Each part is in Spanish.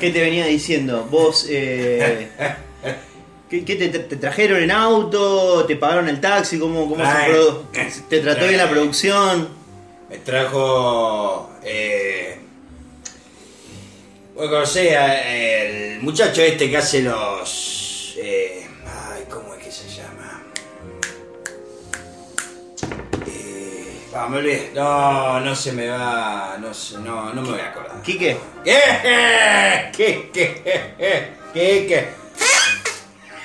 ¿Qué te venía diciendo? Vos, eh, ¿qué, qué te, te trajeron en auto? ¿Te pagaron el taxi? ¿Cómo, cómo se Ay, eh, ¿Te trató bien la producción? Me trajo. Eh, vos conocés a- el muchacho este que hace los. Ah, me olvidé. No, no se me va. No, se- no, no me voy a acordar. ¿Quique? ¿Qué? ¿Qué? ¿Qué? ¿Qué? ¿Qué?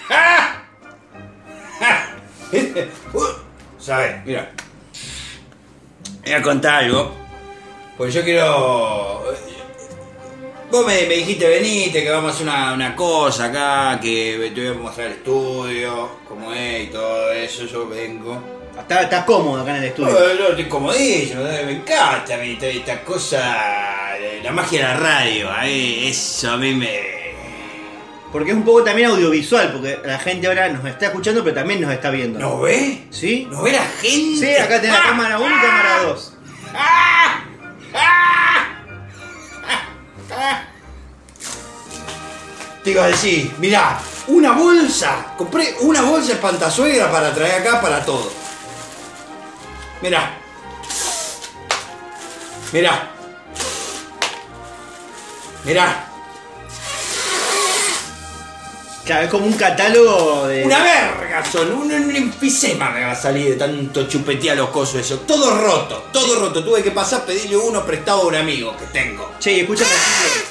¡Ah! ¡Ah! Uh, ¿Sabes? Mira. Voy a contar algo. Pues yo quiero. Vos me, me dijiste, venite, que vamos a hacer una, una cosa acá, que te voy a mostrar el estudio, cómo es y todo eso. Yo vengo. Estás estás cómodo acá en el estudio. Oh, no, estoy comodísimo, eh, me encanta esta, esta cosa, eh, la magia de la radio, eso a mí me... Porque es un poco también audiovisual, porque la gente ahora nos está escuchando, pero también nos está viendo. ¿No ve? ¿Sí? ¿No ve la gente? Sí, acá tenés ¡Ah! cámara 1 y cámara 2. ¡Ah! ¡Ah! Te iba a decir, mirá, una bolsa, compré una bolsa de para traer acá para todo. Mirá. Mirá. Mirá. Claro, es como un catálogo de. Una verga son, un, un enfisema me va a salir de tanto chupetear los cosos eso. Todo roto, todo roto. Tuve que pasar a pedirle uno prestado a un amigo que tengo. Che, escúchame, Atilio.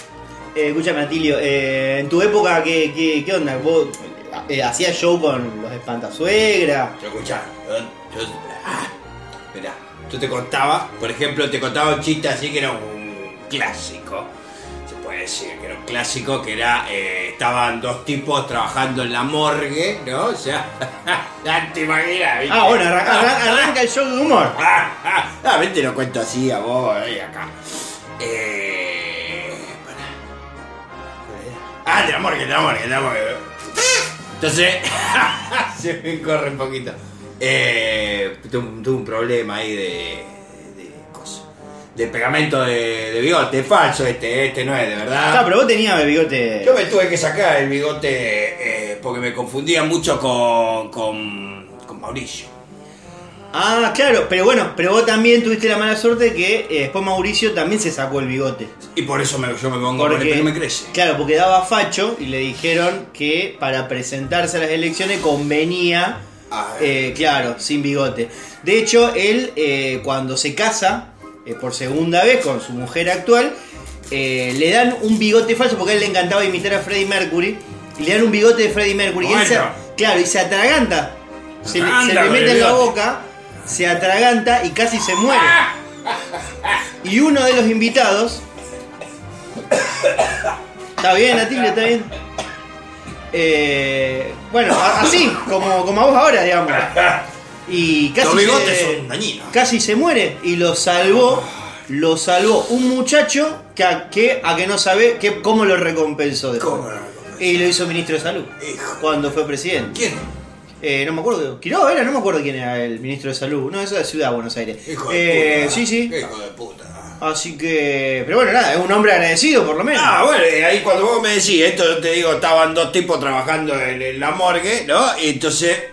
Eh, escúchame, Atilio. eh, en tu época, ¿qué, qué, qué onda? ¿Vos eh, hacías show con los espantasuegra? Yo escuchá, yo, yo- ah, mirá, yo te contaba, por ejemplo, te contaba un chiste así que era un clásico. Se puede decir que era un clásico que era, eh, estaban dos tipos trabajando en la morgue, ¿no? O sea, ya te imaginas, ¿viste? Ah, bueno, arran- arran- arranca el show de humor. Ah, ven, te lo cuento así a vos, ahí acá. Eh. Para. Ah, de la morgue, de la morgue, de la morgue. Entonces, se me corre un poquito. Eh, tuve, tuve un problema ahí de. de. De pegamento de, de bigote, falso este, este no es de verdad. Ah, pero vos tenías bigote. Yo me tuve que sacar el bigote eh, porque me confundía mucho con, con, con Mauricio. Ah, claro, pero bueno, pero vos también tuviste la mala suerte que eh, después Mauricio también se sacó el bigote. Y por eso me, yo me pongo con el pelo me crece. Claro, porque daba facho y le dijeron que para presentarse a las elecciones convenía, eh, claro, sin bigote. De hecho, él eh, cuando se casa eh, por segunda vez con su mujer actual, le dan un bigote falso porque a él le encantaba imitar a Freddie Mercury. Y le dan un bigote de Freddie Mercury. Y él se- Bueno. claro, y se atraganta. Se, le- se Atraganta le mete en la boca, se atraganta y casi se muere. Y uno de los invitados. Está bien, Atilio, está bien. Eh, bueno, así, como, como a vos ahora, digamos. Y casi Los bigotes se, son dañinos. casi se muere. Y lo salvó. Lo salvó un muchacho que a que, a que no sabe que, cómo lo recompensó después. ¿Cómo lo recompensó? Y lo hizo ministro de salud. Hijo. Cuando fue presidente. ¿Quién? Eh, no me acuerdo. Quiroga era, no me acuerdo quién era el ministro de salud. No, eso es de Ciudad de Buenos Aires. Hijo de Eh, puta. sí, sí. Hijo de puta. Así que. Pero bueno, nada, es un hombre agradecido por lo menos. Ah, bueno, eh, ahí cuando vos me decís esto, yo te digo, estaban dos tipos trabajando en, la morgue, ¿no? Y entonces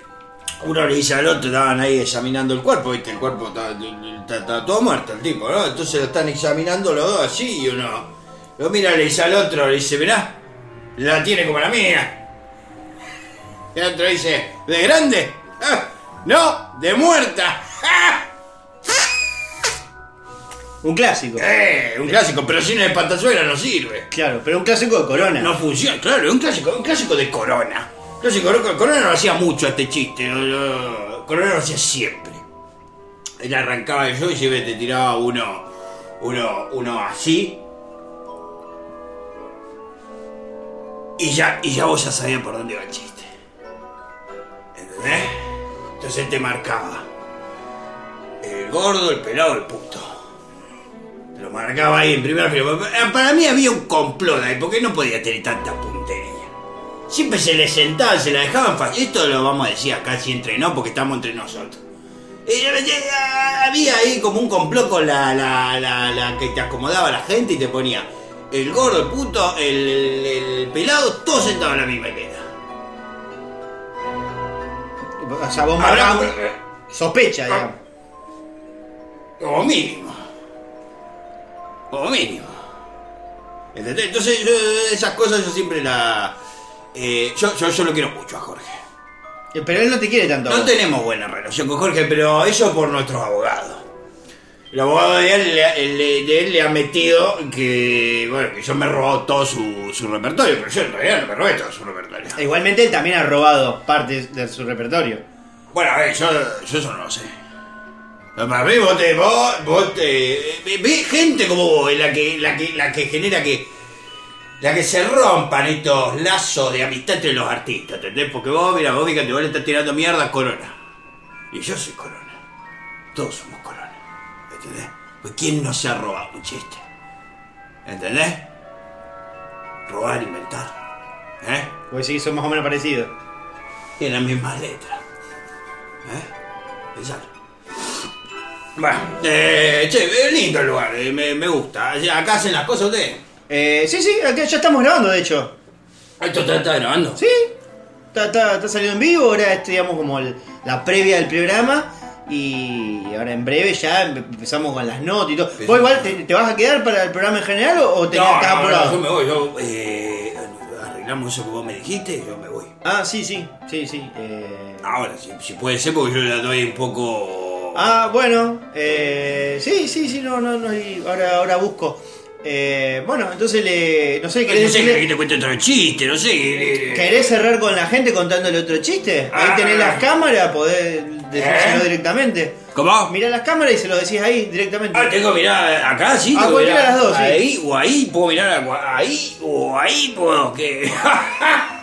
uno le dice al otro, estaban ahí examinando el cuerpo, ¿viste? El cuerpo está todo muerto, el tipo, ¿no? Entonces lo están examinando los dos así y uno lo mira, le dice al otro, le dice, mirá, la tiene como la mía. Y el otro dice, ¿de grande? "Ah, no, de muerta. ¡Ah! Un clásico. Eh, un clásico, pero sin el pantazuela no sirve. Claro, pero un clásico de Corona. No funciona, claro, un clásico, un clásico de Corona. Clásico, de- Corona no hacía mucho este chiste, Corona lo hacía siempre. Él arrancaba el show y siempre te tiraba uno, uno, uno así. Y ya, y ya vos ya sabías por dónde iba el chiste. ¿Entendés? Entonces él te marcaba. El gordo, el pelado, el puto. Lo marcaba ahí en primera fila. Para mí había un complot ahí, porque no podía tener tanta puntería. Siempre se le sentaban, se la dejaban fácil. Esto lo vamos a decir acá si entre no, porque estamos entre nosotros. Y, eh, había ahí como un complot con la, la, la, la que te acomodaba la gente y te ponía el gordo, el puto, el, el- el pelado, todos sentados en la misma hilera. O sea, vos Habrá- marcás sospecha, digamos. Como mínimo. Como mínimo. ¿Entendés? Entonces, yo, esas cosas yo siempre la. eh, yo, yo, yo lo quiero mucho a Jorge. Eh, Pero él no te quiere tanto. No tenemos buena relación con Jorge, pero eso por nuestros abogados. El abogado de él, le- el de de él le ha metido que, bueno, que yo me he robado todo su, su repertorio, pero yo en realidad no me robé todo su repertorio. E Igualmente él también ha robado partes de su repertorio. Bueno, a ver, yo, yo eso no lo sé. Para mí vos te, vos, vos te, ve, ve gente como vos, la que, la que, la que genera que, la que se rompan estos lazos de amistad entre los artistas, ¿entendés? Porque vos, mira, vos fíjate, vos le estás tirando mierda a Corona. Y yo soy Corona. Todos somos Corona. ¿Entendés? Pues ¿quién no se ha robado un chiste? ¿Entendés? Robar, inventar. ¿Eh? Porque sí, son más o menos parecidos. Tienen las mismas letras. ¿Eh? Pensalo. Bueno, eh, che, lindo el lugar, eh, me, me gusta. Acá hacen las cosas ustedes. Eh, sí, sí, acá ya estamos grabando, de hecho. ¿Esto está, está grabando? Sí, está, está, está saliendo en vivo, ahora es, digamos, como el- la previa del programa. Y ahora en breve ya empe- empezamos con las notas y todo. ¿Vos igual te, te vas a quedar para el programa en general o, o te No, estás no, apurado? no, yo me voy, yo eh, arreglamos eso que vos me dijiste y yo me voy. Ah, sí, sí, sí, sí. eh. Ahora, si, si puede ser, porque yo le doy un poco... Ah, bueno, eh, sí, sí, sí, no, no, no, ahora, ahora busco. Eh, bueno, entonces le, no sé, no ¿querés, sé, que te cuente otro chiste, no sé. que- ¿querés cerrar con la gente contándole otro chiste? Ahí Ah. tenés las cámaras, podés decírselo ¿Eh? directamente. ¿Cómo? Mirá las cámaras y se lo decís ahí directamente. Ah, tengo que mirar acá, sí. Ah, cualquiera mirar las dos, sí. Ahí o ahí, puedo mirar ahí o ahí puedo que.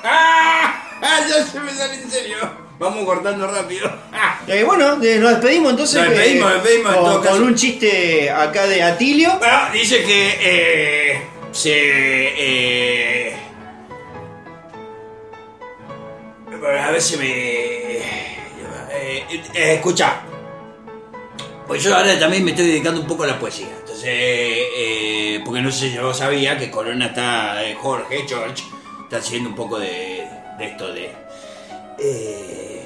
ya se me sale en serio. Vamos cortando rápido. Eh, bueno, eh, nos despedimos entonces. Nos despedimos, eh, despedimos en con, todo caso. con un chiste acá de Atilio. Bueno, dice que se. Bueno, a ver si me. Escucha. Pues yo ahora también me estoy dedicando un poco a la poesía. Entonces, eh, porque no sé, yo sabía que Corona está. eh, Jorge, George, está haciendo un poco de, de esto de. Eh,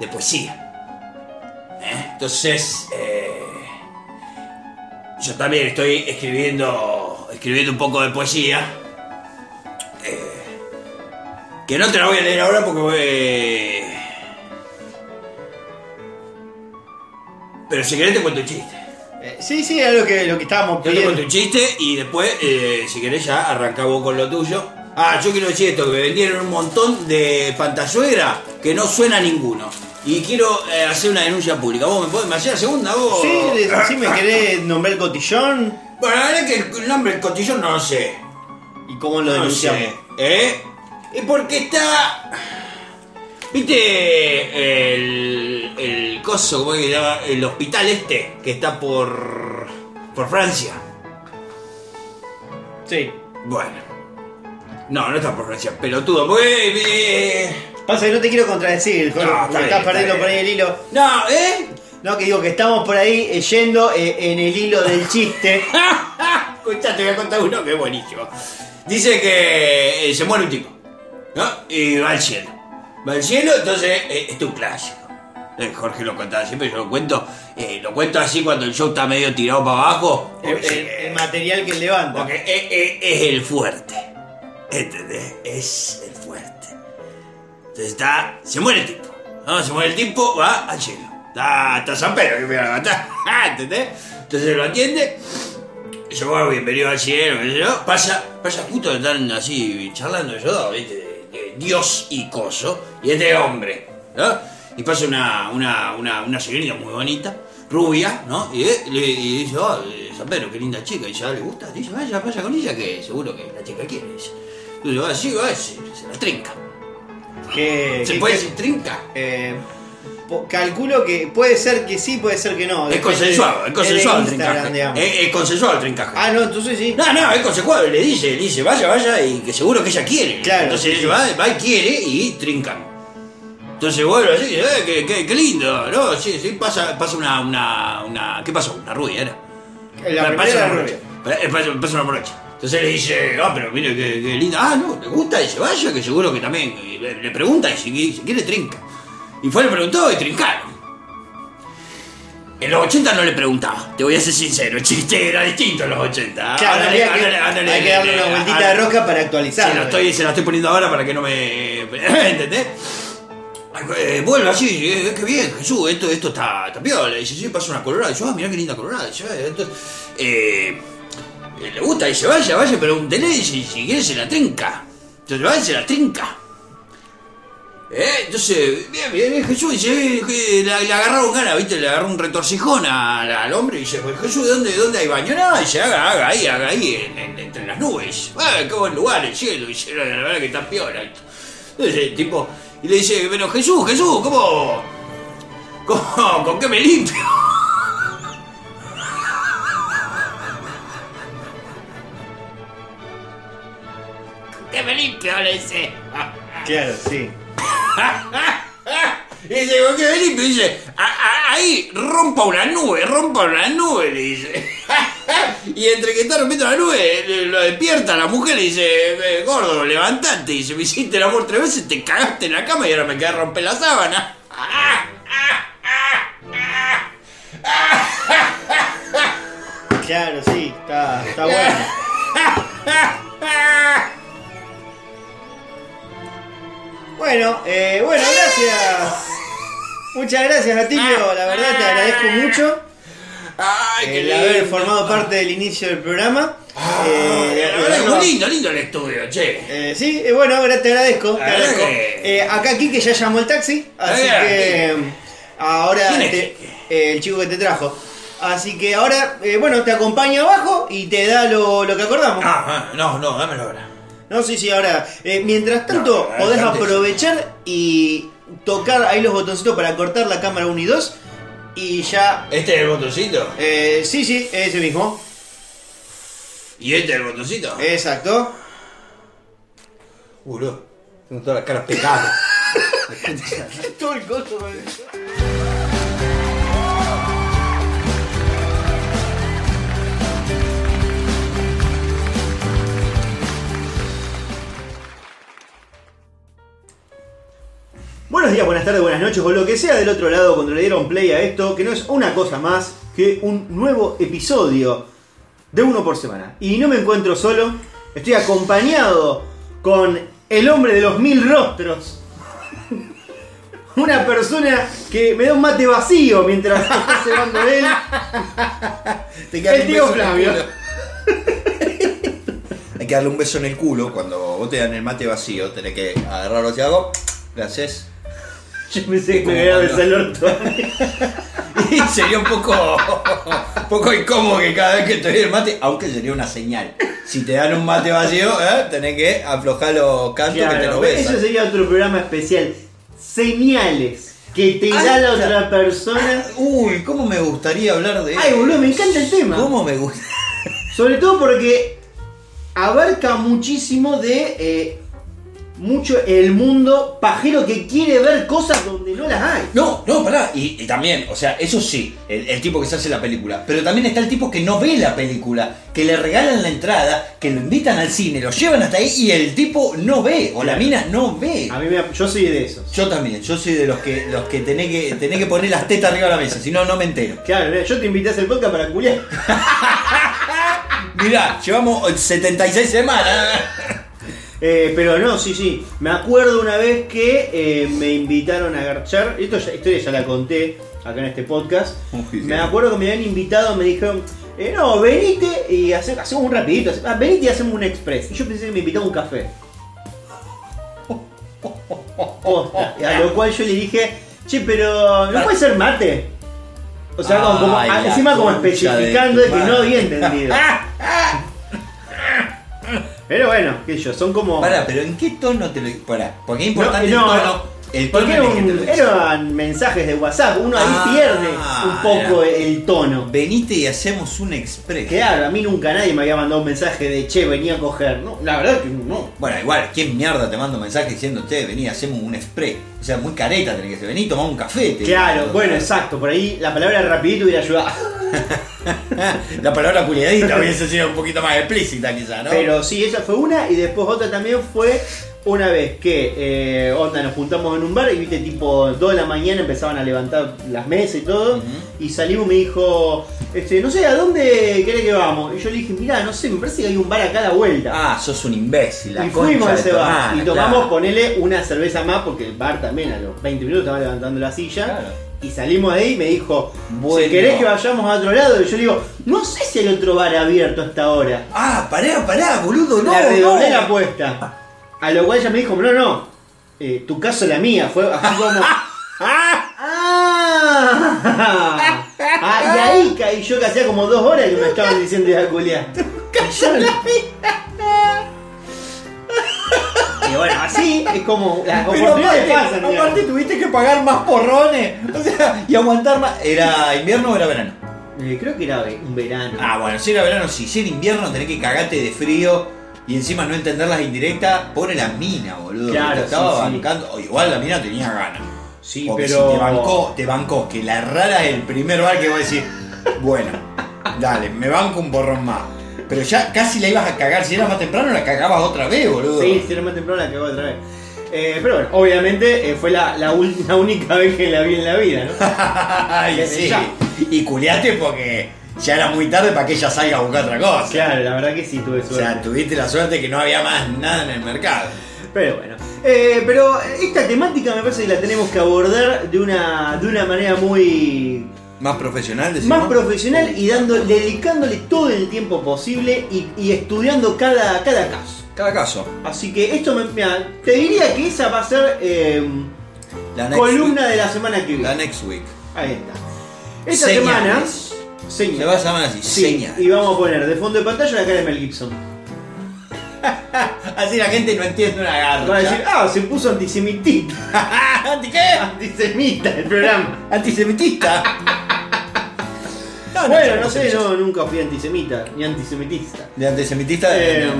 de poesía. ¿eh? Entonces, eh, yo también estoy escribiendo, escribiendo un poco de poesía. que no te la voy a leer ahora porque eh, Pero si querés te cuento un chiste. Sí, sí, era lo que, lo que estábamos Yo te pidiendo. cuento un chiste y después, si querés ya, arrancá vos con lo tuyo. Ah, yo quiero decir esto, que me vendieron un montón de pantasuegra que no suena ninguno. Y quiero eh, hacer una denuncia pública. ¿Vos me podés me hacés la segunda vos? Sí, sí, me querés nombrar el cotillón. Bueno, la verdad es que el nombre del cotillón no lo sé. ¿Y cómo lo No denunciamos? sé. ¿Eh? Es porque está. ¿Viste el, el coso, cómo se llama? El hospital este, que está por. por Francia. Sí. Bueno. No, no está por Francia, pelotudo. Porque, eh, Pasa que no te quiero contradecir, Jorge, No, está bien, estás está perdiendo por ahí el hilo. No, ¿eh? No, que digo que estamos por ahí eh, yendo eh, en el hilo del chiste. Escuchá, te voy a contar uno que es buenísimo. Dice que eh, se muere un tipo, ¿no? Y va al cielo. Va al cielo, entonces este es un clásico. Jorge lo contaba siempre, yo lo cuento, eh, lo cuento así cuando el show está medio tirado para abajo. el, porque, el- el material que él levanta. porque es, es- es el fuerte. ¿Entendés? Es el fuerte. Entonces está. Se muere el tipo. ¿no? Se muere el tipo, va al cielo. Está, está San Pedro que me va a levantar. ¿Entendés? Entonces lo atiende. Yo, bueno, bienvenido al cielo. Pasa, pasa justo están así charlando ellos dos, ¿viste? Dios y coso. Y este hombre, ¿no? Y pasa una, una, una, una señorita muy bonita, rubia, ¿no? Y, eh, dice, oh, eh, San Pedro, qué linda chica. Y ah, ¿le gusta? Dice, vaya, vaya con ella, que seguro que la chica quiere. Entonces va así, va, se, se la trinca. Que, ¿Se que- puede que- decir trinca? eh, calculo que puede ser que sí, puede ser que no. Es consensuado, es consensuado el trincaje. Es, es consensuado el trincaje. Ah, no, entonces sí. No, no, es consensuado, le dice, le dice, vaya, vaya, y que seguro que ella quiere. Claro, Entonces sí, ella va, va y quiere y trincan. Entonces vuelve así, eh, qué, qué, qué lindo, ¿no? Sí, sí, pasa, pasa una, una, una. ¿Qué pasó? Una rubia, ¿era? La pasa una rubia. Pasa, pasa una morocha. Entonces le dice, ah, pero mire qué, qué linda. Ah, no, le gusta, dice, vaya, que seguro que también. Y le, le pregunta y si, si quiere trinca. Y fue, le preguntó y trincaron. En los 80 no le preguntaba, te voy a ser sincero, el chiste era distinto en los 80. Claro, Ándale, había que, ándale, ándale, hay que darle una ándale, vueltita ándale. de rosca para actualizar. Se la estoy, se la estoy poniendo ahora para que no me. ¿Entendés? Eh, vuelve así, eh, qué bien, Jesús, esto, esto está, está piola. Dice, sí, pasa una colorada. Dice, ah, mirá qué linda colorada. Dice, "Ah, esto- eh, eh, le gusta, dice, vaya, vaya, pregúntele si, si quiere se la trinca. Entonces va se la trinca. Eh, entonces, bien, bien, Jesús dice, eh, que le, le agarraron ganas, viste, le agarró un retorcijón al, hombre y dice, pues Jesús, ¿de dónde, dónde hay baño? No, dice, haga, haga ahí, haga ahí, en- en- entre las nubes. Ah, qué buen lugar, el cielo, dice, la verdad que está piola. Entonces el tipo, y le dice, pero Jesús, Jesús, ¿cómo? ¿Cómo? ¿Con qué me limpio? ¿Con qué me limpio? Le dice. Claro, sí. Y dice, ¿con qué me limpio? Y dice, "A- a- ahí, rompa una nube, rompa una nube, le dice. y entre que está rompiendo la nube, lo despierta la mujer y dice, "Eh, gordo, levantate. Y dice, me hiciste el amor tres veces, te cagaste en la cama y ahora me queda romper la sábana. Claro, sí, está, está bueno. Bueno, eh, bueno, gracias. Muchas gracias, Atilio. La verdad te agradezco mucho Ay, qué el haber lindo. formado parte del inicio del programa. Ay, Eh, la verdad es bueno, muy lindo, lindo el estudio, che. eh, sí, eh, bueno, ahora te agradezco. Te agradezco. Eh, acá Kike ya llamó el taxi, así Ah, que mm, ahora ¿Quién es te- Quique? eh, el chico que te trajo. Así que ahora, eh, bueno, te acompaña abajo y te da lo, lo que acordamos. Ah, ah, no, no, dámelo ahora. No, sí, sí, ahora. eh, mientras tanto, No, podés antes. aprovechar y tocar ahí los botoncitos para cortar la cámara 1 y 2. Y ya. ¿Este es el botoncito? eh, sí, sí, ese mismo. ¿Y este es el botoncito? Exacto. Uh, boludo, tengo todas las caras pegadas. Todo el coso, Buenos días, buenas tardes, buenas noches o lo que sea del otro lado cuando le dieron play a esto, que no es una cosa más que un nuevo episodio de uno por semana. Y no me encuentro solo, estoy acompañado con el hombre de los mil rostros. Una persona que me da un mate vacío mientras está cebando él. Te El tío Flavio. Hay que darle un beso en el culo cuando vos te dan el mate vacío. Tenés que agarrarlo hacia abajo. Haces. Yo pensé que me iba a besar el orto. Y sería un poco, poco incómodo que cada vez que te doy el mate, aunque sería una señal. Si te dan un mate vacío, ¿eh? tenés que aflojar los cantos que te lo besan. eso sería otro programa especial. Señales que te Ay, da la otra persona. Uy, cómo me gustaría hablar de Ay, boludo, me encanta el tema. ¿Cómo me gusta? Sobre todo porque abarca muchísimo de eh, mucho el mundo pajero que quiere ver cosas donde no las hay. No, no, pará. Y, y también, o sea, eso sí, el, el tipo que se hace la película. Pero también está el tipo que no ve la película, que le regalan la entrada, que lo invitan al cine, lo llevan hasta ahí y el tipo no ve, o la mina no ve. A mí me, yo soy de esos. Yo también, yo soy de los que los que tenés que tenés que poner las tetas arriba de la mesa, si no, no me entero. Claro, yo te invité a hacer podcast para culiar. Mirá, llevamos 76 semanas. Eh, pero no, sí, sí. Me acuerdo una vez que eh, me invitaron a garchar. Esto ya, historia ya la conté acá en este podcast. Me acuerdo que me habían invitado, me dijeron, eh, no, venite y hace- hacemos un rapidito. hace- ah, venite y hacemos un express. Y yo pensé que me invitaba a un café. Posta. A lo cual yo le dije, che, pero ¿no puede ser mate? O sea, como, como- Ay, la encima como concha de especificando de, tu que no había entendido. Pero bueno, sé yo, son como... Pará, pero ¿en qué tono te lo.? Pará, porque es importante No, no, el tono. El tono Porque era un- eran mensajes de WhatsApp, uno ahí Ah, pierde un poco el tono. Venite y hacemos un express. Claro, a mí nunca nadie me había mandado un mensaje de che, venía a coger. No, la verdad que no. Bueno, igual, ¿quién mierda te manda un mensaje diciendo, che, vení, hacemos un express? O sea, muy careta tenés que ser, vení, tomá un café. te Claro, bueno, exacto, por ahí la palabra rapidito hubiera ayudado. La palabra culiadita hubiese sido un poquito más explícita quizá, ¿no? Pero sí, esa fue una y después otra también fue una vez que eh, onda nos juntamos en un bar y viste tipo 2 de la mañana empezaban a levantar las mesas y todo y salimos y me dijo, este, no sé, ¿a dónde querés que vamos? Y yo le dije, mirá, no sé, me parece que hay un bar acá a la vuelta. Ah, sos un imbécil. La y fuimos a ese bar y tomamos, claro. ponele una cerveza más porque el bar también a los 20 minutos estaba levantando la silla. Claro. Y salimos de ahí y me dijo, Bueno. si querés que vayamos a otro lado, y yo le digo, no sé si hay otro bar abierto hasta ahora. Ah, pará, pará, boludo, no. redoblé no. la apuesta. A lo cual ella me dijo, no, no, eh, tu caso es la mía. Fue así como. ¡Ah! Ah, y ahí caí yo que hacía como dos horas que me estaban diciendo de culiar. Y bueno, así es como las Pero oportunidades aparte, pasan. digamos. aparte tuviste que pagar más porrones. O sea, y aguantar más. ¿Era invierno o era verano? Eh, creo que era un verano. Ah, bueno, si era verano, sí. Si era invierno, tenés que cagarte de frío y encima no entender las indirectas. Pobre la mina, boludo. Claro, que te estaba sí, bancando. O igual la mina tenía ganas. sí, Porque pero. si te bancó, te bancó que la rara es el primer bar que va a decir, bueno, dale, me banco un porrón más. Pero ya casi la ibas a cagar, si era más temprano la cagabas otra vez, boludo. Sí, si era más temprano la cagó otra vez. Eh, pero bueno, obviamente eh, fue la, la, la única vez que la vi en la vida, ¿no? Desde sí. ya. Y culiate porque ya era muy tarde para que ella salga a buscar otra cosa. Claro, la verdad que sí tuve O suerte. sea, tuviste la suerte que no había más nada en el mercado. Pero bueno. Eh, pero esta temática me parece que la tenemos que abordar de una, de una manera muy Más profesional, decimos. más profesional y dando, dedicándole todo el tiempo posible y, y estudiando cada, cada caso. Cada caso. Así que esto me, mira, te diría que esa va a ser eh, La next columna week. de la semana que La viene. next week. Ahí está. Esta Señales. semana. Se va a llamar así, Sí, señas. y vamos a poner de fondo de pantalla la cara de Mel Gibson. Así la gente no entiende una garra. Va a decir, ah, se puso antisemitista. ¿Anti qué? Antisemita el programa. Antisemitista. No, bueno, no sé, no, nunca fui antisemita, ni antisemitista. De antisemitista, de- Eh,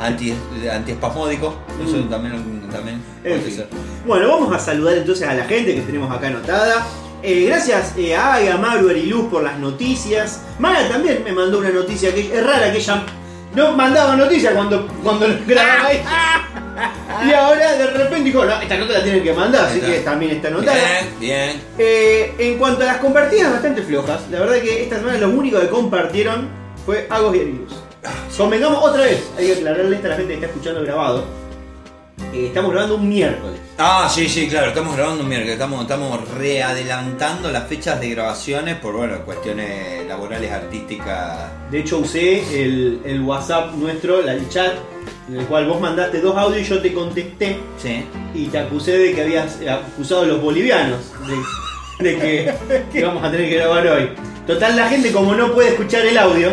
anti, de antiespasmódico. Eso Mm. también, también en puede fin. ser. Bueno, vamos a saludar entonces a la gente que tenemos acá anotada. Eh, gracias eh, a Aga, Maru, Ariluz por las noticias. Mara también me mandó una noticia que es rara que ella no mandaba noticias cuando, cuando grababa ahí. Y ahora de repente dijo, no, esta nota la tienen que mandar, así que también está anotada. Bien, bien. Eh, en cuanto a las compartidas, bastante flojas. La verdad que esta semana lo único que compartieron fue Agos y Ariluz. Convengamos otra vez, hay que aclararle esto a la gente que está escuchando grabado. Eh, estamos grabando un miércoles. Ah, sí, sí, claro, estamos grabando un miércoles, estamos, estamos readelantando las fechas de grabaciones por, bueno, cuestiones laborales, artísticas. De hecho usé el, el WhatsApp nuestro, la- el chat, en el cual vos mandaste dos audios y yo te contesté Sí. y te acusé de que habías acusado a los bolivianos de, de que, que íbamos a tener que grabar hoy. Total, la gente como no puede escuchar el audio,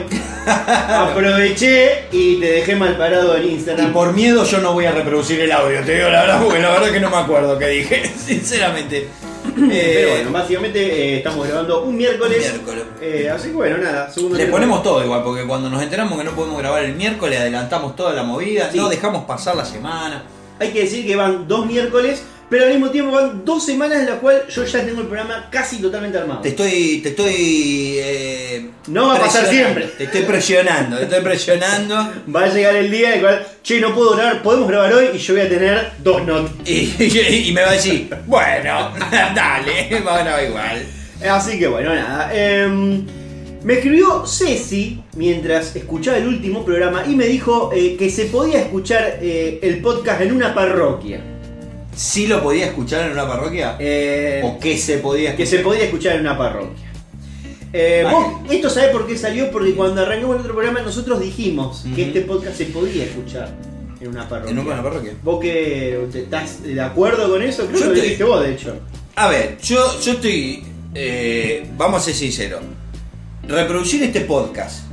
aproveché y te dejé mal parado en Y Instagram. por miedo yo no voy a reproducir el audio, te digo la verdad, porque la verdad que no me acuerdo qué dije, sinceramente. Pero Eh, bueno, básicamente eh, estamos grabando un miércoles. Miércoles. Eh, así que bueno, nada, segundo Le ponemos todo igual, porque cuando nos enteramos que no podemos grabar el miércoles, adelantamos toda la movida, Sí. no dejamos pasar la semana. Hay que decir que van dos miércoles, pero al mismo tiempo van dos semanas en la cual yo ya tengo el programa casi totalmente armado. Te estoy. Te estoy. eh, No va a pasar siempre. Te estoy presionando, te estoy presionando. Va a llegar el día en el cual, che, no puedo grabar, podemos grabar hoy y yo voy a tener dos notas. Y, y- y me va a decir, bueno, dale, va a grabar igual. Así que bueno, nada. em, me escribió Ceci mientras escuchaba el último programa y me dijo eh, que se podía escuchar eh, el podcast en una parroquia. ¿Sí lo podía escuchar en una parroquia? Eh, ¿O qué se podía que escuchar? se podía escuchar en una parroquia. Eh, Vale. vos- esto sabés por qué salió, porque cuando arrancamos el otro programa nosotros dijimos que este podcast se podía escuchar en una parroquia. ¿En una parroquia? ¿Vos que estás de acuerdo con eso? Creo que lo estoy- dijiste vos, de hecho. A ver, yo, yo estoy. eh, vamos a ser sinceros. Reproducir este podcast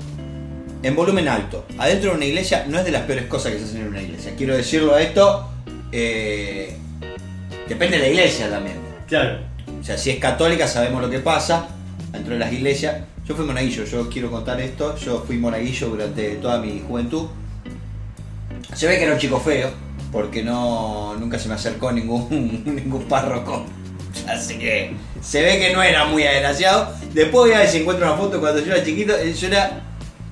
en volumen alto, adentro de una iglesia, no es de las peores cosas que se hacen en una iglesia. Quiero decirlo a esto. eh, Depende de la iglesia también. Claro. O sea, si es católica sabemos lo que pasa dentro de las iglesias. Yo fui monaguillo, yo quiero contar esto. Yo fui monaguillo durante toda mi juventud. Se ve que era un chico feo, porque no nunca se me acercó ningún, ningún párroco. Así que se ve que no era muy agraciado. Después voy a ver si encuentro una foto cuando yo era chiquito. eh, Yo era,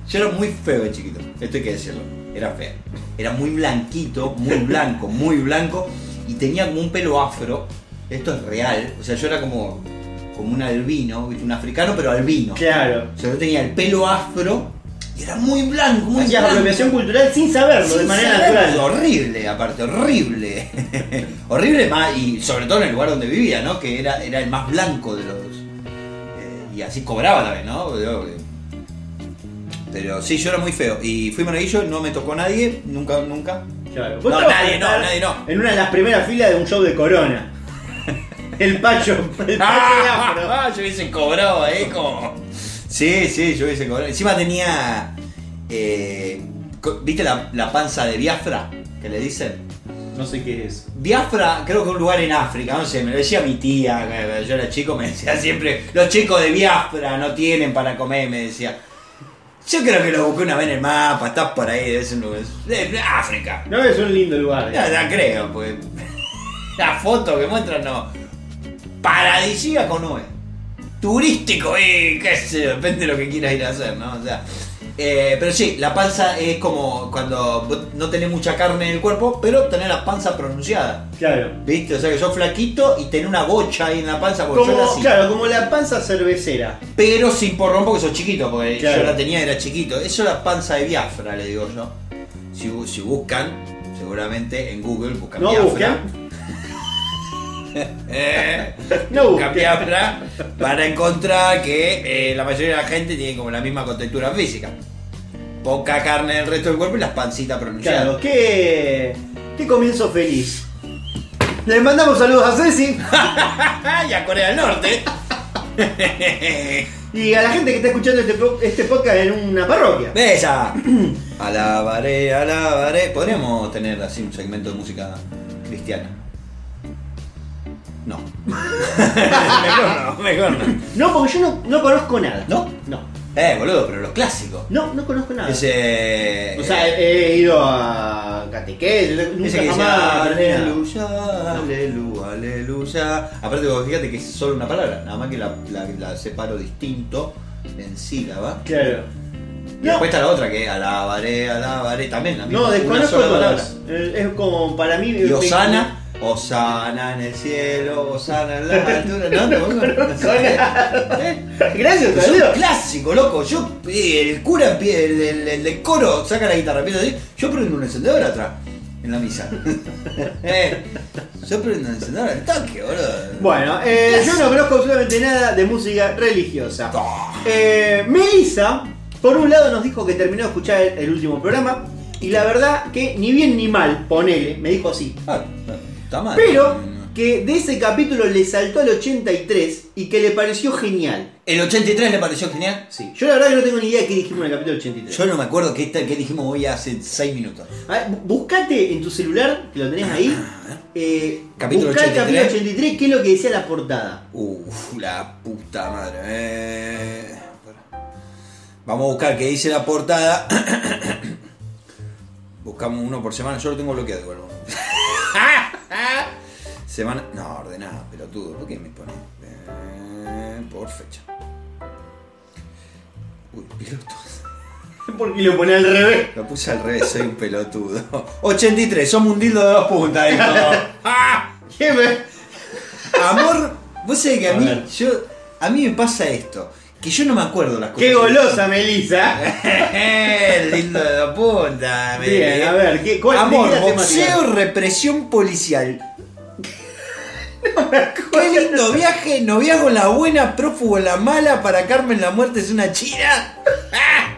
yo era muy feo de chiquito, esto hay que decirlo. Era feo. Era muy blanquito, muy blanco, muy blanco. Y tenía como un pelo afro. Esto es real. O sea, yo era como, como un albino, ¿viste? un africano, pero albino. Claro. O sea, yo tenía el pelo afro y era muy blanco, muy Hacías blanco. apropiación cultural sin saberlo, de manera saberlo, natural. Horrible, aparte, horrible. horrible más, y sobre todo en el lugar donde vivía, ¿no? Que era, era el más blanco de los. eh, y así cobraba también, ¿no? Eh, Pero sí, yo era muy feo. Y fui monaguillo, no me tocó nadie, nunca, nunca. Claro. No, nadie no, nadie no. En una de las primeras filas de un show de Corona. El Pacho. El Pacho de afro. Ah, yo hubiese cobrado ahí como. Sí, sí, yo hubiese cobrado. Encima tenía. eh, ¿Viste la, la panza de Biafra? Que le dicen. No sé qué es. Biafra, creo que un lugar en África, no sé, me lo decía mi tía, yo era chico, me decía siempre, los chicos de Biafra no tienen para comer, me decía. Yo creo que lo busqué una vez en el mapa, estás por ahí, ser un lugar. África. No es un lindo lugar. Ya, ya creo, pues. La foto que muestran no. Paradisíaco no es. Turístico, y qué sé, depende de lo que quieras ir a hacer, ¿no? O sea. Eh, pero sí, la panza es como cuando no tenés mucha carne en el cuerpo, pero tenés la panza pronunciada. Claro. ¿Viste? O sea que sos flaquito y tenés una bocha ahí en la panza porque yo Como, así. claro, como la panza cervecera. Pero sin porrón porque sos chiquito, porque Claro. yo la tenía era chiquito. Eso es la panza de Biafra, le digo yo. Si, si buscan, seguramente en Google buscan No Biafra. No. Biafra para encontrar que eh, la mayoría de la gente tiene como la misma contextura física. Poca carne del resto del cuerpo y las pancitas pronunciadas. Claro, qué, qué comienzo feliz. Le mandamos saludos a Ceci y a Corea del Norte. y a la gente que está escuchando este, este podcast en una parroquia. Bella. Alabaré, alabaré. Podríamos tener así un segmento de música cristiana. No. mejor no, mejor no. No, porque yo no, no conozco nada. ¿No? No. Eh, boludo, pero los clásicos. No, no conozco nada. Ese. O sea, he, he ido a catequesis, nunca ese que dice jamás aleluya, aleluya, aleluya. Aparte, vos fíjate que es solo una palabra, nada más que la, la, la separo distinto en sílaba. Claro. Y No, después está la otra que es alabaré, alabaré, también la misma. no desconozco todas. Es como para mí. Y Osana, Osana en el cielo, Osana en la altura. No, no, no, no. Gracias, Es un clásico, loco. Yo, eh, el cura, el, el, el del coro, saca la guitarra, empieza así. Yo prendo un encendedor atrás, en la misa. Eh, yo prendo un encendedor al toque, boludo. Bueno, eh, yo no conozco absolutamente nada de música religiosa. Eh, Melissa, por un lado, nos dijo que terminó de escuchar el, el último programa. Y la verdad que ni bien ni mal, ponele, me dijo así. Ah, Pero que de ese capítulo le saltó al 83 y que le pareció genial. ¿El 83 le pareció genial? Sí. Yo la verdad que no tengo ni idea de qué dijimos en el capítulo 83. Yo no me acuerdo qué, qué dijimos hoy hace 6 minutos. A ver, bu- buscate en tu celular, que lo tenés ahí. Eh, Capítulo buscá el 83. capítulo 83, qué es lo que decía la portada. Uf, la puta madre. Eh, Vamos a buscar qué dice la portada. Buscamos uno por semana. Yo lo tengo bloqueado igual. Semana. No, ordenada, pelotudo. ¿Por qué me pone? Eh, por fecha. Uy, pelotudo. Porque lo pone al revés. Lo puse al revés, soy un pelotudo. 83, somos un dildo de dos puntas, dijo. ¿Qué me- Amor, vos sabés que a, A mí, ver. yo, a mí me pasa esto, que yo no me acuerdo las cosas. Qué golosa, Melissa. El lindo de puntas. me- Bien, a ver, ¿qué, cuál Amor, la boxeo, represión policial. Qué lindo viaje, noviazgo la buena, prófugo la mala, para Carmen la muerte es una china. ¡Ah!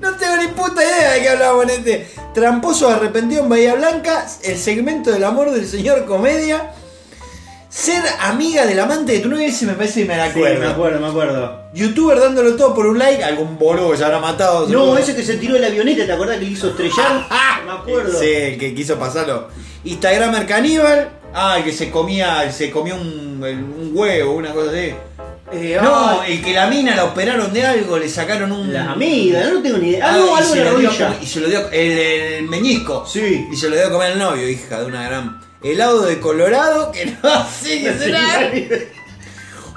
No tengo ni puta idea de qué hablábamos en este. Tramposo arrepentido en Bahía Blanca, el segmento del amor del señor comedia. Ser amiga del amante de tu novia, ese me parece que me la Sí, acuerdo. me acuerdo, me acuerdo. Youtuber dándolo todo por un like, algún boludo que se habrá matado. No, ese que se tiró de la avioneta, ¿te acordás que le hizo estrellar? me acuerdo. Sí, el que quiso pasarlo. Instagramer caníbal, Ah, el que se comía, se comió un, un huevo, una cosa así. Eh, No, ay, el que la mina la operaron de algo, le sacaron un. la amiga, no tengo ni idea. Ah, Algo, y algo se en la lo dio y se lo dio el, el meñisco. Sí. Y se lo dio a comer al novio, hija de una gran. Helado de Colorado, que no sé qué será.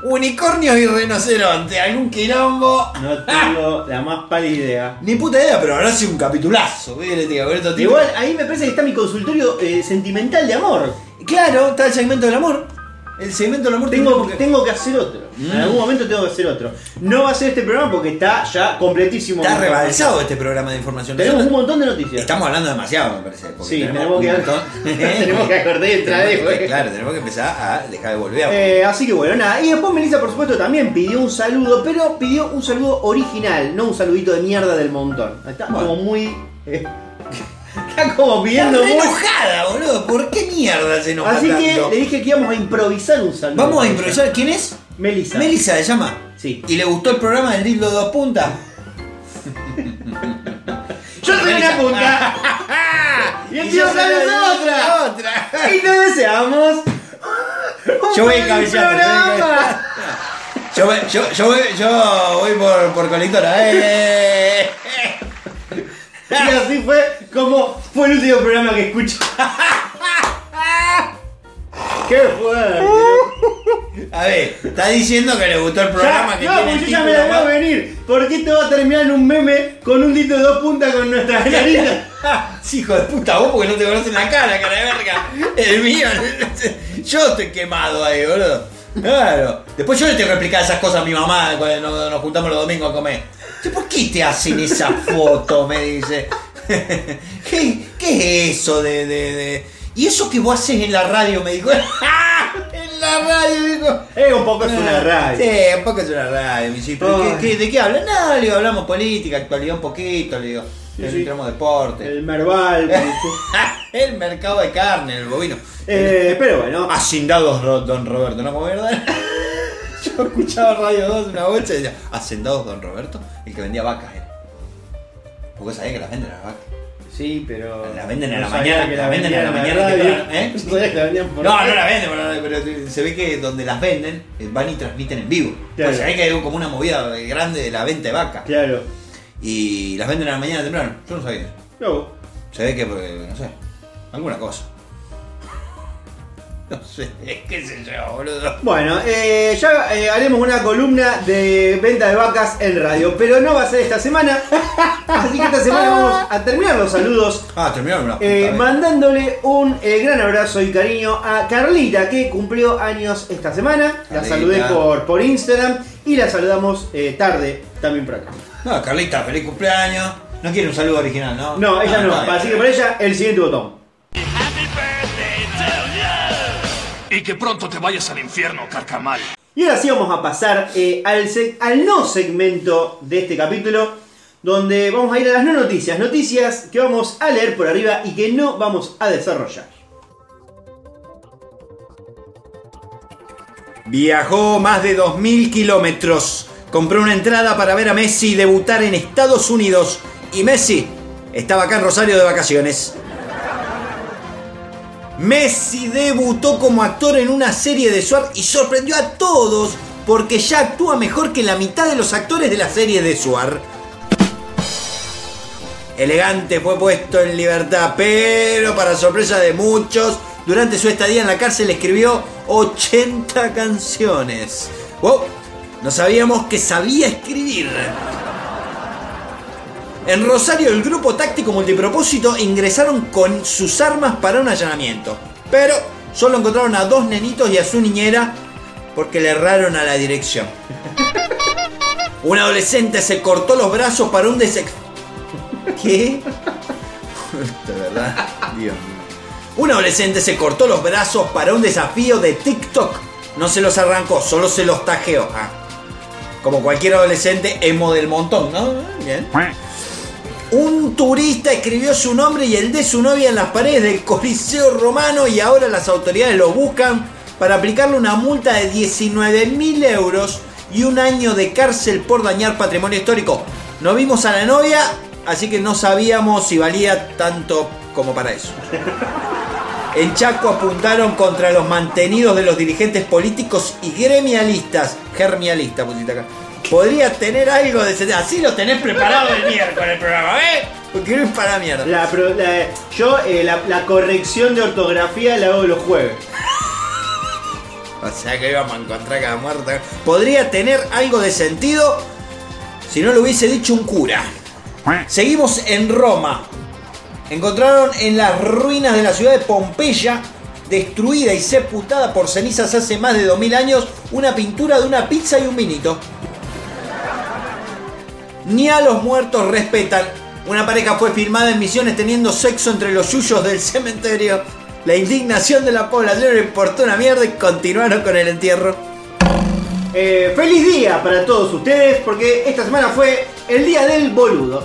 Unicornios y rinoceronte, algún quilombo. No tengo la más pálida idea. Ni puta idea, pero ahora sí un capitulazo. Igual ahí me parece que está mi consultorio eh, sentimental de amor. Claro, está el segmento del amor. El segmento del amor Tengo, tenemos que- tengo que hacer otro. En Mm. algún momento tengo que hacer otro. No va a ser este programa porque está ya completísimo. Está rebalsado este programa de información. Tenemos un montón de noticias. Estamos hablando demasiado, me parece. porque Sí, tenemos que, un montón. tenemos que acordar Tenemos que- después. Claro, tenemos que empezar a dejar de volver. Eh, así que bueno, nada. Y después Melissa, por supuesto, también pidió un saludo, pero pidió un saludo original, no un saludito de mierda del montón. Está Bueno. como muy. eh, está como pidiendo muy. enojada, boludo. ¿Por qué mierda se enoja Así que tanto? le dije que íbamos a improvisar un saludo. Vamos a improvisar. ¿Quién es? Melissa. Melissa se llama. Sí. ¿Y le gustó el programa del Dildo de dos puntas? Yo soy una punta. y el tío la- otra. otra. Y te deseamos. un Yo voy feliz cabeceando, yo voy programa. Yo, voy- yo, yo, voy, yo voy por, por colectora. ¡Eh! Y así fue como fue el último programa que escucho. ¡Qué fuerte! A ver, está diciendo que le gustó el programa Ya, que no, tiene pues yo ya me título la veo más- venir. ¿Por qué esto va a terminar en un meme con un dito de dos puntas con nuestra nariz? Sí, hijo de puta, vos porque no te conocen la cara, cara de verga. El mío, yo estoy quemado ahí, boludo. Claro. Después yo le tengo que explicar esas cosas a mi mamá cuando nos, nos juntamos los domingos a comer. ¿Por qué te hacen esa foto? Me dice. ¿Qué, qué es eso de, de, de- Y eso que vos haces en la radio, me dijo. en la radio, dijo. Eh, un poco es una radio. Sí, un poco es una radio. Me dice, ¿pero Ay. qué- qué- ¿de qué hablan? No, le digo, hablamos política, actualidad un poquito, le digo. Sí, sí. entramos deporte. El Merval. el mercado de carne, el bovino. eh, pero bueno. Hacendados Ro- Don Roberto, ¿no? ¿Cómo verdad? Yo escuchaba Radio 2 una bocha y decía, Hacendados Don Roberto, el que vendía vacas era. Porque sabía que las venden las vacas. Sí, pero. La venden a la mañana, que la venden a la mañana ¿eh? No sabía que la vendían por No, no la venden, pero, pero se ve que donde las venden eh, van y transmiten en vivo. Claro. Pues se ve que hay como una movida grande de la venta de vacas. Claro. Y las venden a la mañana temprano. Yo no sabía. No. Se ve que, porque, no sé, alguna cosa. No sé, qué sé yo, boludo. Bueno, eh, ya eh, haremos una columna de venta de vacas en radio, pero no va a ser esta semana. Así que esta semana vamos a terminar los saludos Ah, terminaron una puta eh, mandándole un gran abrazo y cariño a Carlita, que cumplió años esta semana. La Carlita. saludé por, por Instagram y la saludamos tarde también por acá. No, Carlita, feliz cumpleaños. No quiere un saludo original, ¿no? No, ella Ah, no. bien. Así que para ella, el siguiente botón. Y que pronto te vayas al infierno, carcamal. Y ahora sí vamos a pasar eh, al, al no segmento de este capítulo, donde vamos a ir a las no noticias, noticias que vamos a leer por arriba y que no vamos a desarrollar. Viajó más de 2.000 kilómetros. Compró una entrada para ver a Messi debutar en Estados Unidos. Y Messi estaba acá en Rosario de vacaciones. Messi debutó como actor en una serie de Suar y sorprendió a todos porque ya actúa mejor que la mitad de los actores de la serie de Suar. Elegante fue puesto en libertad, pero para sorpresa de muchos, durante su estadía en la cárcel escribió 80 canciones. ¡Wow! No sabíamos que sabía escribir. En Rosario, el grupo táctico multipropósito ingresaron con sus armas para un allanamiento. Pero solo encontraron a dos nenitos y a su niñera porque le erraron a la dirección. Un adolescente se cortó los brazos para un desex... ¿Qué? De verdad, Dios mío. Un adolescente se cortó los brazos para un desafío de TikTok. No se los arrancó, solo se los tajeó. Ah. Como cualquier adolescente emo del montón, ¿no? Bien. Un turista escribió su nombre y el de su novia en las paredes del Coliseo Romano y ahora las autoridades lo buscan para aplicarle una multa de 19 mil euros y un año de cárcel por dañar patrimonio histórico. No vimos a la novia, así que no sabíamos si valía tanto como para eso. En Chaco apuntaron contra los mantenidos de los dirigentes políticos y gremialistas. Germialistas, pusiste acá. Podría tener algo de ese. Así lo tenés preparado el miércoles el programa, ¿eh? Porque no es para la mierda. La pro- la- yo eh, la, la corrección de ortografía la hago los jueves. O sea que íbamos a encontrar cada muerta. Podría tener algo de sentido si no lo hubiese dicho un cura. Seguimos en Roma. Encontraron en las ruinas de la ciudad de Pompeya, destruida y sepultada por cenizas hace más de 2000 años, una pintura de una pizza y un vinito. Ni a los muertos respetan. Una pareja fue filmada en misiones teniendo sexo entre los yuyos del cementerio. La indignación de la población le importó una mierda y continuaron con el entierro. Eh, feliz día para todos ustedes porque esta semana fue el día del boludo.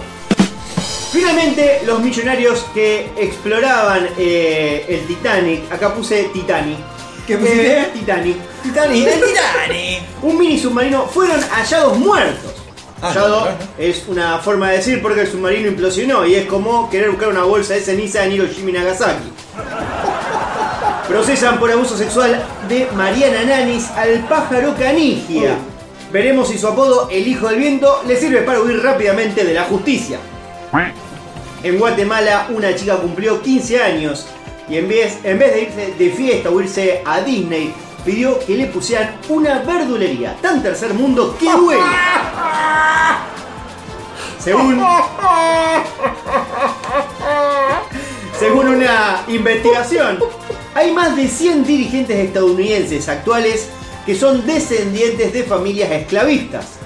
Finalmente, los millonarios que exploraban eh, el Titanic, acá puse Titanic. ¿Qué? Eh, Titanic. Titanic, el Titanic. Un mini submarino fueron hallados muertos. Ah, es una forma de decir porque el submarino implosionó y es como querer buscar una bolsa de ceniza en Hiroshima y Nagasaki. Procesan por abuso sexual de Mariana Nanis al pájaro canigia. Veremos si su apodo, el hijo del viento, le sirve para huir rápidamente de la justicia. En Guatemala, una chica cumplió 15 años y en vez, en vez de irse de fiesta o irse a Disney, pidió que le pusieran una verdulería tan tercer mundo que duele. Según, según una investigación, hay más de 100 dirigentes estadounidenses actuales que son descendientes de familias esclavistas.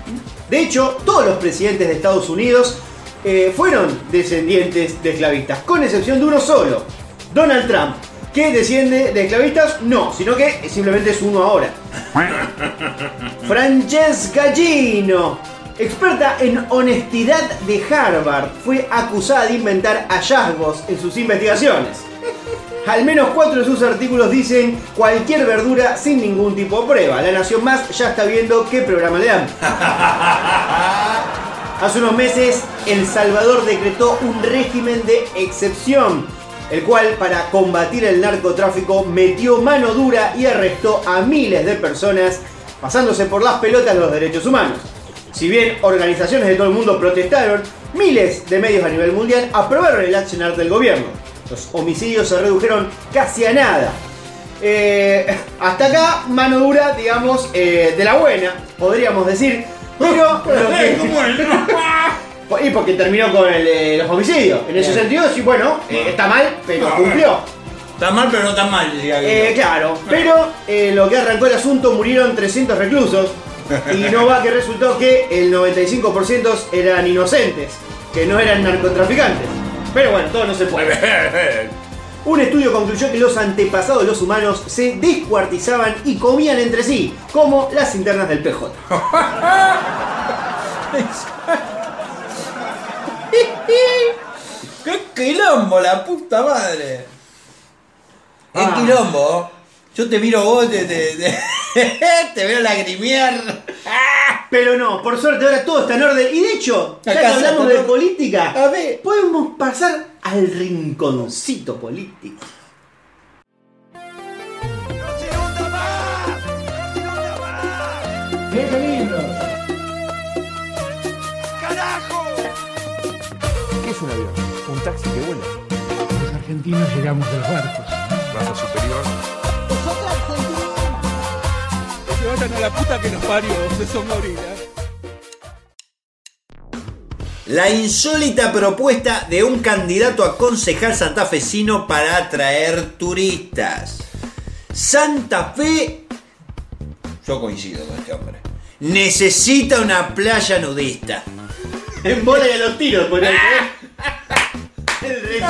De hecho, todos los presidentes de Estados Unidos eh, fueron descendientes de esclavistas, con excepción de uno solo, Donald Trump, que desciende de esclavistas, no, sino que simplemente es uno ahora. Francesca Gino, experta en honestidad de Harvard, fue acusada de inventar hallazgos en sus investigaciones. Al menos cuatro de sus artículos dicen cualquier verdura sin ningún tipo de prueba. La Nación Más ya está viendo qué programa le dan. Hace unos meses, El Salvador decretó un régimen de excepción, el cual para combatir el narcotráfico metió mano dura y arrestó a miles de personas, pasándose por las pelotas los derechos humanos. Si bien organizaciones de todo el mundo protestaron, miles de medios a nivel mundial aprobaron el accionar del gobierno. Los homicidios se redujeron casi a nada. Eh, hasta acá, mano dura, digamos, eh, de la buena, podríamos decir. Pero lo que- y porque terminó con el, eh, los homicidios. En ese sentido, sí, bueno, eh, está mal, pero cumplió. Está mal, pero no está mal, decía Eh, claro, pero eh, lo que arrancó el asunto murieron 300 reclusos y no va que resultó que el 95% eran inocentes, que no eran narcotraficantes. Pero bueno, todo no se puede. Un estudio concluyó que los antepasados de los humanos se descuartizaban y comían entre sí, como las internas del PJ. ¡Qué quilombo, la puta madre! ¡Qué Ah. quilombo! Yo te miro vos, te, te, te- te veo lagrimear. Pero no, por suerte ahora todo está en orden. Y de hecho, ya que hablamos de política, A ver. podemos pasar al rinconcito político. ¿Qué es un avión? Un taxi que vuela. Los argentinos llegamos de los barcos. Raza superior. Que vayan a la puta que nos parió, de son gorilas. La insólita propuesta de un candidato a concejal santafesino para atraer turistas. Santa Fe, yo coincido con este hombre, necesita una playa nudista. En bola a los tiros, por ahí. ¿eh? El de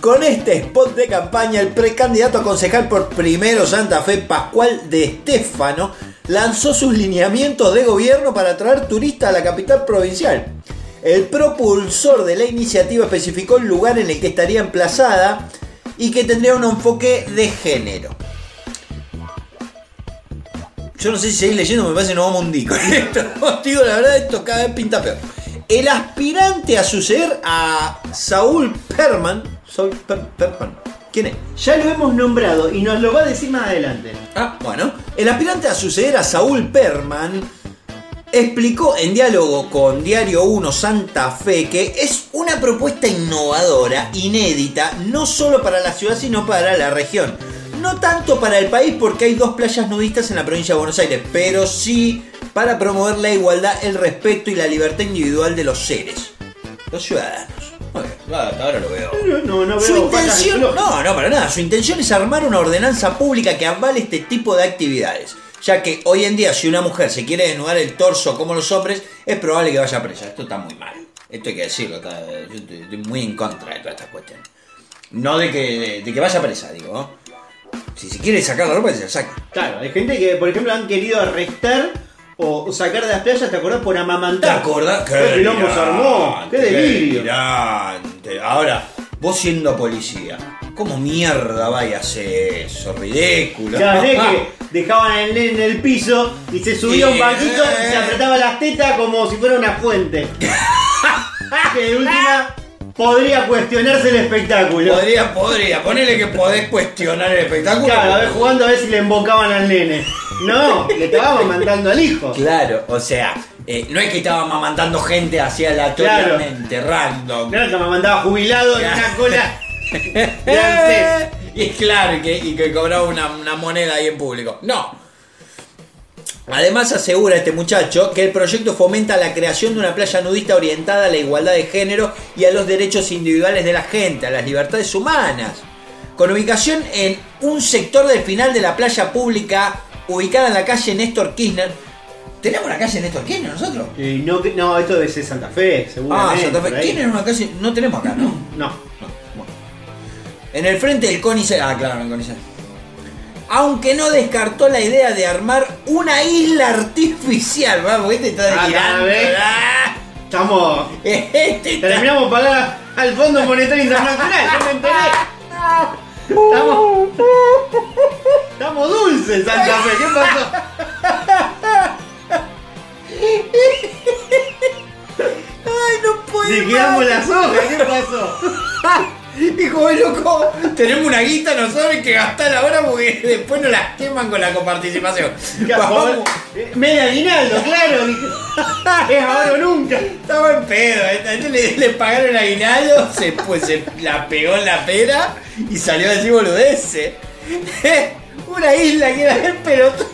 Con este spot de campaña, el precandidato a concejal por primero Santa Fe, Pascual de Estéfano, lanzó sus lineamientos de gobierno para atraer turistas a la capital provincial. El propulsor de la iniciativa especificó el lugar en el que estaría emplazada y que tendría un enfoque de género. Yo no sé si seguir leyendo, me parece que nos vamos a hundir con esto. Digo, la verdad, esto cada vez pinta peor. El aspirante a suceder a Saúl Perman. Saúl Per- Perman. ¿Quién es? Ya lo hemos nombrado y nos lo va a decir más adelante. Ah, bueno. El aspirante a suceder a Saúl Perman explicó en diálogo con Diario 1 Santa Fe que es una propuesta innovadora, inédita, no solo para la ciudad, sino para la región. No tanto para el país porque hay dos playas nudistas en la provincia de Buenos Aires, pero sí para promover la igualdad, el respeto y la libertad individual de los seres, los ciudadanos. Muy bien, ahora lo veo. No, no veo Su intención, no, no, para nada. Su intención es armar una ordenanza pública que avale este tipo de actividades. Ya que hoy en día, si una mujer se quiere desnudar el torso como los hombres, es probable que vaya presa. Esto está muy mal. Esto hay que decirlo. está- yo estoy, estoy muy en contra de todas estas cuestiones. No de que, de, de que vaya presa, digo. ¿no? Si se quiere sacar la ropa, se la saque. Claro, hay gente que, por ejemplo, han querido arrestar o sacar de las playas, ¿te acordás? Por ¿Te amamantar. acordás? ¡Qué se armó! ¡Qué delirio! Ahora, vos siendo policía, ¿cómo mierda vaya a hacer eso? Ridículo. Vez que dejaban al nene en el piso y se subía a un banquito y se apretaba las tetas como si fuera una fuente. que de última podría cuestionarse el espectáculo. Podría, podría. Ponele que podés cuestionar el espectáculo. Claro, a ver, jugando a ver si le embocaban al nene. No, le estábamos mandando al hijo. Claro, o sea, eh, no es que estaba mamantando gente así aleatoriamente, random. No, que me mandaba jubilado en una cola de y claro, que, y que cobraba una, una moneda ahí en público. No. Además asegura este muchacho que el proyecto fomenta la creación de una playa nudista orientada a la igualdad de género y a los derechos individuales de la gente, a las libertades humanas. Con ubicación en un sector del final de la playa pública ubicada en la calle Néstor Kirchner. ¿Tenemos una calle Néstor Kirchner nosotros? No, no, esto debe ser Santa Fe, Ah, seguramente. Santa Fe. ahí. ¿Tienen una calle? No tenemos acá, ¿no? No. En el frente del CONICET. Ah, claro, en el CONICET. Aunque no descartó la idea de armar una isla artificial. Vamos, este está Ah, delirando. Ah, Estamos. Este está- Terminamos pagar al Fondo Monetario Internacional, yo me enteré. Estamos. Estamos dulces, Santa Fe, ¿qué pasó? Ay, no puedo. Liquidamos más. las hojas, ¿qué pasó? Hijo de loco, tenemos una guita nosotros hay que gastar ahora porque después nos las queman con la coparticipación. Vamos. Eh, Media aguinaldo, claro. Es ahora o nunca. Estaba en pedo, ¿eh? este le, le pagaron el aguinaldo, se, pues, se la pegó en la pera y salió a decir boludeces. Una isla que era el pelotudo.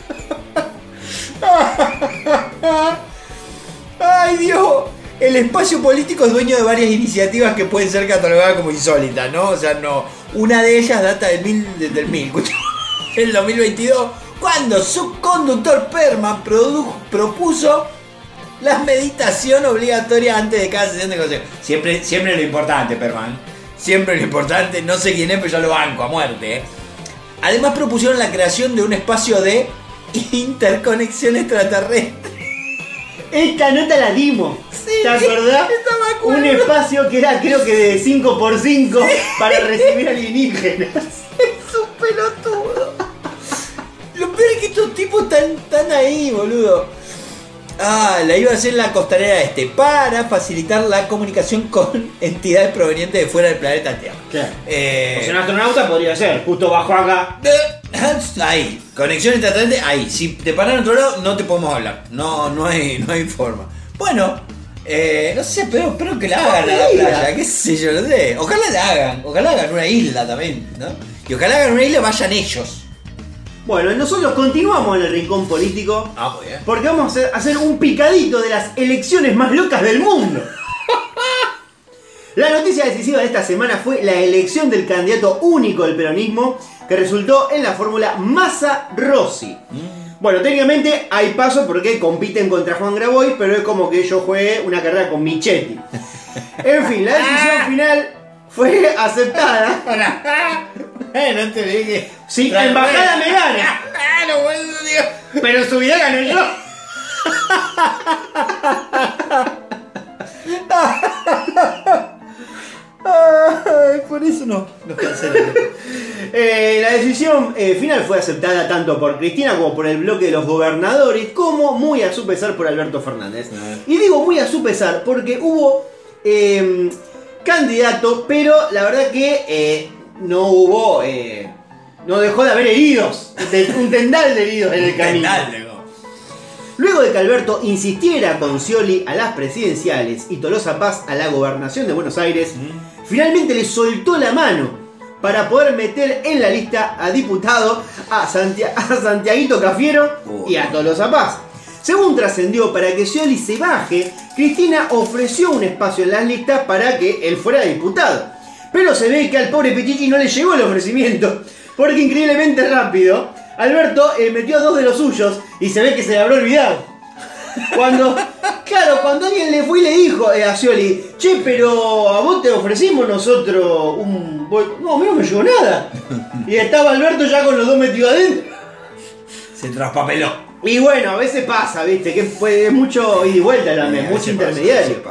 Ay Dios, el espacio político es dueño de varias iniciativas que pueden ser catalogadas como insólitas, ¿no? O sea, no. Una de ellas data del mil, desde el mil, el 2022, cuando su conductor Perman propuso la meditación obligatoria antes de cada sesión de consejo. Siempre, siempre lo importante, Perman. Siempre lo importante, no sé quién es, pero yo lo banco a muerte. ¿eh? Además propusieron la creación de un espacio de interconexión extraterrestre. Esta nota la dimos. ¿Te acordás? Un espacio que era creo que de 5x5 para recibir alienígenas. Es un pelotudo. Lo peor es que estos tipos están, están ahí, boludo. Ah, la iba a hacer la costanera este para facilitar la comunicación con entidades provenientes de fuera del planeta Tierra. Claro. Eh, sea, un astronauta podría ser, justo bajo acá. Ahí, conexión extraterrestre, ahí. Si te paran en otro lado, no te podemos hablar. No, no hay, no hay forma. Bueno, eh, no sé, pero espero que la hagan a la playa, qué sé yo, no sé. Ojalá la hagan, ojalá hagan una isla también, ¿no? Y ojalá hagan una isla vayan ellos. Bueno, nosotros continuamos en el rincón político. Ah, muy bien. Porque vamos a hacer, un picadito de las elecciones más locas del mundo. La noticia decisiva de esta semana fue la elección del candidato único del peronismo que resultó en la fórmula Massa Rossi. Bueno, técnicamente hay paso porque compiten contra Juan Grabois, pero es como que yo juegue una carrera con Michetti. En fin, la decisión final fue aceptada. no te dije. Si la embajada me gana, no, boludo, Dios. pero en su vida gano yo. Ay, por eso no. Nos cancelaron. Eh, la decisión eh, final fue aceptada tanto por Cristina como por el bloque de los gobernadores, como muy a su pesar por Alberto Fernández. Y digo muy a su pesar porque hubo eh, candidato, pero la verdad que eh, no hubo, eh, no dejó de haber heridos, un te- un tendal de heridos en el camino. Luego de que Alberto insistiera con Scioli a las presidenciales y Tolosa Paz a la gobernación de Buenos Aires, finalmente le soltó la mano para poder meter en la lista a diputado a, Santia- a Santiaguito Cafiero y a Tolosa Paz. Según trascendió, para que Scioli se baje, Cristina ofreció un espacio en las listas para que él fuera diputado. Pero se ve que al pobre Pichichi no le llegó el ofrecimiento, porque increíblemente rápido, Alberto eh, metió a dos de los suyos y se ve que se le habrá olvidado. Cuando, claro, cuando alguien le fue y le dijo eh, a Scioli, che, pero a vos te ofrecimos nosotros un... bol-". No, a mí no me llegó nada. Y estaba Alberto ya con los dos metidos adentro. Se traspapeló. Y bueno, a veces pasa, viste, que fue mucho ida y vuelta también, mucho intermediario.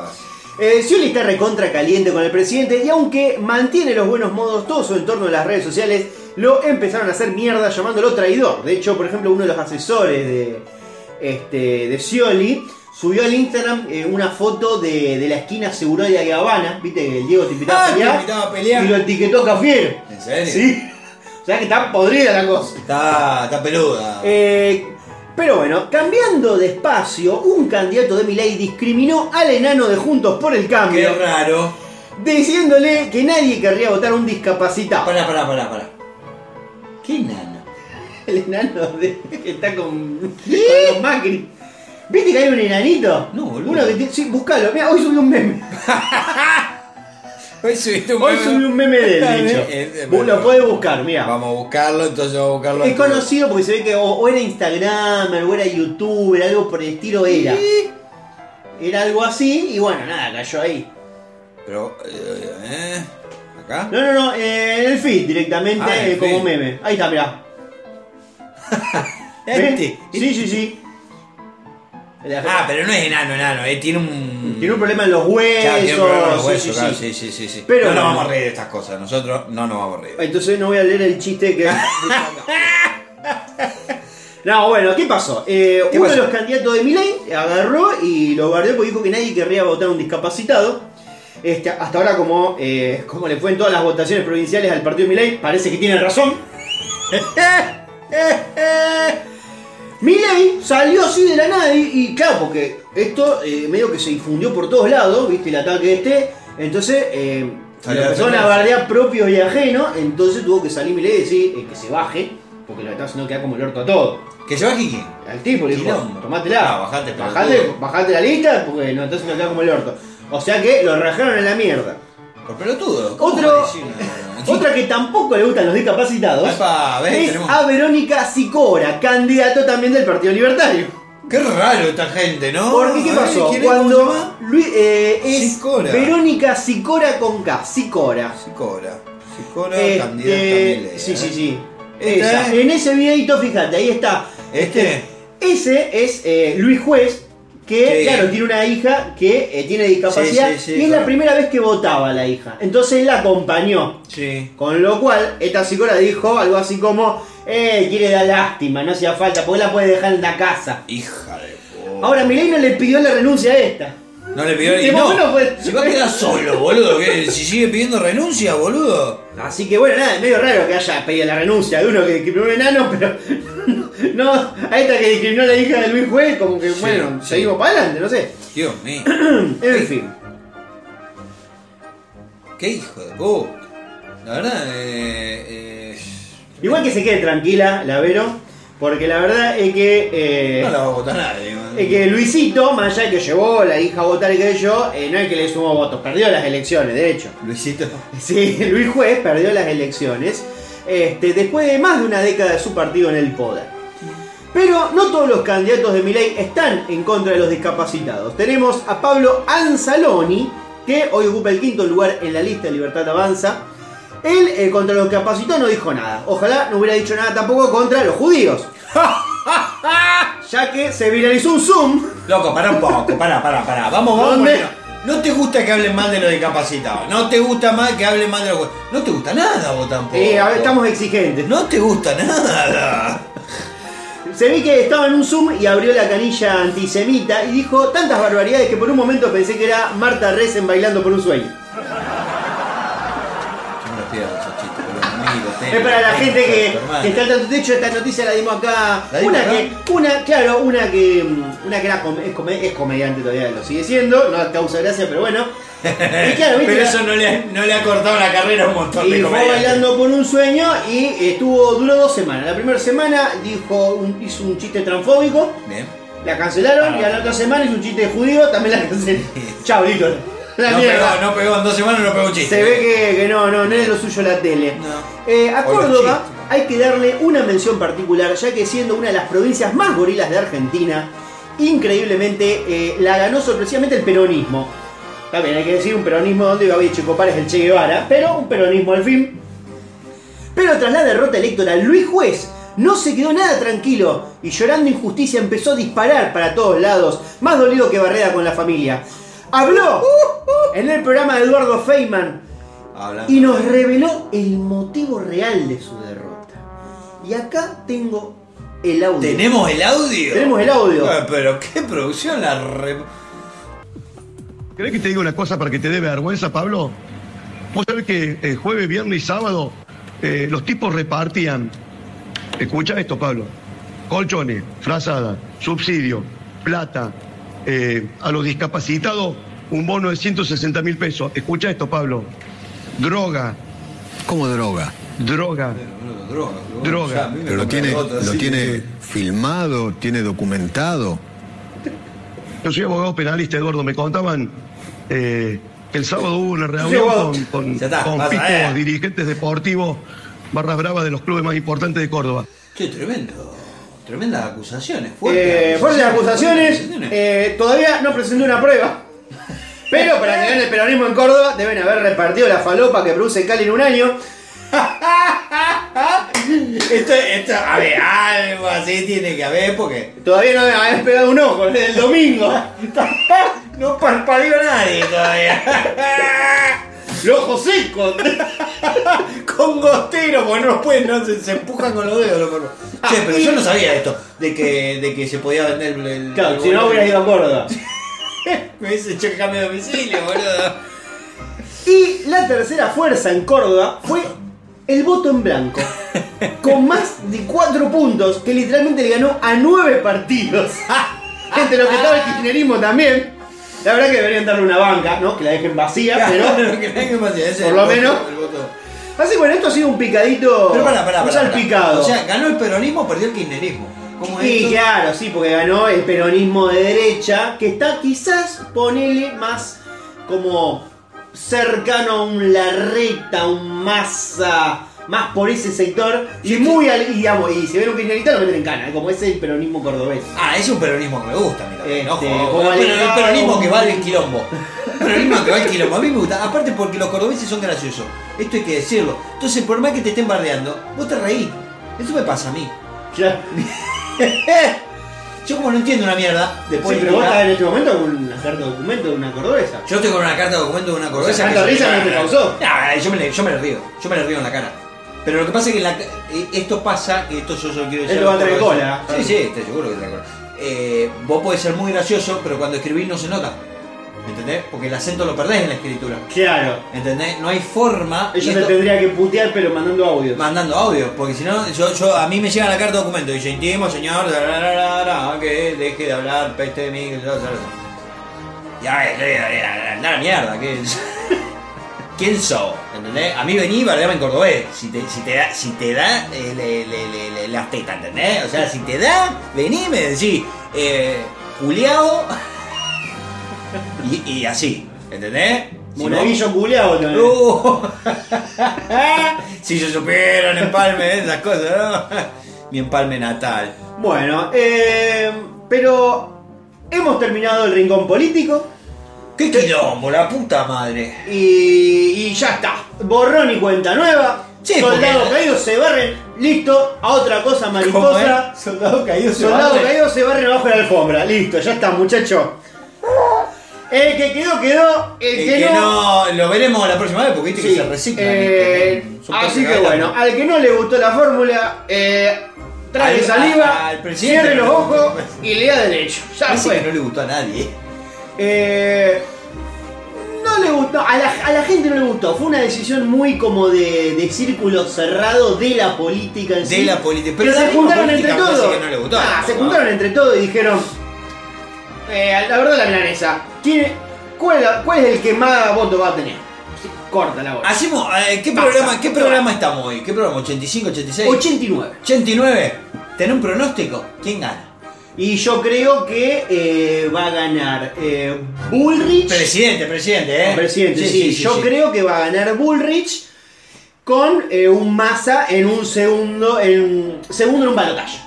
Eh, Scioli está recontra caliente con el presidente y aunque mantiene los buenos modos, todo su entorno de las redes sociales lo empezaron a hacer mierda llamándolo traidor. De hecho, por ejemplo, uno de los asesores de, este, de Scioli subió al Instagram eh, una foto de, de la esquina Segurodia de Habana, viste que el Diego te invitaba Ah, a te pelear, invitaba a pelear. y lo etiquetó a Cafiero. ¿En serio? Sí. O sea que está podrida la cosa. Está, está peluda. Eh, pero bueno, cambiando de espacio, un candidato de Milei discriminó al enano de Juntos por el Qué Cambio, raro. diciéndole que nadie querría votar a un discapacitado. Pará, pará, pará, pará. ¿Qué nano? El enano de, que está con, con los Macri. ¿Viste que hay un enanito? No, boludo. Uno que tiene. Sí, buscalo. Mira, hoy subí un meme. Hoy subiste Hoy subí un meme de él, eh, Vos lo podés buscar, mira. Vamos a buscarlo, entonces vamos a buscarlo. Es conocido porque se ve que o, o era Instagramer, o era youtuber, algo por el estilo era. Era algo así y bueno, nada, cayó ahí. Pero, eh, eh, ¿acá? No, no, no, eh, en el feed directamente Ah, el eh, como feed. meme. Ahí está, mirá. Este. ¿Ves? Sí, sí, sí. Ah, pero no es enano, enano, eh, tiene un. Tiene un problema en los huesos. Claro, tiene un problema en los sí, huesos, sí, claro, sí. sí, sí, sí, sí. Pero no nos vamos a reír de estas cosas, nosotros no nos vamos a reír. Entonces no voy a leer el chiste que. No, bueno, ¿qué pasó? Eh, ¿Qué uno pasó? de los candidatos de Milei agarró y lo guardió porque dijo que nadie querría votar a un discapacitado. Este, hasta ahora, como, eh, como le fue en todas las votaciones provinciales al partido de Milei, parece que tiene razón. Milei salió así de la nada y, y claro, porque esto eh, medio que se difundió por todos lados, viste el ataque este, entonces eh, Salió lo a bardear propios y ajenos, entonces tuvo que salir Milei y decir eh, que se baje, porque lo que está haciendo queda como el orto a todo. ¿Que se baje quién? Al tipo le dijo, Quilombo. tomátela, Ah, bajate, pelotudo. bajate, bajate la lista porque no estás haciendo queda como el orto. O sea que lo rajaron en la mierda. Por pelotudo. ¿cómo Otro- va a decir una- Otra que tampoco le gustan los discapacitados Epa, ves, es tenemos- a Verónica Sicora, candidato también del Partido Libertario. Qué raro esta gente, ¿no? Porque, ¿qué pasó? ¿quién es? ¿Cómo se Cuando llama? Luis, eh, es Sicora. Verónica Sicora con K, Sicora. Sicora. Sicora, Este, candidata a Milei, sí, ¿eh? sí, sí. ¿Esta Esa. es? En ese videito, fíjate, ahí está. ¿Este? Ese es eh, Luis Juez, que claro, tiene una hija que eh, tiene discapacidad Sí, sí, sí, y es claro. la primera vez que votaba la hija. Entonces él la acompañó. Sí. Con lo cual, esta psicóloga dijo algo así como, eh, quiere dar lástima, no hacía falta, porque la puede dejar en la casa. Hija de puta. Ahora Milei no le pidió la renuncia a esta. No le pidió y no. pues- Se va a quedar solo, boludo. ¿qué? Si sigue pidiendo renuncia, boludo. Así que bueno, nada, es medio raro que haya pedido la renuncia de uno que a un enano, pero no, a esta que discriminó a la hija de Luis Juez, como que bueno, sí. seguimos para adelante, no sé. Dios mío. En fin. Qué hijo de puta. La verdad, eh, eh, Igual que se quede tranquila, la Vero, porque la verdad es que... eh, no la va a votar nadie. man. Es que Luisito, más allá de que llevó la hija a votar y que yo, eh, no es que le sumó votos, perdió las elecciones, de hecho. Luisito. Sí, Luis Juez perdió las elecciones este, después de más de una década de su partido en el poder. Pero no todos los candidatos de Milei están en contra de los discapacitados. Tenemos a Pablo Anzaloni, que hoy ocupa el quinto lugar en la lista de Libertad Avanza. Él eh, contra los discapacitados no dijo nada. Ojalá no hubiera dicho nada tampoco contra los judíos. ya que se viralizó un Zoom Loco, pará un poco, pará, pará, pará. Vamos, vamos. ¿Dónde? No te gusta que hablen mal de los discapacitados. No te gusta más que hablen mal de los. No te gusta nada vos tampoco. Eh, a ver, estamos exigentes. No te gusta nada. Se vi que estaba en un Zoom y abrió la canilla antisemita y dijo tantas barbaridades que por un momento pensé que era Marta Resen bailando por un sueño. Me pierdo Es para la gente que, que está al tanto. De hecho, esta noticia la dimos acá. ¿La dimos Una acá? que, una, claro, una que, mm, una que era com- es, come- es comediante todavía, lo sigue siendo, no causa gracia, pero bueno. Y claro, ¿viste? Pero eso no le, ha, no le ha cortado la carrera a un montón Y de fue comediantes. bailando por un sueño y estuvo, duró dos semanas. La primera semana dijo un- hizo un chiste transfóbico, Bien. la cancelaron, Ah. y a la otra semana hizo un chiste judío, también la cancelaron. Chao, listo. La no, mierda. pegó, no pegó, en dos semanas no pegó un chiste. Se ve que, que no, no, no es lo suyo la tele. No. Eh, a Córdoba hay que darle una mención particular, ya que siendo una de las provincias más gorilas de Argentina, increíblemente eh, la ganó sorpresivamente el peronismo. También hay que decir un peronismo donde Gabriel Checopar es el Che Guevara, pero un peronismo al fin. Pero tras la derrota electoral, Luis Juez no se quedó nada tranquilo y llorando injusticia empezó a disparar para todos lados, más dolido que Barreda con la familia. Habló en el programa de Eduardo Feynman Hablando. y nos reveló el motivo real de su derrota. Y acá tengo el audio. ¿Tenemos el audio? Tenemos el audio. Ah, pero qué producción la re... ¿Crees que te diga una cosa para que te dé vergüenza, Pablo? Vos sabés que eh, jueves, viernes y sábado eh, los tipos repartían. Escucha esto, Pablo. Colchones, frazada, subsidio, plata, eh, a los discapacitados un bono de 160 mil pesos. Escucha esto, Pablo. Droga, ¿Cómo droga? droga. Droga, Droga. Pero lo tiene, otra, lo tiene filmado, tiene documentado. Yo soy abogado penalista, Eduardo. Me contaban eh, que el sábado hubo una reunión con, con, está, picos ver. dirigentes deportivos, barras bravas de los clubes más importantes de Córdoba. Che, tremendo. Tremendas acusaciones. Fuertes Eh, fuertes acusaciones. eh, todavía no presentó una prueba. Pero para que gane el peronismo en Córdoba deben haber repartido la falopa que produce Cali en un año. Esto, esto, a ver, algo así tiene que haber porque Todavía no habían pegado un ojo desde el domingo. no parpadeó nadie todavía. Los ojos secos. con gotero, porque no pueden, no, se, se empujan con los dedos. los perros. Che, pero yo no sabía esto, de que, de que se podía vender el. el- Claro, si no hubieras ido a Córdoba. Me hubiese hecho el cambio de domicilio, boludo. Y la tercera fuerza en Córdoba fue el voto en blanco. Con más de cuatro puntos, que literalmente le ganó a nueve partidos. Entre los que estaba el kirchnerismo también. La verdad que deberían darle una banca, ¿no? Que la dejen vacía, pero. Claro, que nadie me hacía, ese por es lo voto, menos. el voto. Así que bueno, esto ha sido un picadito. Pero pará, pará, un pará, pará. salpicado. O sea, ganó el peronismo, perdió el kirchnerismo. ¿Cómo es Y esto? claro, sí, porque ganó el peronismo de derecha, que está quizás, ponele más como cercano a un Larreta, un Massa, más por ese sector, y muy al, y, digamos, y si ven un kirchnerista lo meten en cana, como ese es el peronismo cordobés. Ah, es un peronismo que me gusta, mira. Este, el peronismo que va al quilombo. Peronismo que va al quilombo. A mí me gusta. Aparte porque los cordobeses son graciosos. Esto hay que decirlo. Entonces, por más que te estén bardeando, vos te reís. Eso me pasa a mí. Ya. Yo como no entiendo una mierda de Sí, política. pero vos estás en este momento con una carta de documento de una cordobesa. Yo estoy con una carta de documento de una cordobesa. ¿tanta que- risa no te causó? Nah, yo, me le, yo me le río. Yo me le río en la cara. Pero lo que pasa es que la eh, esto pasa, que esto yo solo quiero decir. Esto va a traer cola. Sí, sí, estoy seguro que trae cola. Eh, vos podés ser muy gracioso, pero cuando escribís no se nota. ¿Entendés? Porque el acento lo perdés en la escritura. Claro. ¿Entendés? No hay forma. y Ellos te esto- tendría que putear, pero mandando audios. mandando audio, porque si no, yo, yo, a mí me llega la carta de documento y dice, intimo señor, que deje de hablar peste de mí, que la, la, la". Ya, a la mierda, ¿qué es? ¿Quién sos? ¿Entendés? A mí vení y bardeame en cordobés. Si te, si te da, si te da eh, le- le- le- le- las tetas, ¿entendés? O sea, si te da, vení y me decís, eh, Juliao. y, y así, ¿entendés? Si Monaguillo culeado también. Uh. si yo supiera el empalme, esas cosas, ¿no? Mi empalme natal. Bueno, eh, pero hemos terminado el rincón político ¡Qué quilombo, la puta madre! y, y ya está. Borrón y cuenta nueva. Sí, Soldados porque- caídos se barren. Listo. A otra cosa mariposa. Soldado caído Soldados caídos se barren abajo de la alfombra. Listo, ya está, muchacho. El que quedó, quedó. El, El que, que no. no, lo veremos la próxima vez porque viste Sí. que se reciclan. Eh, son así que cosas bueno, al que no le gustó la fórmula, eh, trague Al- saliva, a- al presidente cierre no los le ojos gustó. y lea derecho. Ya Parece fue. que no le gustó a nadie. Eh, no le gustó, a la, a la gente no le gustó. Fue una decisión muy como de, de círculo cerrado de la política en sí. De la política. Pero se juntaron entre todos. no le gustó. Ah, se juntaron entre todos y dijeron. eh, la verdad, la milanesa. ¿quién- cuál, ¿Cuál es el que más votos va a tener? Corta la bola. Hacemos, eh, ¿qué, Pasa, programa, ¿qué programa estamos hoy? ¿Qué programa? ¿85, 86? 89. 89. ¿Tenés un pronóstico? ¿Quién gana? Y yo creo que eh, va a ganar eh, Bullrich. Presidente, presidente, ¿eh? Presidente, sí, yo creo que va a ganar Bullrich con eh, un Massa en un segundo, en segundo en un balotaje.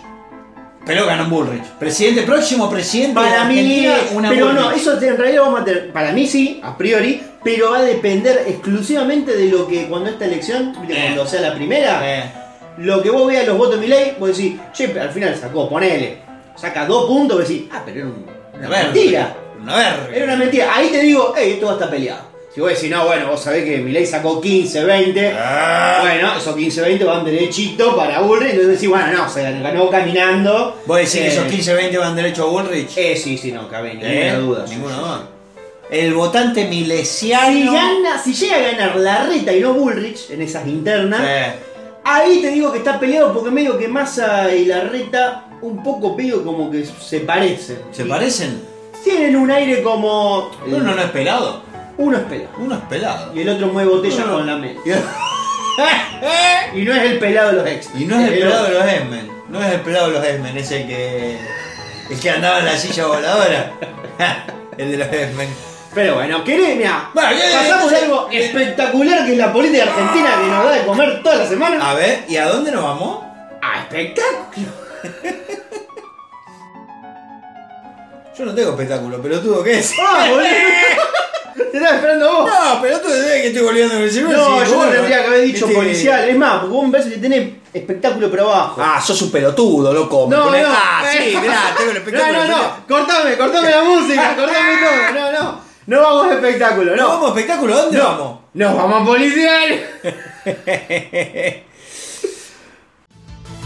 Pero gana un Bullrich. Presidente, próximo presidente de Para mí, una pero no, eso en realidad vamos a tener, para mí sí, a priori, pero va a depender exclusivamente de lo que cuando esta elección, Eh. cuando sea la primera, Eh, lo que vos veas los votos de mi ley, vos decís, che, al final sacó, ponele, saca dos puntos, vos decís, ah, pero era un- una verga. mentira. Una verga. Era una mentira. Ahí te digo, hey, esto va a estar peleado. Si vos decís, no, bueno, vos sabés que Milei sacó 15, 20. Ah. Bueno, esos 15, 20 van derechito para Bullrich. Entonces decís, bueno, no, se ganó caminando. ¿Vos decís que Eh, esos 15, 20 van derecho a Bullrich? Eh, sí, sí, no, cabe ninguna ¿Eh? duda. Ninguna duda. El votante milesiano. Si, gana, si llega a ganar la reta y no Bullrich en esas internas, Eh, ahí te digo que está peleado porque medio que Massa y la reta un poco medio como que se parecen. ¿Se Y parecen? Tienen un aire como. Uno no es pelado. Uno es pelado. Uno es pelado. Y el otro mueve botella no. con la mente. Y no es el pelado de los ex. Y no es el pelado de los X-Men. No es el pelado de los X-Men, es el que. El que andaba en la silla voladora. el de los X-Men. Pero bueno, querés, mirá, Bueno, pasamos algo espectacular que es la política argentina que nos da de comer toda la semana. A ver, ¿y a dónde nos vamos? ¡A espectáculo! Yo no tengo espectáculo, pero tú qué es. ¡Ah, boludo! Te estaba esperando vos. No, pero tú desde que estoy volviendo en el celular. No, sí, yo bueno, no tendría que haber dicho este- policial. Es más, porque vos me parece que tenés espectáculo pero abajo. Ah, sos un pelotudo, loco. Me no, ponés- no. Ah, sí, mirá, tengo el espectáculo. No, no, no. Cortame, cortame la música, cortame todo. No, no. No vamos a espectáculo, ¿No no. vamos a espectáculo? ¿A ¿Dónde No. vamos? Nos vamos a policial.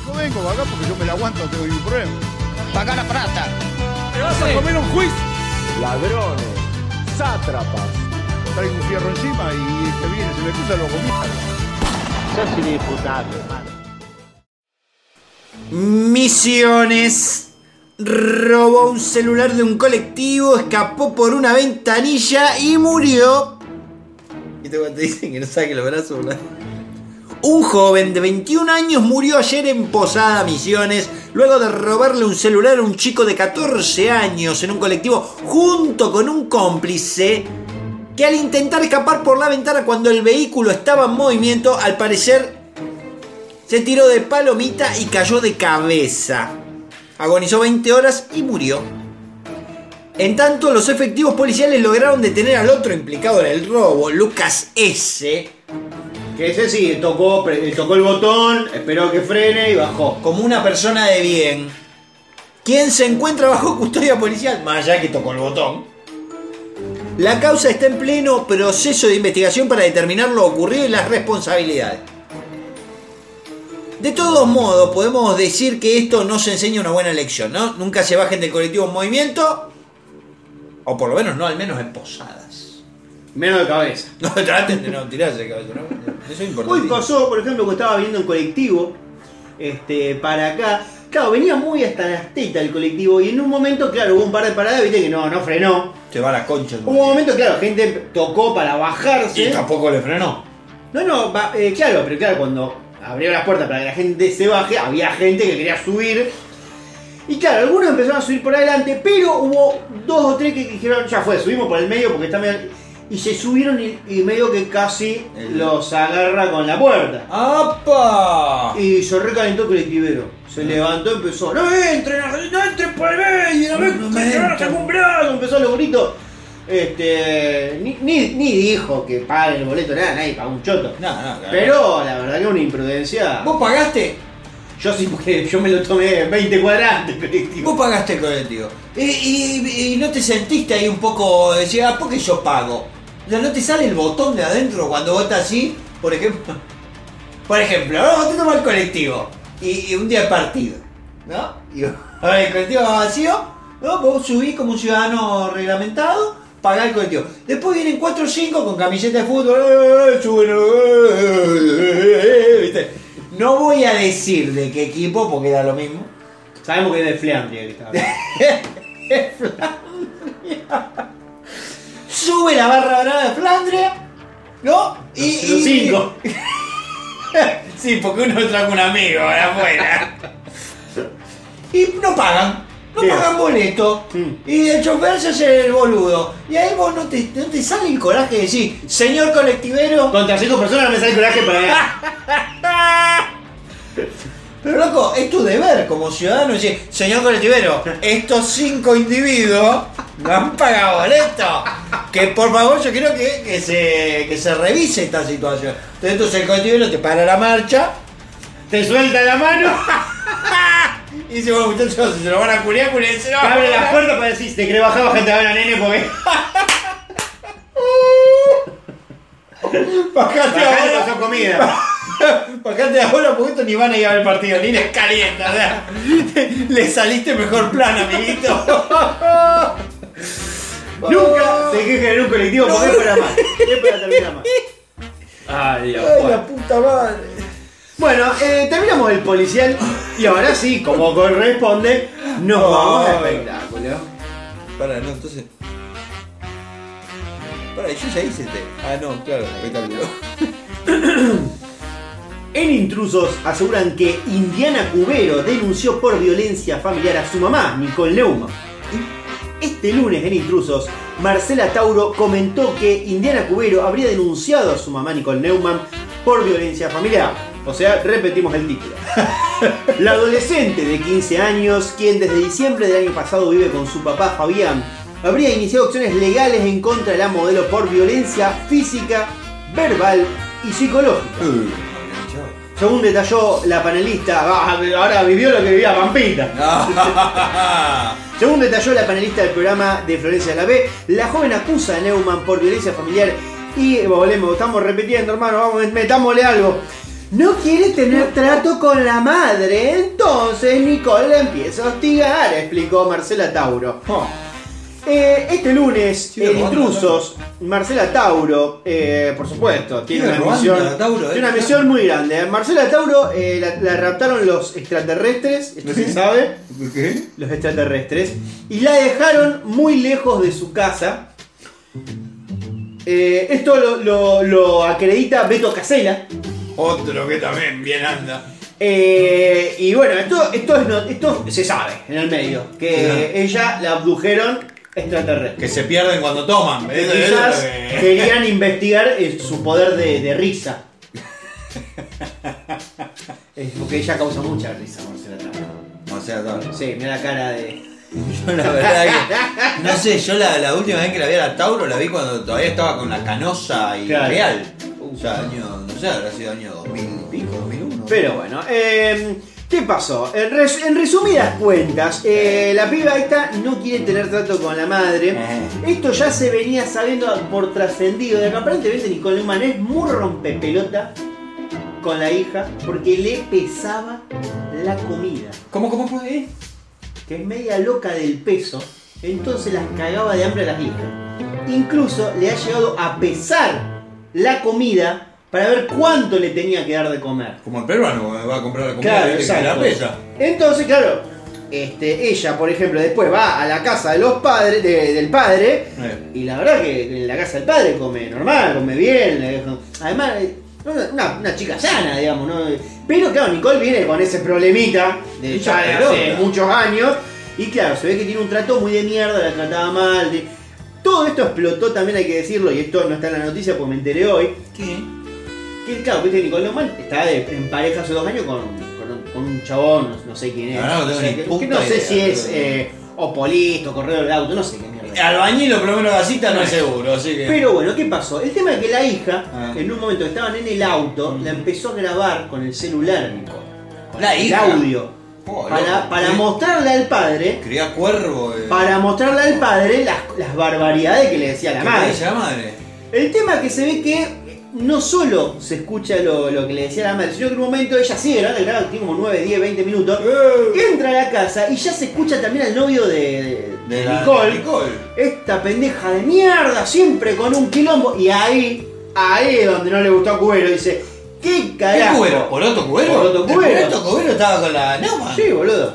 No vengo acá porque yo me la aguanto, no tengo ningún problema. Paga la plata. Te vas a comer un juicio. Ladrones, sátrapas. Traigo un fierro encima y el que viene se me cruza lo comía. Sos inimputable, hermano. Misiones. Robó un celular de un colectivo, escapó por una ventanilla y murió. ¿Y te, te dicen que no saque los brazos? ¿verdad? Un joven de 21 años murió ayer en Posada Misiones luego de robarle un celular a un chico de 14 años en un colectivo junto con un cómplice que al intentar escapar por la ventana cuando el vehículo estaba en movimiento al parecer se tiró de palomita y cayó de cabeza. Agonizó 20 horas y murió. En tanto, los efectivos policiales lograron detener al otro implicado en el robo, Lucas S., Que ese sí, tocó, pre- tocó el botón, esperó que frene y bajó. Como una persona de bien. quien se encuentra bajo custodia policial, más allá que tocó el botón. La causa está en pleno proceso de investigación para determinar lo ocurrido y las responsabilidades. De todos modos, podemos decir que esto no se enseña una buena lección, ¿no? Nunca se bajen del colectivo en movimiento, o por lo menos no, al menos en posadas. Menos de cabeza. No traten de no tirarse de cabeza, ¿no? Eso es importante. Hoy pasó, por ejemplo, que estaba viendo en colectivo, este, para acá. Claro, venía muy hasta las tetas el colectivo y en un momento, claro, hubo un par de paradas, viste que no, no frenó. Se va la concha. Hubo un momento, claro, gente tocó para bajarse. Y tampoco le frenó. No, no, va- eh, claro, pero claro, cuando abrió las puertas para que la gente se baje, había gente que quería subir. Y claro, algunos empezaron a subir por adelante, pero hubo dos o tres que dijeron, ya fue, subimos por el medio porque está medio... Y se subieron y, y medio que casi El- los agarra con la puerta. ¡Apa! Y se recalentó el colectivero. Se levantó y empezó, no entren, no entren por el medio, no, No me entren". sacar un brazo", Empezó los gritos. Este, ni, ni, ni dijo que paguen el boleto, nada, nadie pagó un choto. No, no, claro. Pero la verdad que una imprudencia. ¿Vos pagaste? Yo sí, porque yo me lo tomé 20 cuadrantes colectivo. Vos pagaste el colectivo. Y, y- y no te sentiste ahí un poco, decía, ah, ¿por qué yo pago? O sea, ¿no te sale el botón de adentro cuando vos estás así? Por ejemplo, por ejemplo, vamos a tomar el colectivo y, y un día de partido, ¿no? Y ahora el colectivo va vacío, ¿no? Vos subís como un ciudadano reglamentado, pagás el colectivo. Después vienen 4 o 5 con camiseta de fútbol, ¡eh, suben, eh, ¿viste? No voy a decir de qué equipo porque da lo mismo. Sabemos que es de Flandria que estaba. Sube la barra brava de Flandria, ¿no? Y, Los cinco. sí, porque uno trajo un amigo de afuera. y no pagan. No Bien. pagan boleto. Mm. Y el chofer se hace el boludo. Y ahí vos no te, no te sale el coraje de decir, señor colectivero. Contra cinco personas no me sale coraje para Pero loco, es tu deber como ciudadano decir, señor colectivero, estos cinco individuos no han pagado boleto. Que por favor yo quiero que, que se, que se revise esta situación. Entonces el colectivero te para la marcha Te suelta la mano, y dice, bueno muchachos, se lo van a culiar, culiárselo. te abre las puertas para decir, te bajaba gente a ver a nene porque. Bajate comida. Bajate ahora porque esto ni van a ir a ver el partido, ni les calienta. o sea, le saliste mejor plan, amiguito. Nunca se quejen en un colectivo porque es para más. Es para terminar más. Ay, Dios. Ay, Bueno. la puta madre. Bueno, eh, terminamos el policial y ahora sí, como corresponde, nos Ay. vamos al espectáculo. Para, no, entonces. Para, yo ya hice este. Ah, no, claro, espectáculo. En Intrusos aseguran que Indiana Cubero denunció por violencia familiar a su mamá, Nicole Neumann. Este lunes en Intrusos, Marcela Tauro comentó que Indiana Cubero habría denunciado a su mamá, Nicole Neumann, por violencia familiar. O sea, repetimos el título. La adolescente de 15 años, quien desde diciembre del año pasado vive con su papá Fabián, habría iniciado acciones legales en contra de la modelo por violencia física, verbal y psicológica. Según detalló la panelista, ah, ahora vivió lo que vivía Pampita. Según detalló la panelista del programa de Florencia de la B, la joven acusa a Neumann por violencia familiar y eh, volvemos, estamos repitiendo, hermano, vamos, metámosle algo. No quiere tener trato con la madre, entonces Nicole la empieza a hostigar, explicó Marcela Tauro. Eh, este lunes, en robando, Intrusos, Marcela Tauro, eh, por supuesto, tiene una misión, Tauro, eh. tiene una misión muy grande. Marcela Tauro eh, la, la raptaron los extraterrestres, esto se sabe, ¿Qué? los extraterrestres, y la dejaron muy lejos de su casa. Eh, esto lo, lo- lo acredita Beto Casella. Otro que también bien anda. Eh, y bueno, esto, esto, es no- esto se sabe en el medio, que ella la abdujeron extraterrestres. Que se pierden cuando toman. Que quizás querían investigar eh, su poder de, de risa. Es porque ella causa mucha risa, Marcela Tauro. O sea, no. Sí, mira la cara de. Yo la verdad que. No sé, yo la, la última vez que la vi a la Tauro la vi cuando todavía estaba con la canosa y Claro. real. O sea, año. No sé, habrá sido año 2000 y pico, 2001. Pero bueno, eh, ¿qué pasó? En, res- en resumidas cuentas, eh, la piba esta no quiere tener trato con la madre. Esto ya se venía sabiendo por trascendido de que aparentemente Nicole Neumann es muy rompepelota con la hija porque le pesaba la comida. ¿Cómo, cómo fue? Que es media loca del peso, entonces las cagaba de hambre a las hijas. Incluso le ha llegado a pesar la comida para ver cuánto le tenía que dar de comer. Como el peruano que va a comprar la comida Claro, que la pesa. Entonces, claro, este, ella, por ejemplo, después va a la casa de los padres, de- del padre, Eh. y la verdad que en la casa del padre come normal, come bien. dejan- Además, eh, una, una chica sana, digamos, ¿no? Pero claro, Nicole viene con ese problemita de ya de hace muchos años. Y claro, se ve que tiene un trato muy de mierda, la trataba mal. de- Todo esto explotó también, hay que decirlo, y esto no está en la noticia porque me enteré hoy. ¿Qué? Que claro, viste, Nicole Neumann está de- en pareja hace dos años con, con un- con un chabón, no, sé quién es. No, sé, ni que- puta que no sé idea, si es eh, opolista o corredor de auto, no sé qué mierda. Albañil o primero gasita no es seguro, así que. Pero bueno, ¿qué pasó? El tema es que la hija, Ah. en un momento que estaban en el auto, la empezó a grabar con el celular, Nicole. Con La el hija. audio. Oh, para para mostrarle al padre, Cría cuervo. eh. para mostrarle al padre las, las barbaridades que le decía la ¿Qué madre. le dice la madre? El tema es que se ve que no solo se escucha lo, lo que le decía la madre, sino que en un momento ella sigue grabando, graba, tiene como 9, 10, 20 minutos, entra a la casa y ya se escucha también al novio de, de- de De Nicole. Nicole. Esta pendeja de mierda, siempre con un quilombo. Y ahí, ahí es donde no le gustó a Cubero, dice, ¿qué ¿Qué carajo? cubero? ¿Poroto cubero? Poroto El cubero. Poroto cubero estaba con la Neumann. Sí, boludo.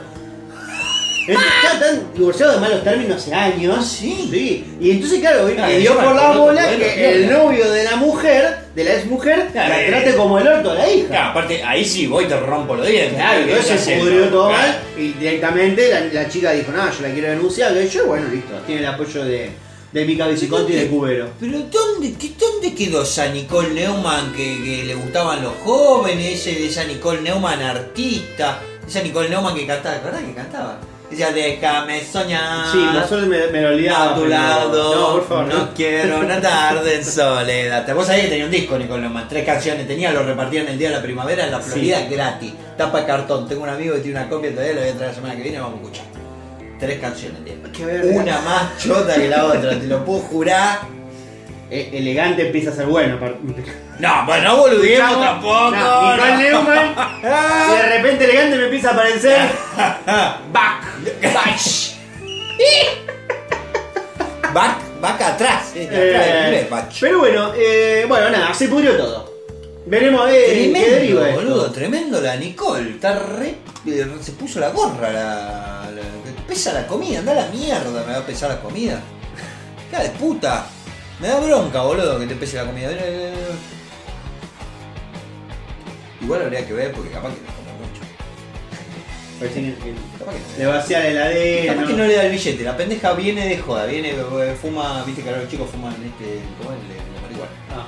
Ya están divorciados de malos términos hace años. Ah, sí. Sí. Y entonces, claro, Ah, le dio por la poroto bola bueno, que el novio de la mujer, de la ex mujer, Claro, la eh. trate como el orto a la hija. Claro, aparte, ahí sí voy y te rompo los dientes. Claro, ¿Qué entonces se pudrió todo mal y directamente la, la chica dijo, no, yo la quiero denunciar, que yo, bueno, listo, tiene el apoyo de, de Mica Viciconti y de Cubero. Pero ¿dónde, qué, ¿dónde quedó esa Nicole Neumann que, que le gustaban los jóvenes? Ese- Esa Nicole Neumann artista, esa Nicole Neumann que cantaba, ¿verdad que cantaba? Decía, déjame soñar. Sí, nosotros me, me lo olvidaba. a tu lado, No, por favor, no. quiero una tarde en soledad. Vos que tenía un disco Nicole Neumann, tres canciones tenía, lo repartían el día de la primavera en la Florida gratis. Tapa de cartón, tengo un amigo que tiene una copia todavía, lo voy a traer la semana que viene, vamos a escuchar. Tres canciones tiene. Una más chota que la otra, te lo puedo jurar. Eh, elegante empieza a ser bueno. par- No, bueno, no boludeemos tampoco. no, Nicole. Neumann, y de repente elegante me empieza a aparecer. Back. Back, back atrás, eh, atrás, Eh, back. pero bueno, eh, bueno, nada, se pudrió todo. Veremos a ver qué Tremendo, deriva esto. boludo, tremendo la Nicole. Está re. eh, Se puso la gorra, la, la- Pesa la comida, anda a la mierda, me va a pesar la comida. Hija de puta. Me da bronca, boludo, que te pese la comida. Eh, Igual habría que ver porque capaz que no come mucho. Parece que- Capaz que no. Le vacía la heladera. Capaz que no le da el billete, la pendeja viene de joda, viene, eh, fuma, viste que ahora los chicos fuman este, ¿cómo es? El- la marihuana. Ah,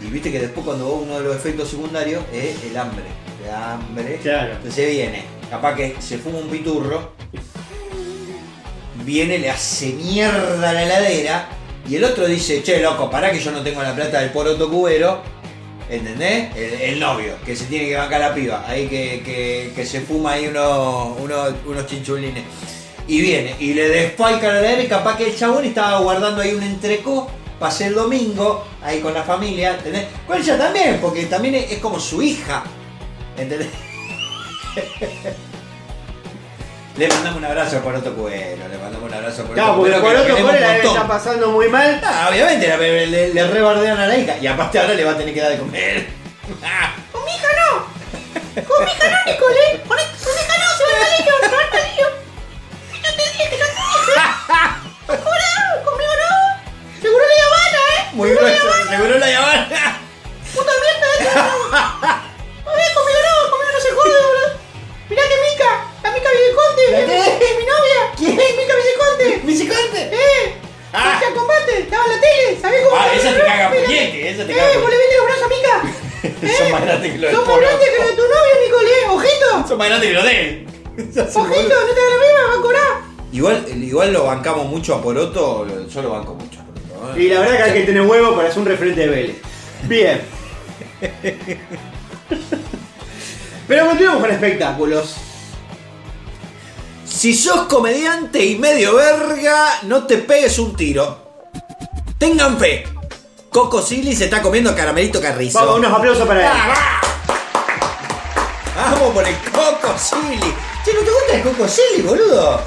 Y viste que después cuando uno de los efectos secundarios es el hambre. El hambre. Claro. Entonces viene, capaz que se fuma un piturro, viene, le hace mierda a la heladera, y el otro dice, che loco, pará que yo no tengo la plata del poroto cubero. ¿Entendés? El, novio, que se tiene que bancar la piba, ahí que, que- se fuma ahí unos, unos, unos chinchulines. Y viene, y le desfalca la heladera capaz que el chabón estaba guardando ahí un entrecó hacer el domingo, ahí con la familia, ¿entendés? Con ella también, porque también es como su hija, ¿entendés? Le mandamos un abrazo por otro cuero, le mandamos un abrazo por Claro, otro porque cuero por que lo otro queremos por la debe estar pasando muy mal. Ah, obviamente le, le, le rebardean a la hija y aparte ahora le va a tener que dar de comer. Con mi hija no. Con mi hija no, Nicole. Con, con mi hija no, se va al colegio, se va al colegio. Yo te dije que no te dije. ¿Cómo no? Conmigo no. Seguro la Habana, ¿eh? Muy grueso, seguro la llamaron. Puta mierda. ¿La qué? es mi novia. ¿Quién? Mica Viciconte. ¿Visicante? Eh. Ah. Marcha combate, estaba en la tele, ¿sabés cómo? Ah, esa te caga puñete, esa te Eh, caga vos le viste los brazos a Mica. Son más grandes que los del Son más grandes que los de tu novio, Nicole, eh. Ojito. Son más grandes que los de él. Ojito, no te hagas la misma, va a cobrar. Igual, igual lo bancamos mucho a Poroto, yo lo banco mucho a Poroto. ¿eh? Y la verdad que hay que tener huevo para ser un referente de Vélez. Bien. Pero continuamos con espectáculos. Si sos comediante y medio verga, no te pegues un tiro. Tengan fe. Coco Silly se está comiendo caramelito carrizo. Vamos, unos aplausos para él. ¡Ah, va! Vamos por el Coco Silly. Che, ¿no te gusta el Coco Silly, boludo?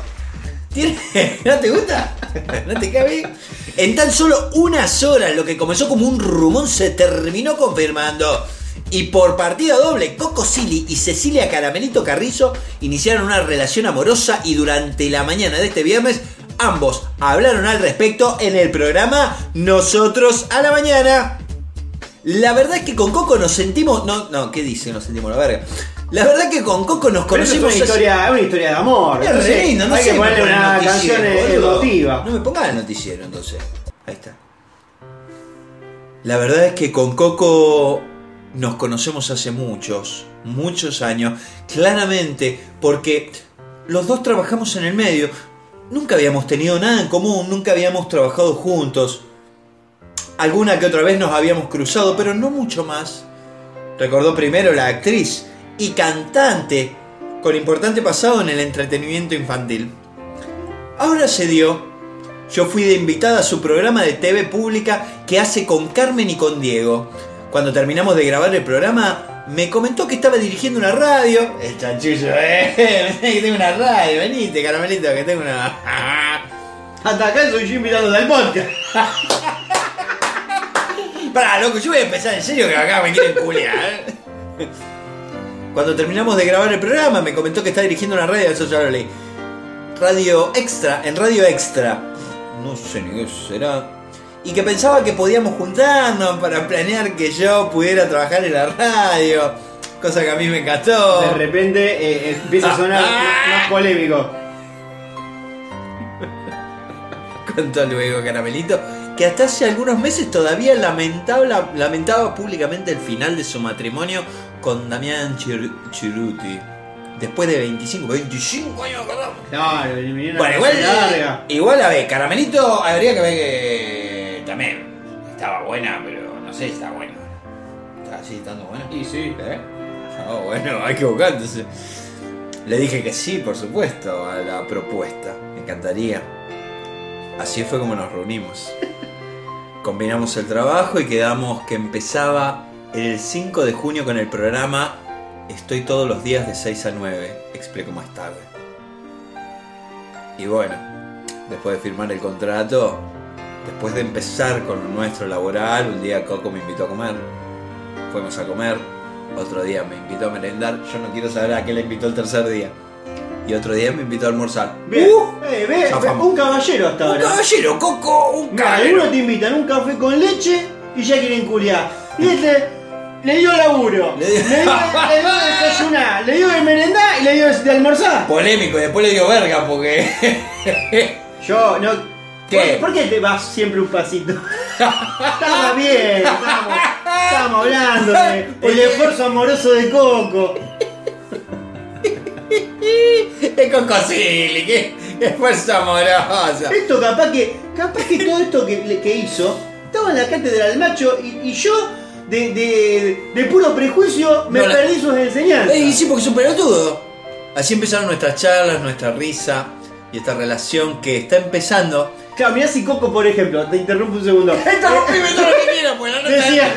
¿Tiene- ¿No te gusta? ¿No te cae bien? En tan solo unas horas, lo que comenzó como un rumón se terminó confirmando. Y por partida doble, Coco Silly y Cecilia Caramelito Carrizo iniciaron una relación amorosa y durante la mañana de este viernes ambos hablaron al respecto en el programa Nosotros a la Mañana. La verdad es que con Coco nos sentimos... No, no, ¿qué dice? Nos sentimos la verga. La verdad es que con Coco nos Pero eso es conocimos... una historia, es una historia de amor. es re lindo, no hay sé que ponerle una canción emotiva. No me pongas el noticiero entonces. Ahí está. La verdad es que con Coco nos conocemos hace muchos, muchos años. Claramente, porque los dos trabajamos en el medio. Nunca habíamos tenido nada en común, nunca habíamos trabajado juntos. Alguna que otra vez nos habíamos cruzado, pero no mucho más. Recordó primero la actriz y cantante con importante pasado en el entretenimiento infantil. Ahora se dio, yo fui de invitada a su programa de TV pública que hace con Carmen y con Diego. Cuando terminamos de grabar el programa, me comentó que estaba dirigiendo una radio. El chanchullo, eh, que tengo una radio, venite, caramelito, que tengo una... Hasta acá soy yo invitado del podcast. Pará, loco, yo voy a empezar en serio que acá me quieren culiar. Cuando terminamos de grabar el programa, me comentó que está dirigiendo una radio, eso ya lo leí. Radio Extra, en Radio Extra. No sé ni qué será. Y que pensaba que podíamos juntarnos para planear que yo pudiera trabajar en la radio. Cosa que a mí me encantó. De repente eh, empieza a sonar Ah. más polémico. Contó luego Caramelito que hasta hace algunos meses todavía lamentaba, lamentaba públicamente el final de su matrimonio con Damián Chir- Chiruti. Después de 25, 25 años. Claro, vinieron Bueno, igual, igual a ver, Caramelito habría que ver que también estaba buena, pero no sé si está buena. ¿Está así estando buena? Y sí. ¿Eh? No, bueno, hay que buscar entonces. Le dije que sí, por supuesto, a la propuesta. Me encantaría. Así fue como nos reunimos. Combinamos el trabajo y quedamos que empezaba el 5 de junio con el programa Estoy todos los días de 6 a 9. Explico más tarde. Y bueno, después de firmar el contrato, después de empezar con lo nuestro laboral, un día Coco me invitó a comer. Fuimos a comer. Otro día me invitó a merendar. Yo no quiero saber a qué le invitó el tercer día. Y otro día me invitó a almorzar. Bien. ¡Uh! Eh, ve, un caballero hasta Un ahora. caballero, Coco, un Mira, caballero. algunos te invitan un café con leche y ya quieren culiar. Y este le dio laburo. Le Le dio- dio, le dio de desayunar, le dio de merendar y le dio de almorzar. Polémico, y después le dio verga porque. Yo, no. ¿Qué? ¿Por, qué te vas siempre un pasito? Estamos bien, estamos, estamos hablando de el esfuerzo amoroso de Coco. es Coco Silly, qué esfuerzo amoroso. Esto capaz que, capaz que todo esto que, que hizo estaba en la cátedra del macho y, y yo de, de, de puro prejuicio me No perdí sus enseñanzas. Ey, sí, porque es un pelotudo. Así empezaron nuestras charlas, nuestra risa y esta relación que está empezando. Claro, mirá si Coco, por ejemplo, te interrumpo un segundo. Interrumpime todo lo que pues la nota Decía,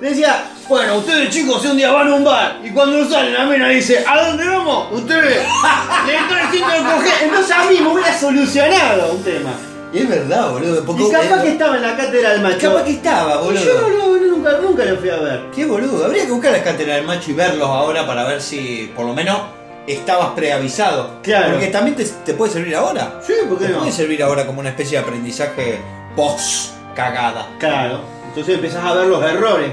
decía, bueno, ustedes chicos un día van a un bar y cuando salen la mina dice, ¿a dónde vamos? Ustedes le diciendo de coger. Entonces a mí me hubiera solucionado un tema. Y es verdad, boludo. Porque Y capaz eh, que estaba en la cátedra del macho. capaz que estaba, boludo. yo no, no, no, nunca, nunca lo fui a ver. Qué boludo. Habría que buscar la cátedra del macho y verlos ahora para ver si por lo menos estabas preavisado. Claro. Porque también te, te puede servir ahora. Sí, ¿por qué Te no? puede servir ahora como una especie de aprendizaje post cagada. Claro. Entonces empezás a ver los errores.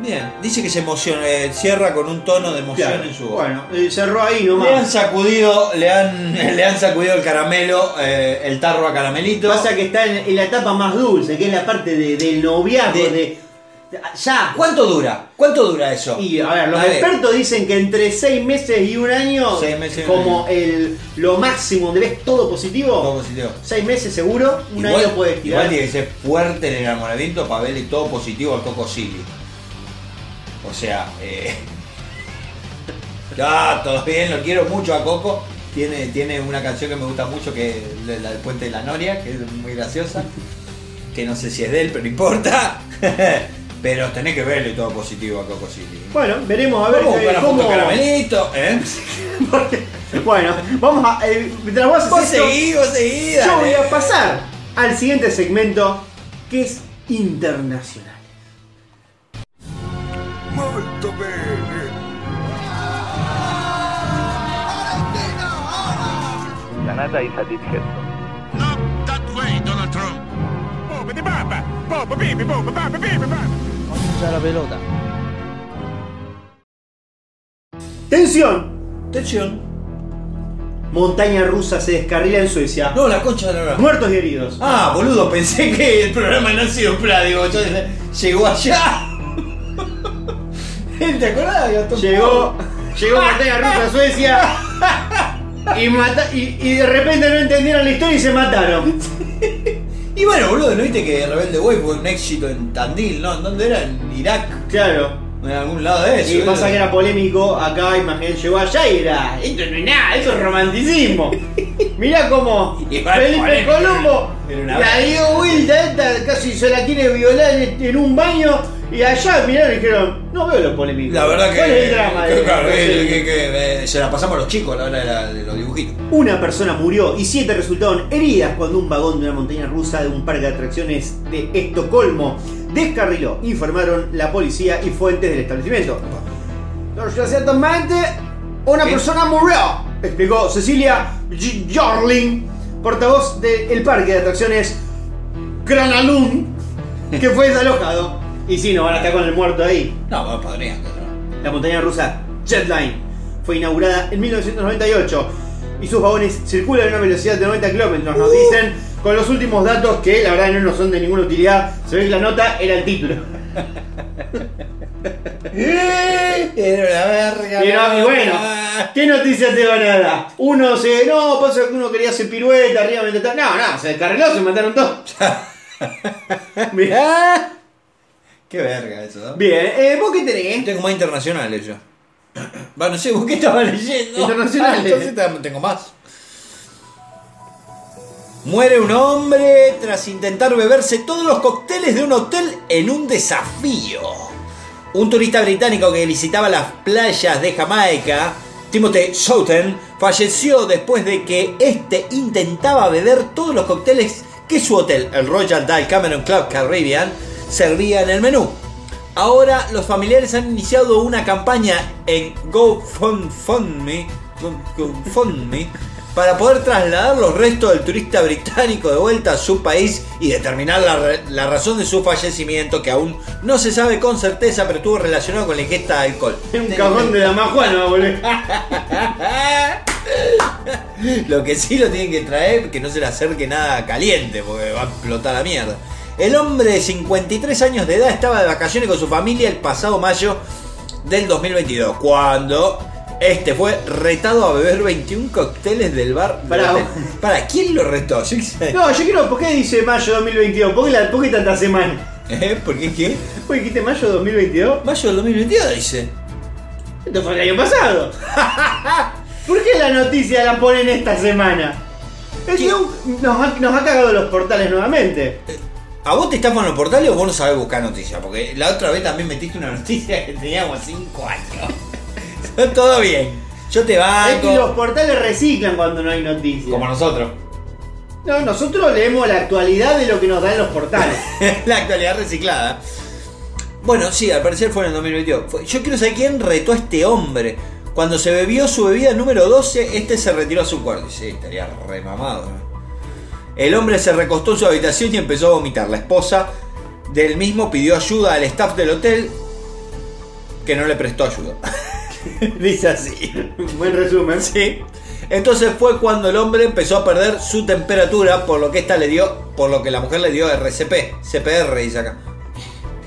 Bien, dice que se emociona, eh, cierra con un tono de emoción Claro. en su voz. Bueno, eh, cerró ahí Le han nomás. sacudido, le han, le han sacudido el caramelo, eh, el tarro a caramelito. Pasa que está en, en la etapa más dulce, que es la parte de, del noviazgo, de- Ya. ¿Cuánto dura? ¿Cuánto dura eso? Y a ver, los A ver. expertos dicen que entre 6 meses y un año, Seis meses un como el lo máximo donde ves todo positivo, Todo positivo. 6 meses seguro, un igual, año puedes tirar. igual tiene que ser fuerte en el enamoramiento para verle todo positivo al Coco Silly. O sea, eh... ya, todo bien, lo quiero mucho a Coco. Tiene, tiene una canción que me gusta mucho que es la la del Puente de la Noria, que es muy graciosa. Que no sé si es de él, pero no importa. pero tenés que verle todo positivo a Coco Silly. Bueno, veremos a ver eh, la cómo. caramelito, ¿eh? Bueno, vamos a. eh, mientras vos haces Vos esto, seguí, vos seguí, yo voy a pasar al siguiente segmento que es internacional. Molto bene. Canada is a deep Tensión. Atención. Montaña rusa se descarrila en Suecia. No, la concha de la lora. Muertos y heridos. Ah, boludo, pensé que el programa no ha sido plan, digo, yo llegó allá. ¿Te acordás? Gastón? Llegó, llegó Montaña rusa a Suecia. Y, mata- y, y de repente no entendieron la historia y se mataron. Y bueno, boludo, ¿no viste que Rebelde Way fue un éxito en Tandil, no? ¿En dónde era? En Irak. Claro. En algún lado de eso. Y pasa que era polémico acá, imagínate, llegó allá y era. Esto no es nada, esto es romanticismo. Mirá cómo Felipe Colombo la dio vuelta, esta casi se la quiere violar en, en un baño. Y allá miraron y dijeron, no veo lo polémico. La verdad que. ¿Cuál es el drama? que- de- claro, de- que- que- que, eh, se la pasamos a los chicos a la hora de, la- de los dibujitos. Una persona murió y siete resultaron heridas cuando un vagón de una montaña rusa de un parque de atracciones de Estocolmo descarriló, informaron la policía y fuentes del establecimiento. Ciertamente, una ¿Qué? persona murió, explicó Cecilia Jorling, portavoz del parque de atracciones Granalund, que fue desalojado. Y si no, van a estar con el muerto ahí. No, bueno, podrían. ¿no? La montaña rusa Jetline fue inaugurada en 1998 y sus vagones circulan a una velocidad de 90 kilómetros, nos dicen con los últimos datos que la verdad no nos son de ninguna utilidad. Se ve que la nota era el título. Era una verga. Y, no- y bueno, ¿qué noticias te van a dar? Uno se. No, pasa que uno quería hacer pirueta arriba mientras. No, no, se descarriló, se mataron todos. Bien, Qué verga eso, ¿no? Bien, eh, ¿vos qué tenés? Tengo más internacionales yo. Va, no sé, ¿vos qué estabas leyendo? Internacionales. Ah, entonces tam- tengo más. Muere un hombre tras intentar beberse todos los cócteles de un hotel en un desafío. Un turista británico que visitaba las playas de Jamaica, Timothy Southern, falleció después de que este intentaba beber todos los cócteles que su hotel, el Royal Dal Cameron Club Caribbean, servía en el menú. Ahora los familiares han iniciado una campaña en GoFundMe, GoFundMe para poder trasladar los restos del turista británico de vuelta a su país y determinar la, razón de su fallecimiento, que aún no se sabe con certeza, pero estuvo relacionado con la ingesta de alcohol. Un cajón de la majuana, boludo. Lo que sí lo tienen que traer, que no se le acerque nada caliente, porque va a explotar la mierda. El hombre de 53 años de edad estaba de vacaciones con su familia el pasado mayo del 2022, cuando este fue retado a beber 21 cócteles del bar. Pará, ¿quién lo retó? Yo qué. No, yo quiero. ¿Por qué dice mayo 2022? ¿Por qué, la, por qué tanta semana? ¿Eh? ¿Por qué qué? ¿Vos dijiste mayo 2022? Mayo del 2022 dice. Esto fue el año pasado. ¿Por qué la noticia la ponen esta semana? Es que un- nos, ha, nos ha cagado los portales nuevamente. ¿A vos te estafan los portales o vos no sabés buscar noticias? Porque la otra vez también metiste una noticia que teníamos 5 años. Todo bien. Yo te Es banco. que los portales reciclan cuando no hay noticias. Como nosotros. No, nosotros leemos la actualidad de lo que nos dan los portales. la actualidad reciclada. Bueno, sí, al parecer fue en el 2022. Fue- Yo quiero saber quién retó a este hombre. Cuando se bebió su bebida número 12, este se retiró a su cuarto. Y sí, estaría remamado. ¿no? El hombre se recostó en su habitación y empezó a vomitar. La esposa del mismo pidió ayuda al staff del hotel que no le prestó ayuda. Dice así. Buen resumen. Sí. Entonces fue cuando el hombre empezó a perder su temperatura, por lo que esta le dio, por lo que la mujer le dio RCP, CPR, dice acá.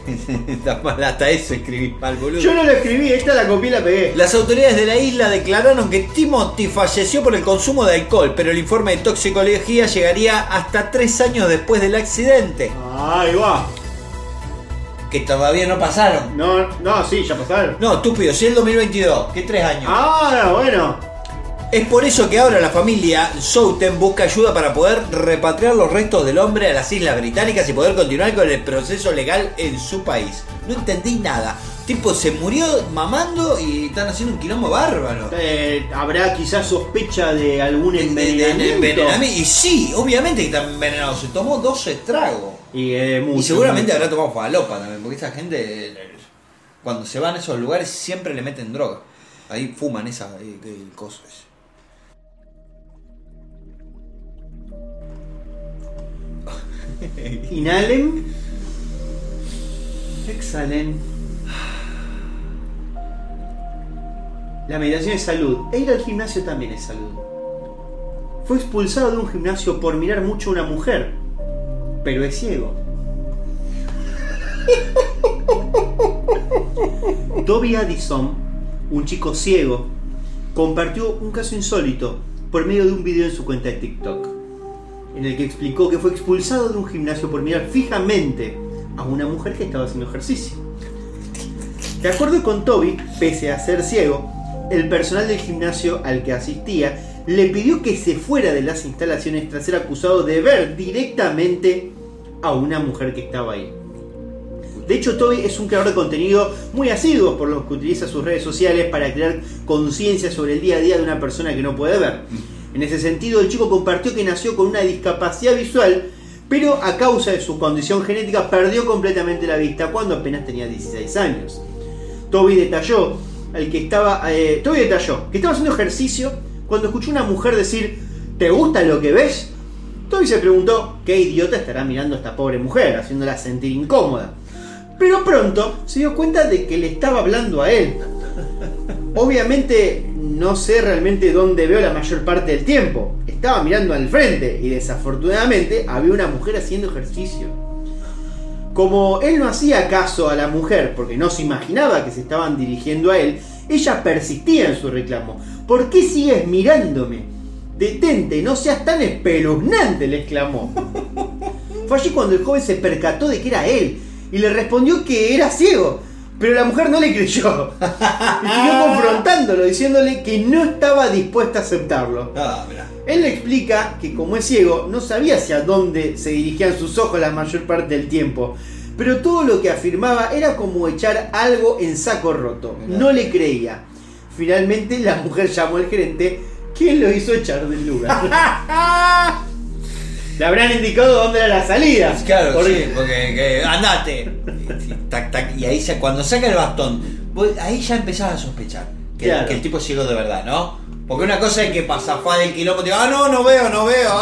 Está mal, hasta eso escribí mal, boludo. Yo no lo escribí, esta la copié y la pegué. Las autoridades de la isla declararon que Timothy falleció por el consumo de alcohol, pero el informe de toxicología llegaría hasta tres años después del accidente, Ahí va. Que todavía no pasaron. No, no, sí, ya pasaron. No, estúpido, si es el 2022, que tres años. Ah, bueno. Es por eso que ahora la familia Souten busca ayuda para poder repatriar los restos del hombre a las Islas Británicas y poder continuar con el proceso legal en su país. No entendí nada. Tipo, se murió mamando y están haciendo un quilombo bárbaro. Eh, Habrá quizás sospecha de algún De- de- de envenenamiento. Y sí, obviamente que está envenenado. Se tomó 12 tragos. Y, eh, mucho, y seguramente mucho. habrá tomado falopa también, porque esa gente, eh, cuando se van a esos lugares, siempre le meten droga. Ahí fuman esa eh, cosas. Inhalen. Exhalen. La meditación es salud. E ir al gimnasio también es salud. Fue expulsado de un gimnasio por mirar mucho a una mujer. Pero es ciego. Toby Addison, un chico ciego, compartió un caso insólito por medio de un video en su cuenta de TikTok, en el que explicó que fue expulsado de un gimnasio por mirar fijamente a una mujer que estaba haciendo ejercicio. De acuerdo con Toby, pese a ser ciego, el personal del gimnasio al que asistía le pidió que se fuera de las instalaciones tras ser acusado de ver directamente a una mujer que estaba ahí. De hecho, Toby es un creador de contenido muy asiduo por lo que utiliza sus redes sociales para crear conciencia sobre el día a día de una persona que no puede ver. En ese sentido, el chico compartió que nació con una discapacidad visual, pero a causa de su condición genética perdió completamente la vista cuando apenas tenía 16 años. Toby detalló, el que estaba, eh, detalló que estaba haciendo ejercicio cuando escuchó una mujer decir, ¿te gusta lo que ves? Toby se preguntó qué idiota estará mirando a esta pobre mujer, haciéndola sentir incómoda. Pero pronto se dio cuenta de que le estaba hablando a él. Obviamente no sé realmente dónde veo la mayor parte del tiempo. Estaba mirando al frente y desafortunadamente había una mujer haciendo ejercicio. Como él no hacía caso a la mujer porque no se imaginaba que se estaban dirigiendo a él, ella persistía en su reclamo. ¿Por qué sigues mirándome? Detente, no seas tan espeluznante, le exclamó. Fue allí cuando el joven se percató de que era él y le respondió que era ciego. Pero la mujer no le creyó. Y siguió confrontándolo, diciéndole que no estaba dispuesta a aceptarlo. Ah, mirá. Él le explica que como es ciego, no sabía hacia dónde se dirigían sus ojos la mayor parte del tiempo. Pero todo lo que afirmaba era como echar algo en saco roto. No le creía. Finalmente la mujer llamó al gerente, quien lo hizo echar del lugar. Le habrán indicado dónde era la salida. Claro, Porque- sí, porque que, andate. Y, tac, tac, y ahí se- cuando saca el bastón, vos- ahí ya empezás a sospechar que, Claro. que el tipo es ciego de verdad, ¿no? Porque una cosa es que pasa fue del kilómetro digo, ah, no, no veo, no veo, ah,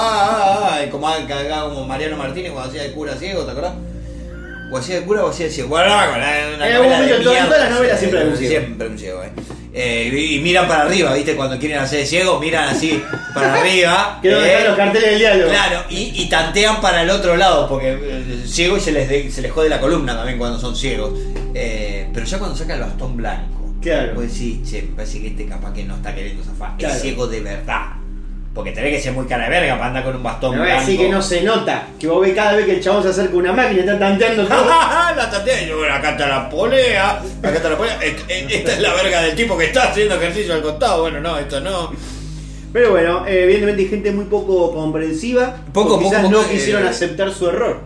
ah, ah, como, acá, como Mariano Martínez cuando hacía de cura ciego, ¿te acordás? O hacía de cura o hacía de ciego. Bueno, no, una, algún novela de en todas- en mierda, las novelas siempre un ciego. Siempre un ciego, eh. Eh, y, miran para arriba, ¿viste? Cuando quieren hacer de ciego, miran así para arriba. Donde eh. los carteles del diálogo. Claro, y, y tantean para el otro lado, porque eh, ciego y se les, de- se les jode la columna también cuando son ciegos. Eh, pero ya cuando saca el bastón blanco, Claro. pues sí, che, me parece que este capaz que no está queriendo zafar. Claro. Es ciego de verdad. Porque tenés que ser muy cara de verga para andar con un bastón Me va a blanco. decir que no se nota. Que vos ves cada vez que el chabón se acerca a una máquina y está tanteando todo. la tantea, y yo, bueno, acá está la polea, acá está la polea. Eh, eh, Esta es la verga del tipo que está haciendo ejercicio al costado. Bueno, no, esto no. Pero bueno, eh, evidentemente hay gente muy poco comprensiva. Poco, o quizás poco, no poco, quisieron eh, aceptar su error.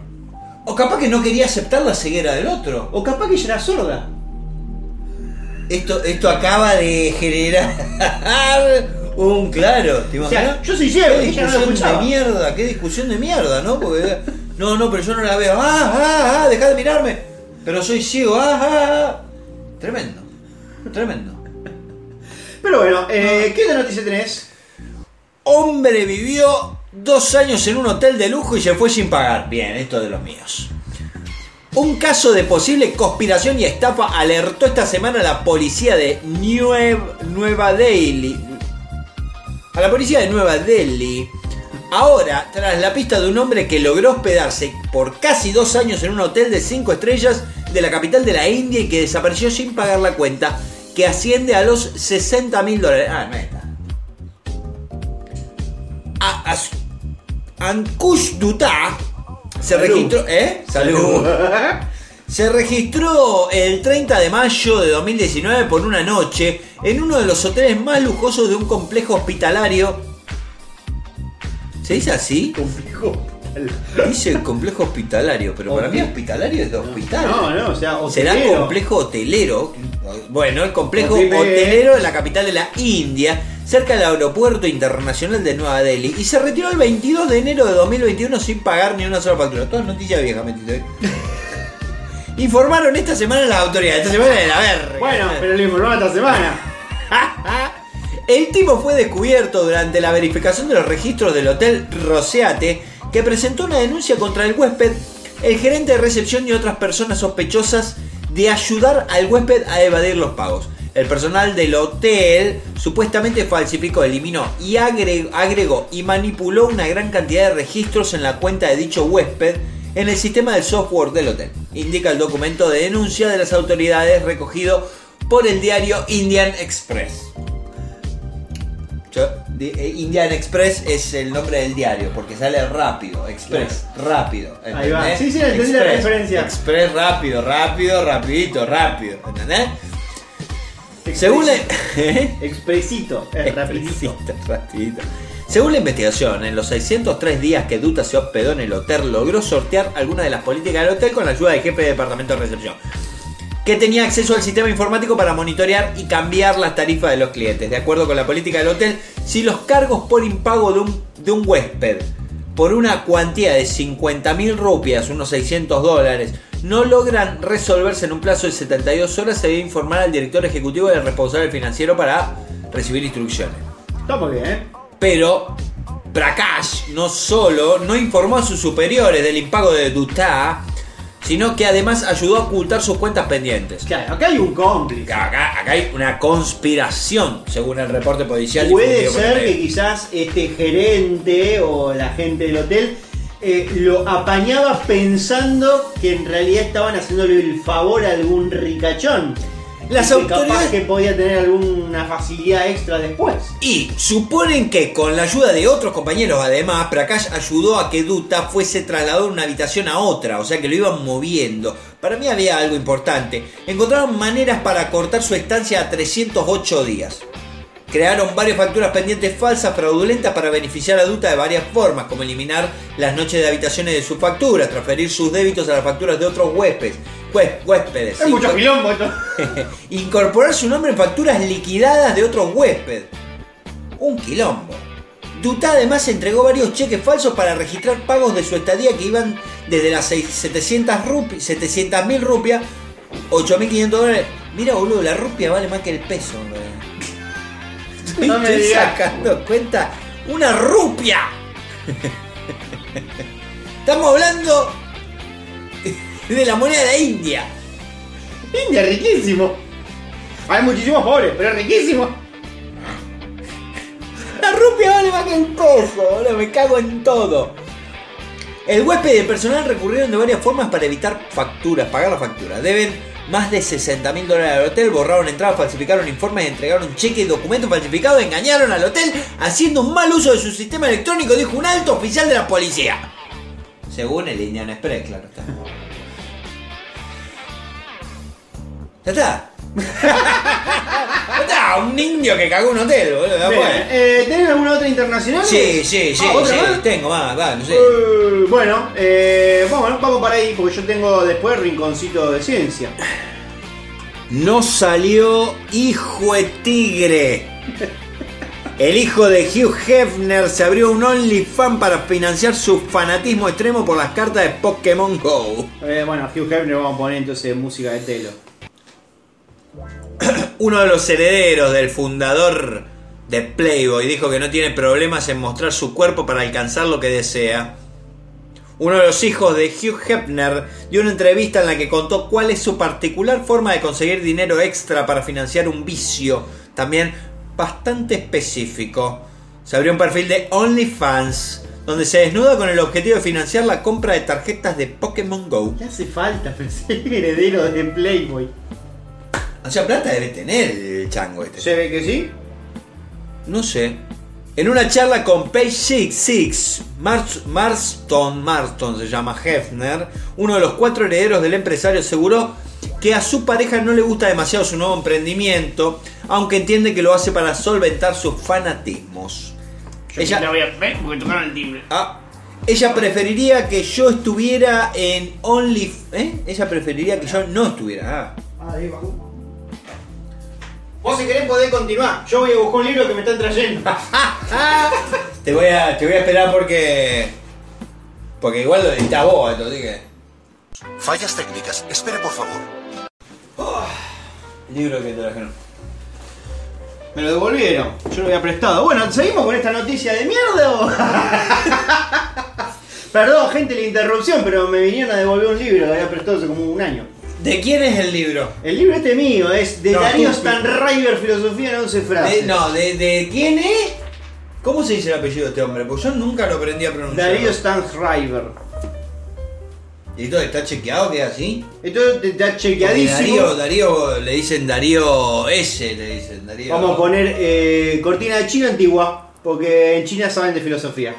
O capaz que no quería aceptar la ceguera del otro. O capaz que ella era sorda. Esto, esto acaba de generar un claro, ¿te O sea, imaginas? yo soy ciego Qué no lo discusión de mierda, qué discusión de mierda, ¿no? Porque no, no, pero yo no la veo. Ah, ah, ah, dejá de mirarme. Pero soy ciego, ah, ah, ah. Tremendo. Tremendo. Pero bueno, eh, ¿qué otra noticia tenés? Hombre vivió dos años en un hotel de lujo y se fue sin pagar. Bien, esto es de los míos. Un caso de posible conspiración y estafa alertó esta semana a la policía de Nuev- Nueva Delhi. A la policía de Nueva Delhi. Ahora, tras la pista de un hombre que logró hospedarse por casi dos años en un hotel de cinco estrellas de la capital de la India y que desapareció sin pagar la cuenta, que asciende a los 60 mil dólares. Ah, no está. A- Ankush Dutta se registró. ¿Eh? Salud. Se registró el 30 de mayo de 2019 por una noche en uno de los hoteles más lujosos de un complejo hospitalario. ¿Se dice así? Complejo. Dice complejo hospitalario, pero para mí hospitalario es de hospital. No, no, o sea, Será hotelero. complejo hotelero. Bueno, el complejo Hotel- hotelero en la capital de la India, cerca del aeropuerto internacional de Nueva Delhi. Y se retiró el 22 de enero de 2021 sin pagar ni una sola factura. Todas noticias viejas, mentira. Informaron esta semana las autoridades. Esta semana de la verga. Bueno, pero lo informaron esta semana. El tipo fue descubierto durante la verificación de los registros del hotel Roseate, que presentó una denuncia contra el huésped, el gerente de recepción y otras personas sospechosas de ayudar al huésped a evadir los pagos. El personal del hotel supuestamente falsificó, eliminó y agre- agregó y manipuló una gran cantidad de registros en la cuenta de dicho huésped en el sistema del software del hotel. Indica el documento de denuncia de las autoridades recogido por el diario Indian Express. Eh, Indian Express es el nombre del diario, porque sale rápido, Express, rápido. Ahí va. Sí, sí, entendí la referencia. Express rápido, rápido, rapidito, rápido, ¿entendés? Según la... ¿Eh? Expresito, es rapidito. Rapidito. Según la investigación, en los 603 días que Duta se hospedó en el hotel, logró sortear algunas de las políticas del hotel con la ayuda del jefe de departamento de recepción, que tenía acceso al sistema informático para monitorear y cambiar las tarifas de los clientes. De acuerdo con la política del hotel, si los cargos por impago de un, de un huésped por una cuantía de 50.000 rupias, unos 600 dólares, no logran resolverse en un plazo de 72 horas, se debe informar al director ejecutivo y al responsable financiero para recibir instrucciones. Está muy bien, ¿eh? Pero Prakash no solo no informó a sus superiores del impago de Dutá, sino que además ayudó a ocultar sus cuentas pendientes. Claro, acá hay un cómplice. Acá, acá hay una conspiración, según el reporte policial. Puede ser que quizás este gerente o la gente del hotel eh, lo apañaba pensando que en realidad estaban haciéndole el favor a algún ricachón. Las Y que capaz autoridades- que podía tener alguna facilidad extra después. Y suponen que con la ayuda de otros compañeros, además, Prakash ayudó a que Duta fuese trasladado de una habitación a otra, o sea que lo iban moviendo. Para mí había algo importante. Encontraron maneras para cortar su estancia a 308 días. Crearon varias facturas pendientes falsas, fraudulentas, para beneficiar a Duta de varias formas, como eliminar las noches de habitaciones de sus facturas, transferir sus débitos a las facturas de otros huéspedes. hué- huéspedes. Es mucho quilombo esto. Incorporar su nombre en facturas liquidadas de otros huéspedes. Un quilombo. Dutá además entregó varios cheques falsos para registrar pagos de su estadía que iban desde las seis- 700 rupi- 700 mil rupias, 8.500 dólares. Mira, boludo, la rupia vale más que el peso. Boludo. No me Estoy sacando cuenta. ¡Una rupia! Estamos hablando de la moneda de India. India, riquísimo. Hay muchísimos pobres, pero es riquísimo. La rupia vale más que el peso, boludo, me cago en todo. El huésped y el personal recurrieron de varias formas para evitar facturas, pagar la factura. Deben más de 60 mil dólares al hotel, borraron entradas, falsificaron informes, entregaron cheques y documentos falsificados, engañaron al hotel haciendo un mal uso de su sistema electrónico, dijo un alto oficial de la policía. Según el Indian Express, claro está. Está. un indio que cagó un hotel, boludo. Bien, eh, ¿Tenés alguna otra internacional? Sí, sí, sí, Ah, ¿otra sí, más? tengo más, va, no sé. Eh, bueno, eh, vamos, vamos para ahí, porque yo tengo después rinconcito de ciencia. No salió hijo de tigre. El hijo de Hugh Hefner se abrió un OnlyFans para financiar su fanatismo extremo por las cartas de Pokémon Go. Eh, bueno, Hugh Hefner vamos a poner entonces música de telo. Uno de los herederos del fundador de Playboy dijo que no tiene problemas en mostrar su cuerpo para alcanzar lo que desea. Uno de los hijos de Hugh Hefner dio una entrevista en la que contó cuál es su particular forma de conseguir dinero extra para financiar un vicio, también bastante específico. Se abrió un perfil de OnlyFans, donde se desnuda con el objetivo de financiar la compra de tarjetas de Pokémon Go. ¿Qué hace falta? Heredero de Playboy. O sea, plata debe tener el chango este. ¿Se ve que sí? No sé. En una charla con Page Six, Six Mars- Marston, Marston se llama Hefner, uno de los cuatro herederos del empresario aseguró que a su pareja no le gusta demasiado su nuevo emprendimiento, aunque entiende que lo hace para solventar sus fanatismos. Ella, voy a ver porque tocaron el timbre. ah, ella preferiría que yo estuviera en Only... ¿Eh? Ella preferiría que yo no estuviera. Ah. Vos si querés podés continuar. Yo voy a buscar un libro que me están trayendo. Te voy a, te voy a esperar porque... Porque igual lo editás vos, esto, así que... Fallas técnicas. Espere, por favor. Libro que trajeron. Me lo devolvieron. Yo lo había prestado. Bueno, ¿seguimos con esta noticia de mierda o...? Perdón, gente, la interrupción, pero me vinieron a devolver un libro que había prestado hace como un año. ¿De quién es el libro? El libro este mío es de No, Darío Stanriver, Filosofía en 11 frases. De- no, de, de quién es? ¿Cómo se dice el apellido de este hombre? Porque yo nunca lo aprendí a pronunciar. Darío Stanriver. ¿Y todo está chequeado que es así? Esto está chequeadísimo. Darío, Darío, le dicen Darío S, le dicen Darío. Vamos a poner eh, cortina de chino antigua. Porque en China saben de filosofía.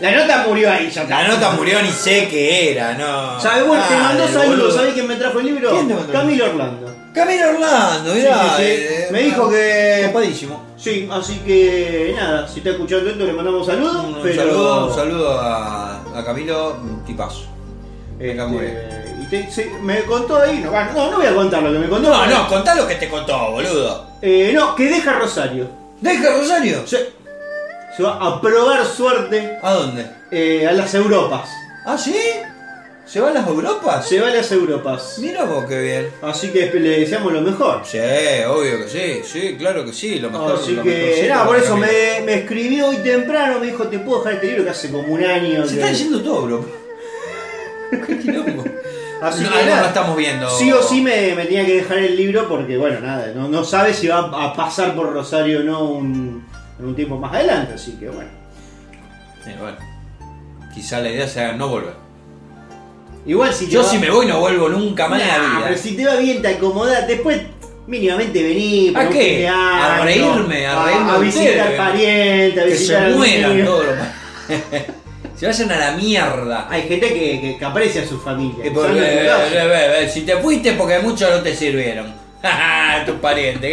La nota murió ahí, ya. La nota murió ni sé qué era, no. ¿Sabes? Bueno, te mandó saludos. ¿Sabés quién me trajo el libro? ¿Quién te mandó? Camilo Orlando. Camilo Orlando, Sí, mirá. sí, sí. eh, Me dijo que. Copadísimo. Sí, así que nada, si está escuchando esto le mandamos saludos. Un, un pero... saludo, un saludo a, a Camilo, tipazo. Este, y te- sí, me contó ahí, no, no, no voy a contar lo que me contó. No, no, contá lo que te contó, boludo. Eh, no, que deja Rosario. ¿Deja Rosario? Se, se va a probar suerte ¿A dónde? eh, a las Europas. ¿Ah, sí? ¿Se van las Europas? Se va a las Europas. Mira vos qué bien. Así que le deseamos lo mejor. Sí, obvio que sí, sí, claro que sí, lo mejor. Así lo que, mejorcito nada, por para eso me, me escribió hoy temprano, me dijo, te puedo dejar este libro que hace como un año. Se que- está diciendo todo, bro. Qué quilombo. Así No, que algo nada, no estamos viendo. Sí o sí me, me tenía que dejar el libro porque, bueno, nada, no, no sabe si va a pasar por Rosario o no un, en un tiempo más adelante, así que bueno. Sí, bueno. Quizá la idea sea no volver. Igual si te Yo va- si me voy no vuelvo nunca más en la Nah, vida. pero si te va bien, te acomodás, después mínimamente vení. ¿A qué? A reírme, a reírme a, visitar parientes, a Que visitar se mueran todos Se vayan a la mierda. Hay gente que, que, que aprecia a su familia. Y porque, ¿sabes lo que eh, pasa? eh, eh, si te fuiste porque muchos no te sirvieron. Tus parientes.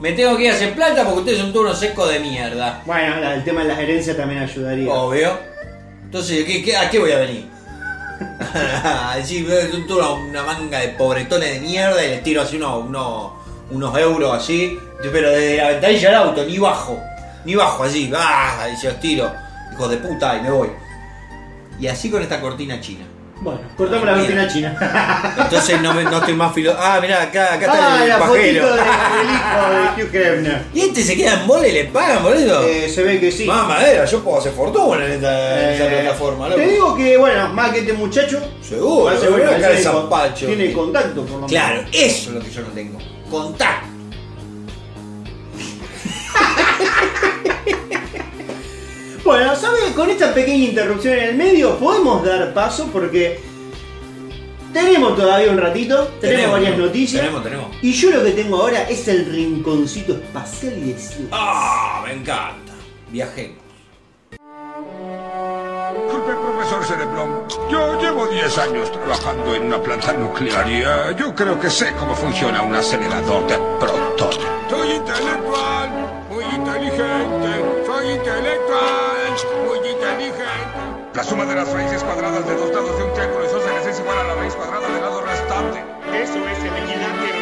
Me tengo que ir a hacer plata porque ustedes son todos unos secos de mierda. Bueno, la- el tema de las herencias también ayudaría. Obvio. Entonces, ¿qué, qué- a qué voy a venir? A decir, eh, son toda una manga de pobretones de mierda y les tiro así unos, unos, unos euros así. Pero desde la ventanilla del auto, ni bajo. Ni bajo así. ¡Ah! Y se los tiro. Hijos de puta, y me voy. Y así con esta cortina china. Bueno, cortamos la Ah, mira. china. Entonces no, me- no estoy más filo. Ah, mirá, acá, acá está ah, el pajero. fotito de- del hijo de Hugh Hefner. ¿Y este se queda en bola y le pagan, boludo? Eh, se ve que sí. Más madera, yo puedo hacer fortuna en esta, en esta Eh, plataforma, loco. Te digo que, bueno, más que este muchacho. Seguro, parece bueno, acá tiene de con- Zampacho. Tiene contacto, por lo menos. Claro, eso es lo que yo no tengo. Contacto. Bueno, ¿sabes? Con esta pequeña interrupción en el medio podemos dar paso porque tenemos todavía un ratito, tenemos, varias noticias. Tenemos, tenemos. Y yo lo que tengo ahora es el rinconcito espacial y de ciencia. Ah, me encanta. Viajemos. Disculpe, profesor Cereblón. Yo llevo 10 años trabajando en una planta nuclear y eh, yo creo que sé cómo funciona un acelerador de protones. Soy intelectual, muy inteligente. Soy intelectual. La suma de las raíces cuadradas de dos lados de un triángulo isósceles es igual a la raíz cuadrada del lado restante. Eso es el equilátero.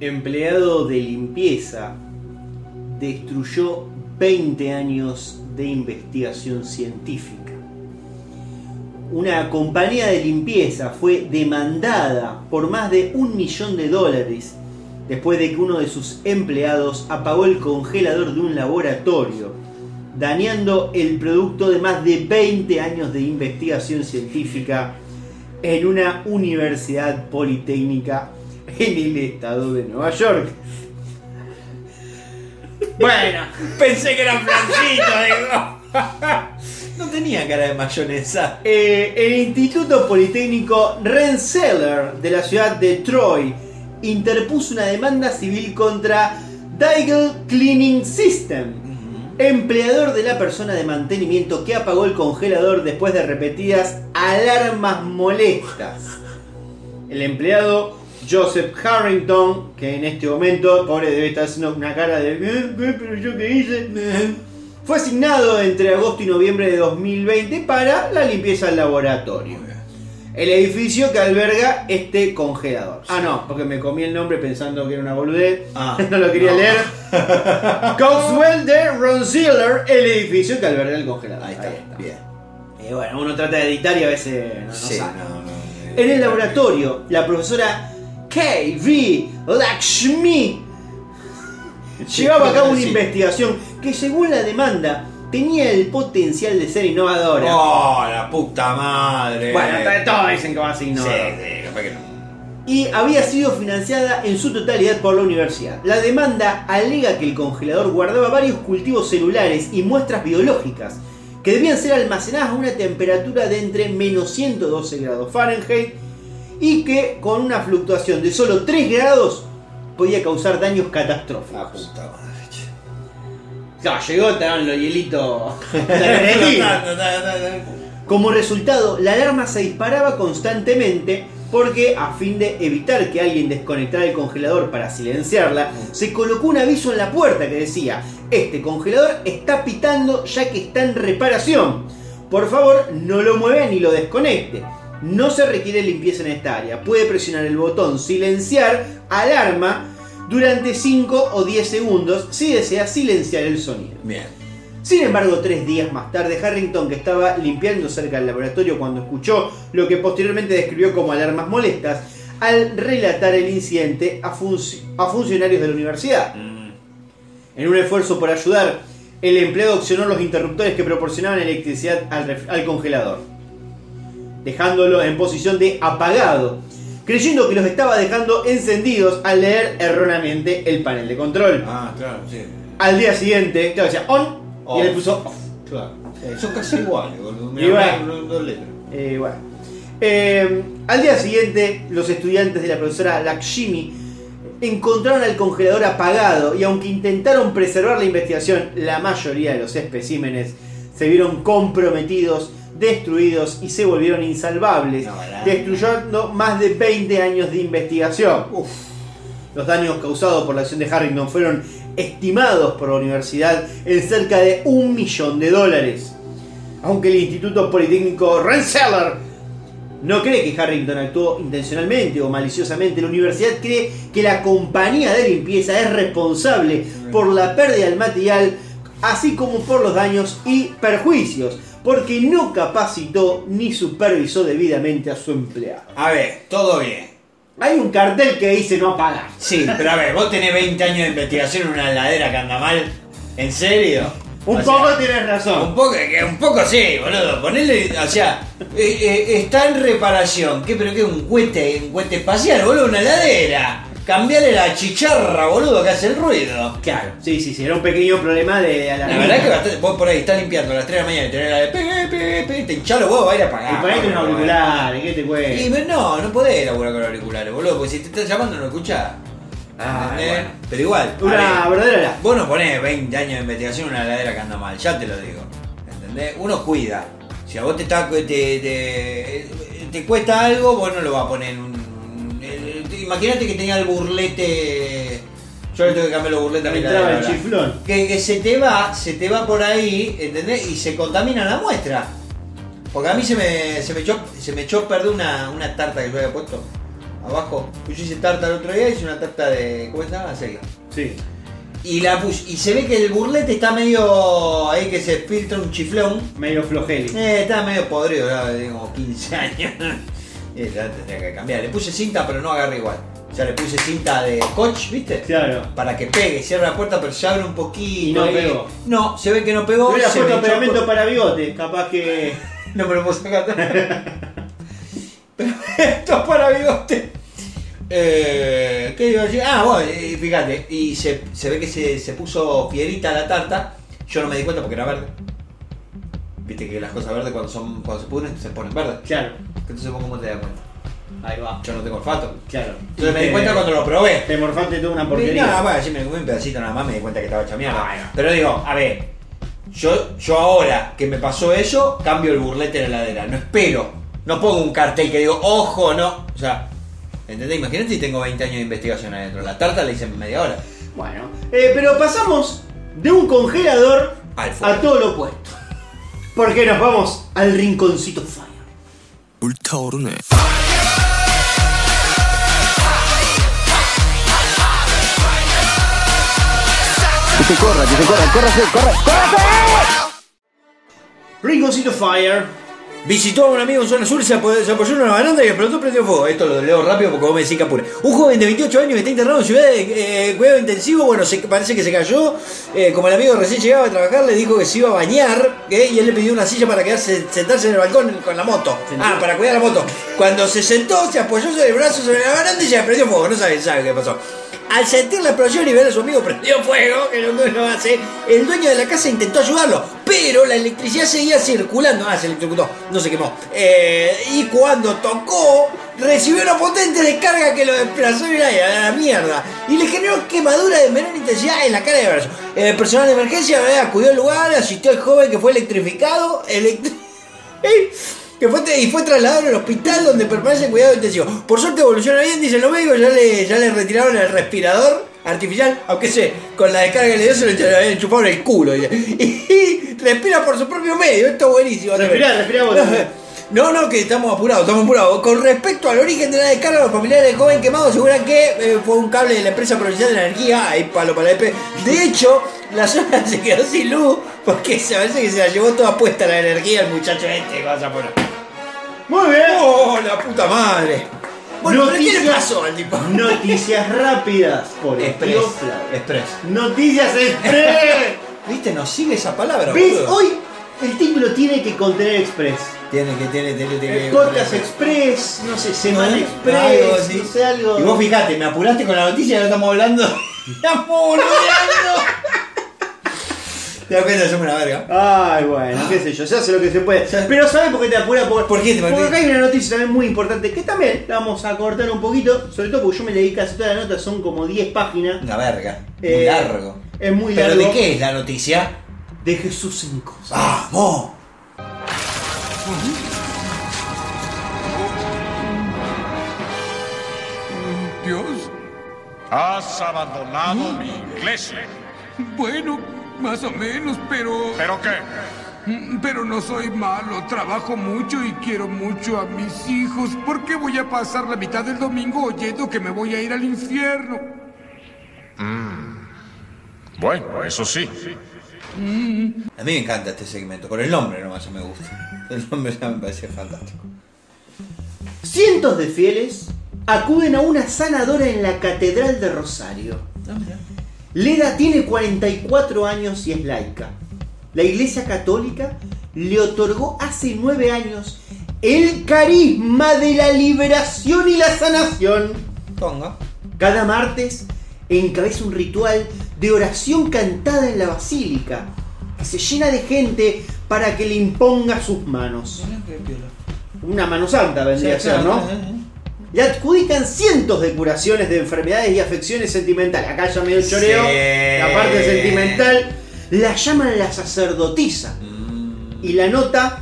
Empleado de limpieza destruyó 20 años de investigación científica. Una compañía de limpieza fue demandada por más de un millón de dólares después de que uno de sus empleados apagó el congelador de un laboratorio, dañando el producto de más de 20 años de investigación científica en una universidad politécnica en el estado de Nueva York. Bueno, Pensé que era flancito, digo. No tenía cara de mayonesa. eh, el Instituto Politécnico Rensselaer de la ciudad de Troy interpuso una demanda civil contra Digel Cleaning System, empleador de la persona de mantenimiento que apagó el congelador después de repetidas alarmas molestas. El empleado Joseph Harrington, que en este momento, pobre, debe estar haciendo una cara de. "Eh, eh, pero yo qué hice. Eh", Fue asignado entre agosto y noviembre de 2020 para la limpieza del laboratorio. El edificio que alberga este congelador. Ah, no, porque me comí el nombre pensando que era una boludez. Ah, no lo quería no. leer. Coxwell de Ronsealer, el edificio que alberga el congelador. Ahí está, bien. Y bueno, uno trata de editar y a veces no, no Sí, no, no. En el laboratorio, la profesora K.V. Lakshmi llevaba a cabo una Sí. investigación que según la demanda tenía el potencial de ser innovadora. Oh, la puta madre. Bueno, todos dicen que va a ser Sí, innovadora. sí, capaz que no. Y había sido financiada en su totalidad por la universidad. La demanda alega que el congelador guardaba varios cultivos celulares y muestras biológicas que debían ser almacenadas a una temperatura de entre menos 112 grados Fahrenheit y que con una fluctuación de solo 3 grados podía causar daños catastróficos. Llegó, estaban los hielitos. Como resultado, la alarma se disparaba constantemente porque a fin de evitar que alguien desconectara el congelador para silenciarla, se colocó un aviso en la puerta que decía, este congelador está pitando ya que está en reparación. Por favor, no lo mueva ni lo desconecte. No se requiere limpieza en esta área. Puede presionar el botón silenciar alarma durante 5 o 10 segundos si desea silenciar el sonido. Bien. Sin embargo, tres días más tarde, Harrington, que estaba limpiando cerca del laboratorio cuando escuchó lo que posteriormente describió como alarmas molestas, al relatar el incidente a, funci- a funcionarios de la universidad. En un esfuerzo por ayudar, el empleado accionó los interruptores que proporcionaban electricidad al congelador, dejándolo en posición de apagado, creyendo que los estaba dejando encendidos al leer erróneamente el panel de control. Ah, claro, sí. Al día siguiente, claro, decía on y Off. él puso off. Claro. Son casi iguales, boludo. Y bueno. Eh, bueno. Eh, al día siguiente, los estudiantes de la profesora Lakshmi encontraron al congelador apagado y aunque intentaron preservar la investigación, la mayoría de los especímenes se vieron comprometidos, destruidos y se volvieron insalvables, destruyendo más de 20 años de investigación. Los daños causados por la acción de Harrington fueron estimados por la universidad en cerca de un millón de dólares. Aunque el Instituto Politécnico Rensselaer no cree que Harrington actuó intencionalmente o maliciosamente, la universidad cree que la compañía de limpieza es responsable por la pérdida del material, así como por los daños y perjuicios, porque no capacitó ni supervisó debidamente a su empleado. A ver, todo bien. Hay un cartel que dice no pagar. Sí, pero a ver, vos tenés 20 años de investigación en una heladera que anda mal. ¿En serio? Un O sea, poco tienes razón. Un poco, un poco sí, boludo. Ponele, o sea, eh, eh, está en reparación. ¿Qué, pero qué? Un cohete, un cohete espacial, boludo, una heladera. Cambiarle la chicharra, boludo, que hace el ruido. Claro, sí, sí, sí, era un pequeño problema de La alarmismo. verdad que bastante- vos por ahí estás limpiando a las 3 de la mañana y tenés la de pe, pe, pe, te hinchás los huevos, va a ir a pagar. Y ponete un auricular, ¿qué te Y cuesta? pero no, no podés laburar con auriculares, boludo, porque si te estás llamando no escuchás. Ah, ¿Entendés? bueno. Pero igual. Una ver, verdadera. Vos no ponés 20 años de investigación en una heladera que anda mal, ya te lo digo. ¿Entendés? Uno cuida. Si a vos te, está, te, te, te cuesta algo, vos no lo vas a poner en un. Te- Imagínate que tenía el burlete. Yo le tengo que cambiar los burletes a Entraba el chiflón. Que, que se te va, se te va por ahí, ¿entendés? Y se contamina la muestra. Porque a mí se me, se me, echó, se me echó perder una, una tarta que yo había puesto abajo. Yo hice tarta el otro día, hice una tarta de. ¿Cómo se llama? Selga. Sí. Y la puse. Y se ve que el burlete está medio. ahí que se filtra un chiflón. Medio flojeli. Eh, está medio podrido, ya tengo 15 años. Eh, ya tendría que cambiar. Le puse cinta, pero no agarra igual. O sea, le puse cinta de coach, ¿viste? Claro. Para que pegue, cierra la puerta, pero se abre un poquito. Y no pegó. No, se ve que no pegó. Hubiera puesto pegamento por- para bigote, capaz que. No me lo puedo sacar. Esto es para bigote. Eh, ¿Qué iba a decir? Ah, bueno, fíjate. Y se, se ve que se, se puso fierita la tarta. Yo no me di cuenta porque era verde. Viste que las cosas verdes cuando son cuando se pudren se ponen verdes. Claro. Entonces vos cómo te das cuenta. Ahí va. Yo no tengo olfato. Claro. Entonces me di cuenta cuando lo probé. Te morfaste toda una porquería. No, bueno, sí me comí un pedacito nada más, me di cuenta que estaba hecha mierda. Ah, no. Pero digo, a ver, yo, yo ahora que me pasó eso, cambio el burlete en la heladera. No espero. No pongo un cartel que digo, ojo, no. O sea, ¿entendés? Imagínate si tengo 20 años de investigación adentro. La tarta la hice en media hora. Bueno, eh, pero pasamos de un congelador Al fuego. a todo lo opuesto. Porque nos vamos al rinconcito fire. 불타오르네. Que se corra, que se corra, córrase, corre, córrase. Rinconcito fire. Visitó a un amigo en zona sur, se apoyó, se apoyó en una baranda y explotó prendió fuego. Esto lo leo rápido porque vos me decís que apure. Un joven de 28 años que está internado en ciudad de eh, cuidado intensivo, bueno, se, parece que se cayó. Eh, como el amigo recién llegaba a trabajar, le dijo que se iba a bañar eh, y él le pidió una silla para quedarse, sentarse en el balcón con la moto. Ah, para cuidar la moto. Cuando se sentó, se apoyó sobre el brazo sobre la baranda y se prendió fuego. No sabe, sabe qué pasó. Al sentir la explosión y ver a su amigo prendió fuego, que no lo hace, el dueño de la casa intentó ayudarlo, pero la electricidad seguía circulando. Ah, se electrocutó, no se quemó. Eh, y cuando tocó recibió una potente descarga que lo desplazó en la mierda, y le generó quemadura de menor intensidad en la cara de brazo. El personal de emergencia eh, acudió al lugar, asistió al joven que fue electrificado, electri- que fue, y fue trasladado al hospital donde permanece cuidado intensivo. Por suerte evoluciona bien, dicen los médicos, ya le, ya le retiraron el respirador artificial, aunque sé, con la descarga que le dio se lo enchufaron el culo. dice. Y, respira por su propio medio, esto es buenísimo. Respirá, respirá vos. No, no, que estamos apurados, estamos apurados. Con respecto al origen de la descarga, los familiares del joven quemado aseguran que eh, fue un cable de la empresa provincial de la energía, ahí palo para la EP. De hecho, la zona se quedó sin luz porque se parece que se la llevó toda puesta la energía el muchacho este que vas a poner. Muy bien. ¡Oh, la puta madre! Bueno, ¿pero qué le pasó al tipo? Noticias rápidas por el Express. tío Flavio. Express. Noticias Express. ¿Viste? Nos sigue esa palabra, ¿Ves? boludo. Hoy el título tiene que contener Express. Tiene que, tiene, tiene, tiene. Podcast Express, no sé, Semana Express, Algo no sé, algo. Y vos fijate, me apuraste con la noticia y no estamos hablando. ¡Estamos boludeando! Te das cuenta, somos una verga. Ay, bueno, qué sé yo, se hace lo que se puede. Pero ¿sabes por qué te apura? Porque, ¿Por qué te porque acá hay una noticia también muy importante que también la vamos a cortar un poquito, sobre todo porque yo me leí casi toda la nota, son como 10 páginas. Una verga. Muy Eh, largo. Es muy ¿Pero largo. de qué es la noticia? De Jesús en cosas. ¡Vamos! Dios, has abandonado mi iglesia. Bueno, más o menos, pero... ¿Pero qué? Mm, Pero no soy malo, trabajo mucho y quiero mucho a mis hijos. ¿Por qué voy a pasar la mitad del domingo oyendo que me voy a ir al infierno? Bueno, eso sí. A mí me encanta este segmento, por el nombre nomás me gusta. El nombre ya me parece fantástico. Cientos de fieles acuden a una sanadora en la Catedral de Rosario. Leda tiene 44 años y es laica. La Iglesia Católica le otorgó hace 9 años el carisma de la liberación y la sanación. Ponga. Cada martes encabeza un ritual de oración cantada en la basílica, se llena de gente para que le imponga sus manos. Una mano santa vendría a ser, ¿no? Le adjudican cientos de curaciones de enfermedades y afecciones sentimentales. Acá ya medio choreo, la parte sentimental. La llaman la sacerdotisa. Y la nota.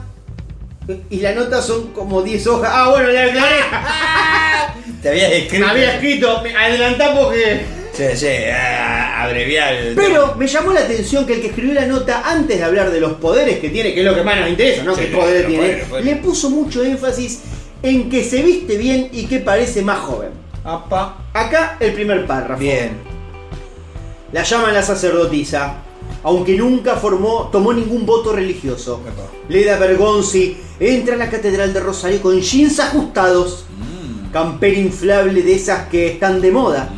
Y la nota son como 10 hojas. Ah, bueno, le aclaré. Te habías escrito. Me había escrito, me adelantá porque. Sí, sí, ah, abreviar el. Pero me llamó la atención que el que escribió la nota antes de hablar de los poderes que tiene, que es lo que más nos interesa, ¿no? Sí, ¿Qué poderes los tiene? poderes, poderes. Le puso mucho énfasis en que se viste bien y que parece más joven. Apa. Acá el primer párrafo. Bien. La llaman la sacerdotisa, aunque nunca formó, tomó ningún voto religioso. Epa. Leda Bergonzi entra a la catedral de Rosario con jeans ajustados, campera inflable de esas que están de moda,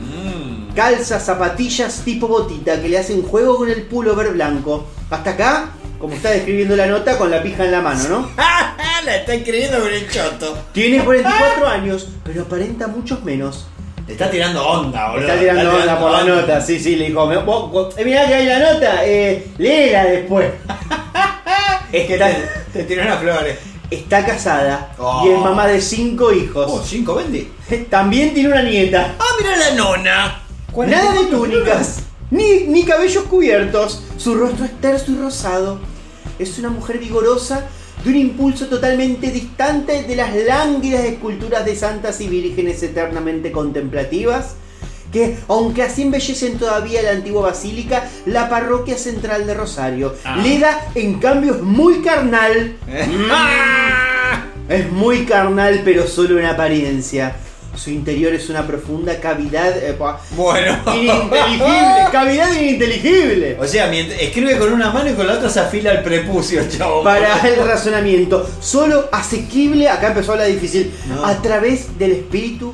calza, zapatillas tipo botita que le hacen juego con el pullover blanco. Hasta acá, como está describiendo la nota, con la pija en la mano, ¿no? la está escribiendo con el choto. Tiene 44 años, pero aparenta muchos menos. Le está tirando onda, boludo. Está tirando onda por la nota, sí, sí, le dijo, "Me- vos- vos- eh, mirá que hay la nota, eh, léela después. Es que te, te tiró unas flores. Está casada Oh. y es mamá de cinco hijos. Oh, cinco vendi. También tiene una nieta. Ah, mira la nona. Nada de túnicas, ni, ni cabellos cubiertos. Su rostro es terso y rosado. Es una mujer vigorosa de un impulso totalmente distante de las lánguidas esculturas de santas y vírgenes eternamente contemplativas. Que, aunque así embellecen todavía la antigua basílica, la parroquia central de Rosario. Ah. Leda, en cambio, es muy carnal. Es muy carnal, pero solo en apariencia. Su interior es una profunda cavidad. eh, Bueno. Ininteligible, cavidad ininteligible. O sea, escribe con una mano y con la otra se afila el prepucio, chavo. Para el razonamiento, solo asequible, acá empezó a hablar difícil, No. a través del espíritu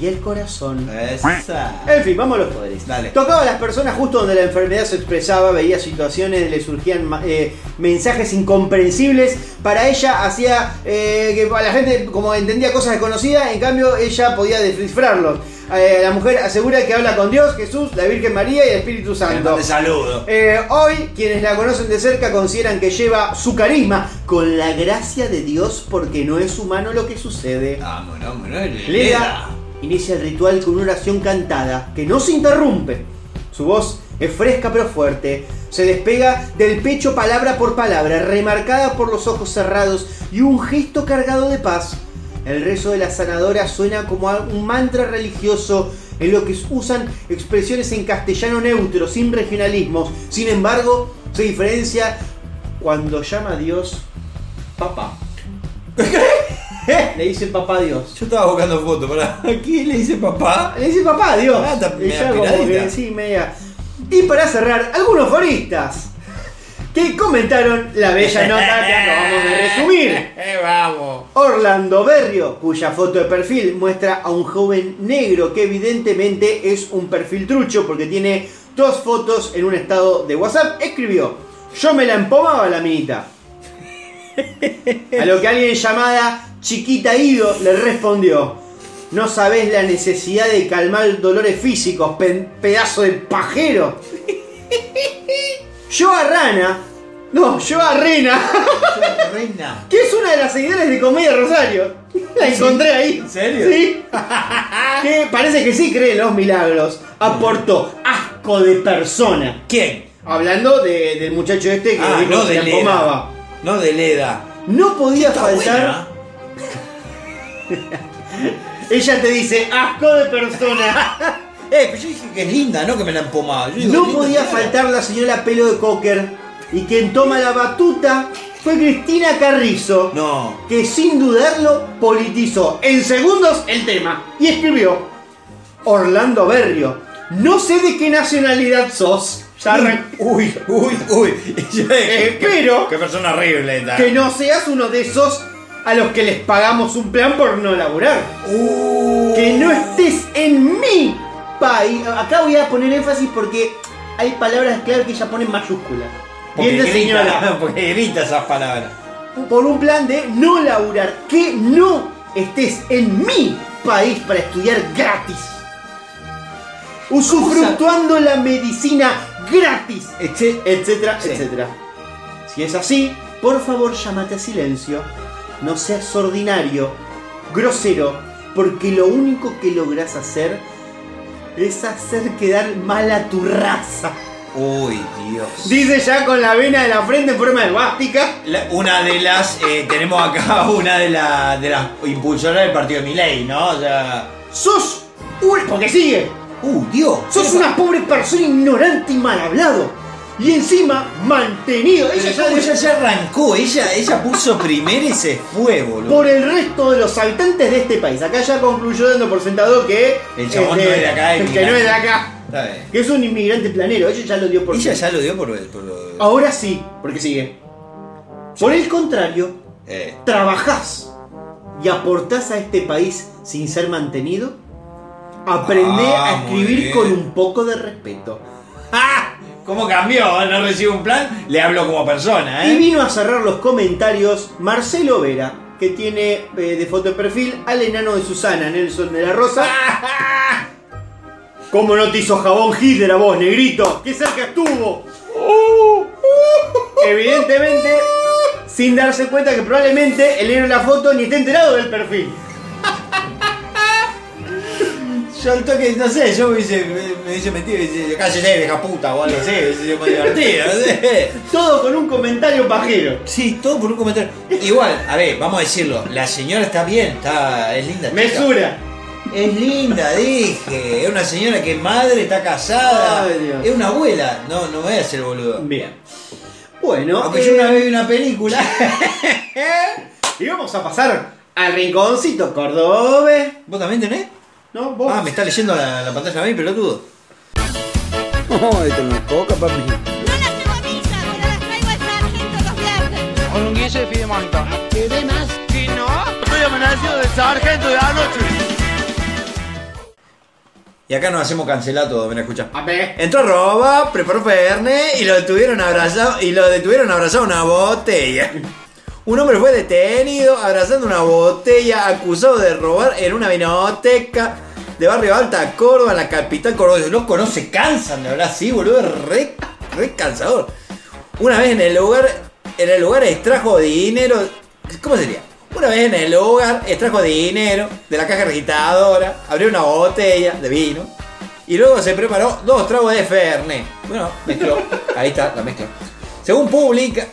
y el corazón. Esa. En fin, vamos a los poderes. Dale. Tocaba a las personas justo donde la enfermedad se expresaba, veía situaciones, le surgían eh, mensajes incomprensibles. Para ella hacía eh, que la gente como entendía cosas desconocidas, en cambio ella podía descifrarlos. Eh, la mujer asegura que habla con Dios, Jesús, la Virgen María y el Espíritu Santo. Te saludo. Eh, hoy, quienes la conocen de cerca consideran que lleva su carisma con la gracia de Dios porque no es humano lo que sucede. No, no, no, Leda inicia el ritual con una oración cantada que no se interrumpe. Su voz es fresca pero fuerte. Se despega del pecho palabra por palabra, remarcada por los ojos cerrados y un gesto cargado de paz. El rezo de la sanadora suena como un mantra religioso en lo que usan expresiones en castellano neutro, sin regionalismos. Sin embargo, se diferencia cuando llama a Dios papá. Le dice papá a Dios. Yo estaba buscando fotos, para aquí le dice papá. Le dice papá a Dios. Ah, está media Ella como piradita. que sí, media. Y para cerrar, algunos foristas que comentaron la bella nota que acabamos de resumir. Eh, vamos. Orlando Berrio, cuya foto de perfil muestra a un joven negro que evidentemente es un perfil trucho porque tiene dos fotos en un estado de WhatsApp, escribió, yo me la empomaba la minita. A lo que alguien llamada Chiquita Ido le respondió, no sabés la necesidad de calmar dolores físicos, pedazo de pajero. Yo a Rana, no, yo a Rena. Reina. que es una de las seguidoras de Comedia Rosario. La encontré ahí. ¿En serio? Sí. que parece que sí cree en los milagros. Aportó asco de persona. ¿Quién? Hablando de- del muchacho este que Ah, dijo no que de la Leda. No de Leda. No podía Está faltar. Ella te dice asco de persona. Eh, pero yo dije que es linda, no que me la empomaba. Yo digo, No linda podía señora. faltar la señora pelo de cocker. Y quien toma la batuta fue Cristina Carrizo. No. que sin dudarlo politizó en segundos el tema y escribió Orlando Berrio. No sé de qué nacionalidad sos. Ya Uy, uy, uy. Y yo dije, Espero Qué persona horrible esta. que no seas uno de esos a los que les pagamos un plan por no laburar. Uh. Que no estés en mi país. Acá voy a poner énfasis porque hay palabras clave que ella pone en mayúscula. Porque grita, señora. porque grita esas palabras. por un plan de no laburar, que no estés en mi país para estudiar gratis. Usufructuando la medicina gratis, etc- etcétera, Sí. etcétera. Si es así, por favor llámate a silencio. No seas ordinario, grosero, porque lo único que logras hacer es hacer quedar mal a tu raza. Uy, Dios. Dice ya con la vena de la frente en forma de bástica. Una de las. eh, tenemos acá una de, la- de las impulsoras del partido de Milei, ¿no? O sea. sos un... porque sigue. Uh, Dios. Sos una pobre persona ignorante y mal hablado. Y encima mantenido. Ella ya Ella, dice, ya arrancó, ella, ella puso primero y se fue, boludo. por el resto de los habitantes de este país. Acá ya concluyó dando por sentado que. El chabón este, no es de acá, es Que no es de acá. Está bien. Que es un inmigrante planero. Ella ya lo dio por Ella ya lo dio por. por Ahora sí, porque sigue. Por el contrario, eh, trabajás y aportás a este país sin ser mantenido. Aprende Ah, a escribir con un poco de respeto. ¡Ah! ¿Cómo cambió? No recibe un plan, le hablo como persona, Y ¿eh? vino a cerrar los comentarios Marcelo Vera, que tiene eh, de foto de perfil al enano de Susana, Nelson de la Rosa. ¿Cómo no te hizo jabón Hitler a vos, negrito? ¡Qué cerca estuvo! Evidentemente, sin darse cuenta que probablemente el negro en la foto ni esté enterado del perfil. Yo al toque, no sé, yo me hubiese, me, me dice, cállate, vieja puta o algo así, sido más divertido, no sé. Todo con un comentario pajero. Sí, todo por un comentario. Igual, a ver, vamos a decirlo, la señora está bien, está, es linda. chica. Mesura. Es linda, dije. Es una señora que es madre, está casada. Ay, Dios. es una abuela. No, no voy a hacer boludo. Bien. Bueno, Aunque eh, yo una vez vi una película. y vamos a pasar al rinconcito cordobés. ¿Vos también tenés? ¿No? ¿Vos? Ah, me está leyendo la, la pantalla a mí, pelotudo. No, esto no es coca, papi. No las llevo a misa, pero las traigo al sargento los viernes. Con un guille de fidemonto. ¿Qué más? ¿Y no? Estoy amanecido del sargento de anoche. Y acá nos hacemos cancelar todo, ven a escuchar. A ver. Entró Roba, preparó Fernet y lo detuvieron abrazado y lo detuvieron abrazado a una botella. Un hombre fue detenido abrazando una botella acusado de robar en una vinoteca de Barrio Alta Córdoba, la capital cordobesa. Loco, no se cansan de hablar así, boludo. Es re, re cansador. Una vez en el lugar, en el lugar extrajo dinero. ¿Cómo sería? Una vez en el lugar extrajo dinero de la caja registradora, abrió una botella de vino y luego se preparó dos tragos de Fernet. Bueno, mezcló. Ahí está, la mezcla. Según publica,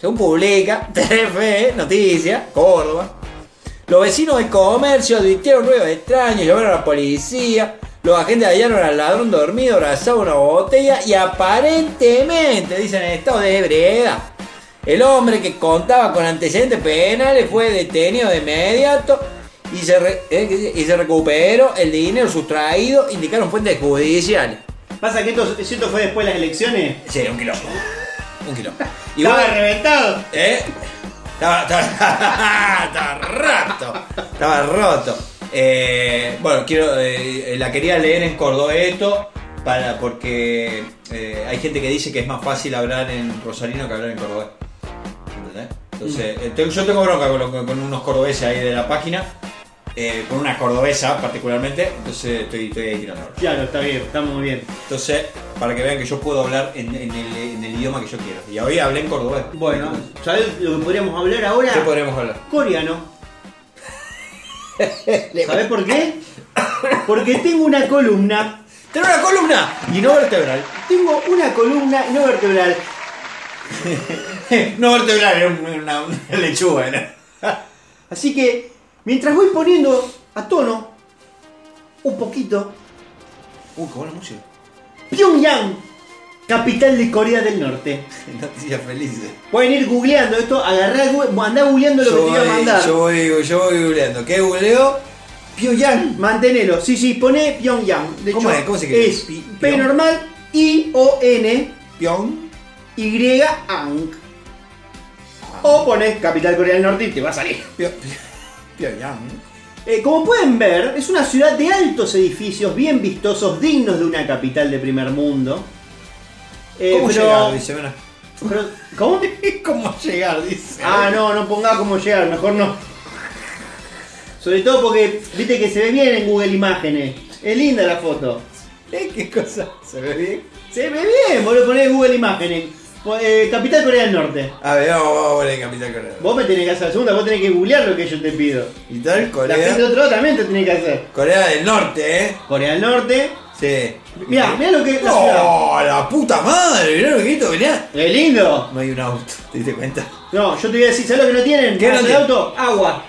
según publica Telefe, Noticias, Córdoba, los vecinos del comercio advirtieron ruidos extraños, llamaron a la policía. Los agentes hallaron al ladrón dormido, abrazado a una botella y aparentemente, dicen en estado de ebriedad. El hombre que contaba con antecedentes penales fue detenido de inmediato y se, re- eh, recuperó el dinero sustraído, indicaron fuentes judiciales. Pasa que esto, esto fue después de las elecciones. Sí, un kilómetro. Un kilómetro. Estaba Igual- reventado. ¿Eh? Estaba, estaba, estaba roto. Estaba roto. Eh, bueno, quiero, eh, la quería leer en cordobeto para, porque eh, hay gente que dice que es más fácil hablar en rosarino que hablar en cordobés. ¿Entendés? Entonces, eh, tengo- yo tengo bronca con, con unos cordobeses ahí de la página, eh, con una cordobesa particularmente, entonces estoy, estoy ahí tirando. Claro, está bien, está muy bien. Entonces, para que vean que yo puedo hablar en, en el, en el idioma que yo quiero. Y hoy hablé en cordobés. Bueno, ¿sabes lo que podríamos hablar ahora? ¿Qué podríamos hablar? Coreano. ¿Sabes por qué? Porque tengo una columna. ¡Tengo una columna! Y no vertebral. Tengo una columna y no vertebral. no vertebral, era una, una lechuga. era. Así que, mientras voy poniendo a tono un poquito, Uh, qué buena música. Pyongyang, capital de Corea del Norte. Noticias felices. Pueden ir googleando esto, agarrar, andá googleando lo que Yo te iba a voy, mandar. yo voy, yo voy googleando. ¿Qué googleo? Pyongyang. Mantenelo, sí, sí, pone Pyongyang. De ¿Cómo hecho, es? ¿Cómo se escribe? Es P normal, I-O-N, Pyong. Y-Ang. O pones capital Corea del Norte y te va a salir. Pyongyang. Eh, como pueden ver, es una ciudad de altos edificios, bien vistosos, dignos de una capital de primer mundo. Eh, ¿Cómo pero- llegar? Dice, bueno. pero- ¿Cómo? ¿Cómo llegar? Dice. Ah, no, no ponga cómo llegar, mejor no. Sobre todo porque, viste que se ve bien en Google Imágenes. Es linda la foto. ¿Eh? ¿Qué cosa? ¿Se ve bien? Se ve bien, vos lo ponés en Google Imágenes. Po- eh, Capital Corea del Norte. A ver, vamos, vamos a poner Capital Corea. Vos me tenés que hacer la segunda, vos tenés que googlear lo que yo te pido. Y tal, La Corea. gente de otro lado también te tiene que hacer. Corea del Norte, ¿eh? Corea del Norte. Sí. Mirá, mirá lo que es la. ¡La puta madre! Mirá lo que esto, mirá. Es lindo. No hay un auto, ¿te diste cuenta? No, yo te voy a decir, ¿sabes lo que no tienen? ¿Qué no ¿Para el tienen? auto? Agua.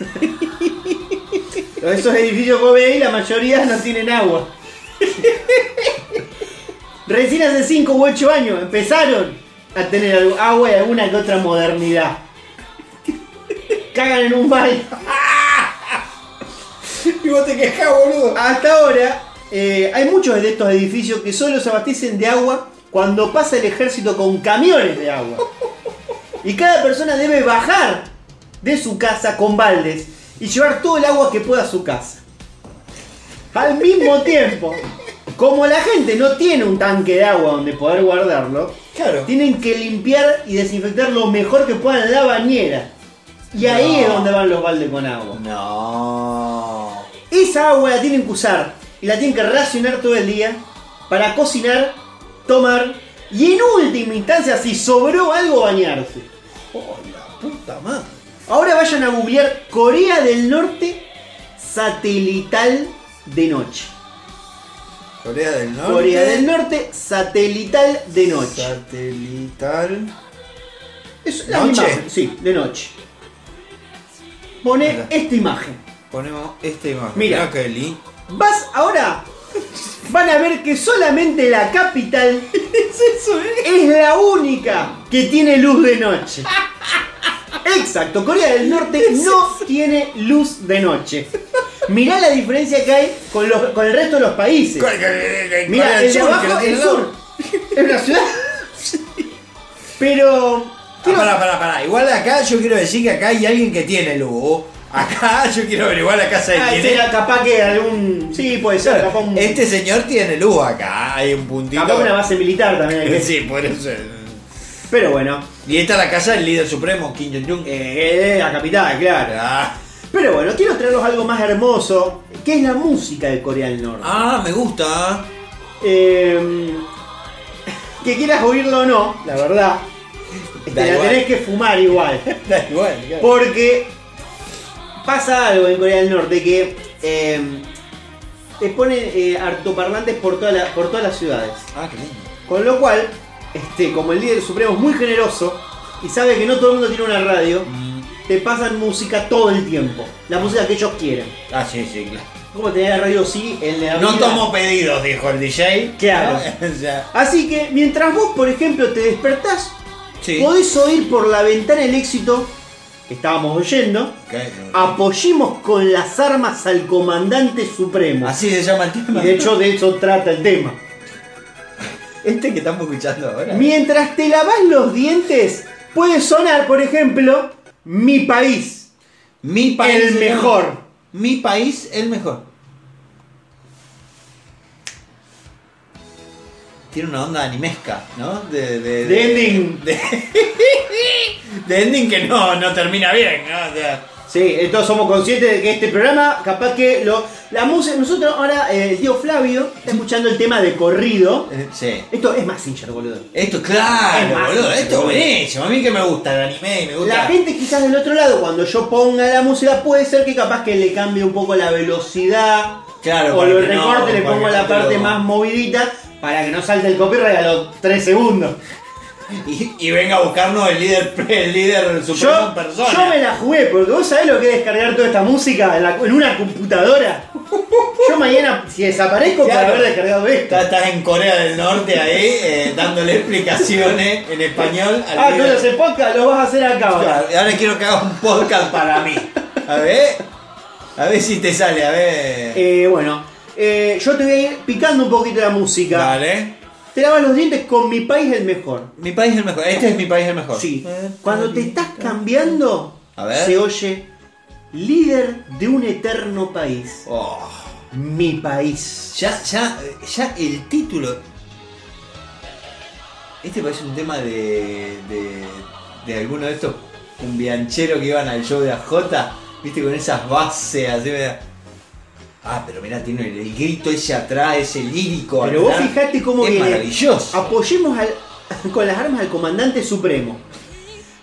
Esos edificios que vos veis, la mayoría no tienen agua. Recién hace 5 u 8 años empezaron a tener algo- agua y alguna que otra modernidad. Cagan en un baño. Y vos te quejás, boludo. Hasta ahora eh, hay muchos de estos edificios que solo se abastecen de agua cuando pasa el ejército con camiones de agua. Y cada persona debe bajar de su casa con baldes y llevar todo el agua que pueda a su casa. Al mismo tiempo, como la gente no tiene un tanque de agua donde poder guardarlo, Claro. tienen que limpiar y desinfectar lo mejor que puedan la bañera. Y ahí es donde van los baldes con agua. No. Esa agua la tienen que usar y la tienen que racionar todo el día para cocinar, tomar y en última instancia, si sobró algo, bañarse. Oh, la puta madre. Ahora vayan a googlear Corea del Norte satelital de noche. Corea del Norte. Corea del Norte satelital de noche. Satelital. Es la ¿Noche? imagen, sí, de noche. Pone esta imagen. Ponemos esta imagen. Mira. Mirá qué lindo. Vas ahora. Van a ver que solamente la capital es la única que tiene luz de noche. Exacto, Corea del Norte no tiene luz de noche. Mirá la diferencia que hay con, los- con el resto de los países. Mira, Corea el de abajo, el sur. Es una ciudad. Pero. Ah, pará, pará, pará. Igual acá yo quiero decir que acá hay alguien que tiene luz. Acá yo quiero averiguar la casa de Ah, quién ese es. capaz que algún. Sí, puede ser, capaz un. Este señor tiene luz acá. Hay un puntito. capaz una base militar también hay que Sí, por eso. Pero bueno. Y esta es la casa del líder supremo, Kim Jong-un. Eh, la capital, claro. Ah, Pero bueno, quiero traerlos algo más hermoso, que es la música de Corea del Norte. Ah, me gusta. Eh, que quieras oírlo o no, la verdad, te la igual. tenés que fumar igual. Da igual, claro. Porque pasa algo en Corea del Norte que eh, te ponen eh, altoparlantes por, toda la- por todas las ciudades. Ah, qué lindo. Con lo cual, este, como el líder supremo es muy generoso y sabe que no todo el mundo tiene una radio, Mm. te pasan música todo el tiempo. La música que ellos quieren. Ah, sí, sí, claro. Como tenía la radio sí en la No avenida. tomo pedidos, dijo el DJ. Claro. ¿no? O sea, Así que mientras vos, por ejemplo, te despertás, sí. podés oír por la ventana el éxito que estábamos oyendo. Ok. Apoyemos con las armas al comandante supremo. Así se llama el Y tema. de hecho de eso trata el tema. Este que estamos escuchando ahora. Mientras te lavas los dientes, puede sonar, por ejemplo, mi país. Mi país. El mejor. Mi país, el mejor. Tiene una onda animesca, ¿no? De, de, De ending. De, de ending que no, no termina bien, ¿no? O sea, Sí, entonces somos conscientes de que este programa, capaz que lo. La música. Nosotros ahora, eh, el tío Flavio está escuchando el tema de corrido. eh, sí. Esto es más hincha, boludo. Esto, claro, Es boludo, esto es buenísimo. A mí que me gusta el anime y me gusta. La gente quizás del otro lado, cuando yo ponga la música, puede ser que capaz que le cambie un poco la velocidad. Claro, o lo no, recorte, le pongo la parte más movidita para que no salte el copyright a los 3 segundos. Y, y venga a buscarnos el líder, el líder supremo Yo, en persona. yo me la jugué, porque vos sabés lo que es descargar toda esta música en, la- en una computadora. Yo mañana, si desaparezco, Claro. para haber descargado esto. Estás, en Corea del Norte ahí, eh, dándole explicaciones en español al Ah, líder. todos ese podcast lo vas a hacer acá ahora. Claro, ahora quiero que hagas un podcast para mí. A ver, a ver si te sale, a ver. Eh, bueno, eh, yo te voy a ir picando un poquito la música. Vale. Te lavas los dientes con mi país el mejor. Mi país el mejor. Este es mi país el mejor. Sí. Cuando te estás cambiando, A ver. se oye líder de un eterno país. Oh, Mi país. ya, ya, ya el título. Este parece un tema de. de, de alguno de estos cumbiancheros que iban al show de AJ. Viste, con esas bases así. Ah, pero mira, tiene el, el grito ese atrás, ese lírico. Pero vos fijate cómo es viene. maravilloso. Apoyemos al- con las armas al comandante supremo.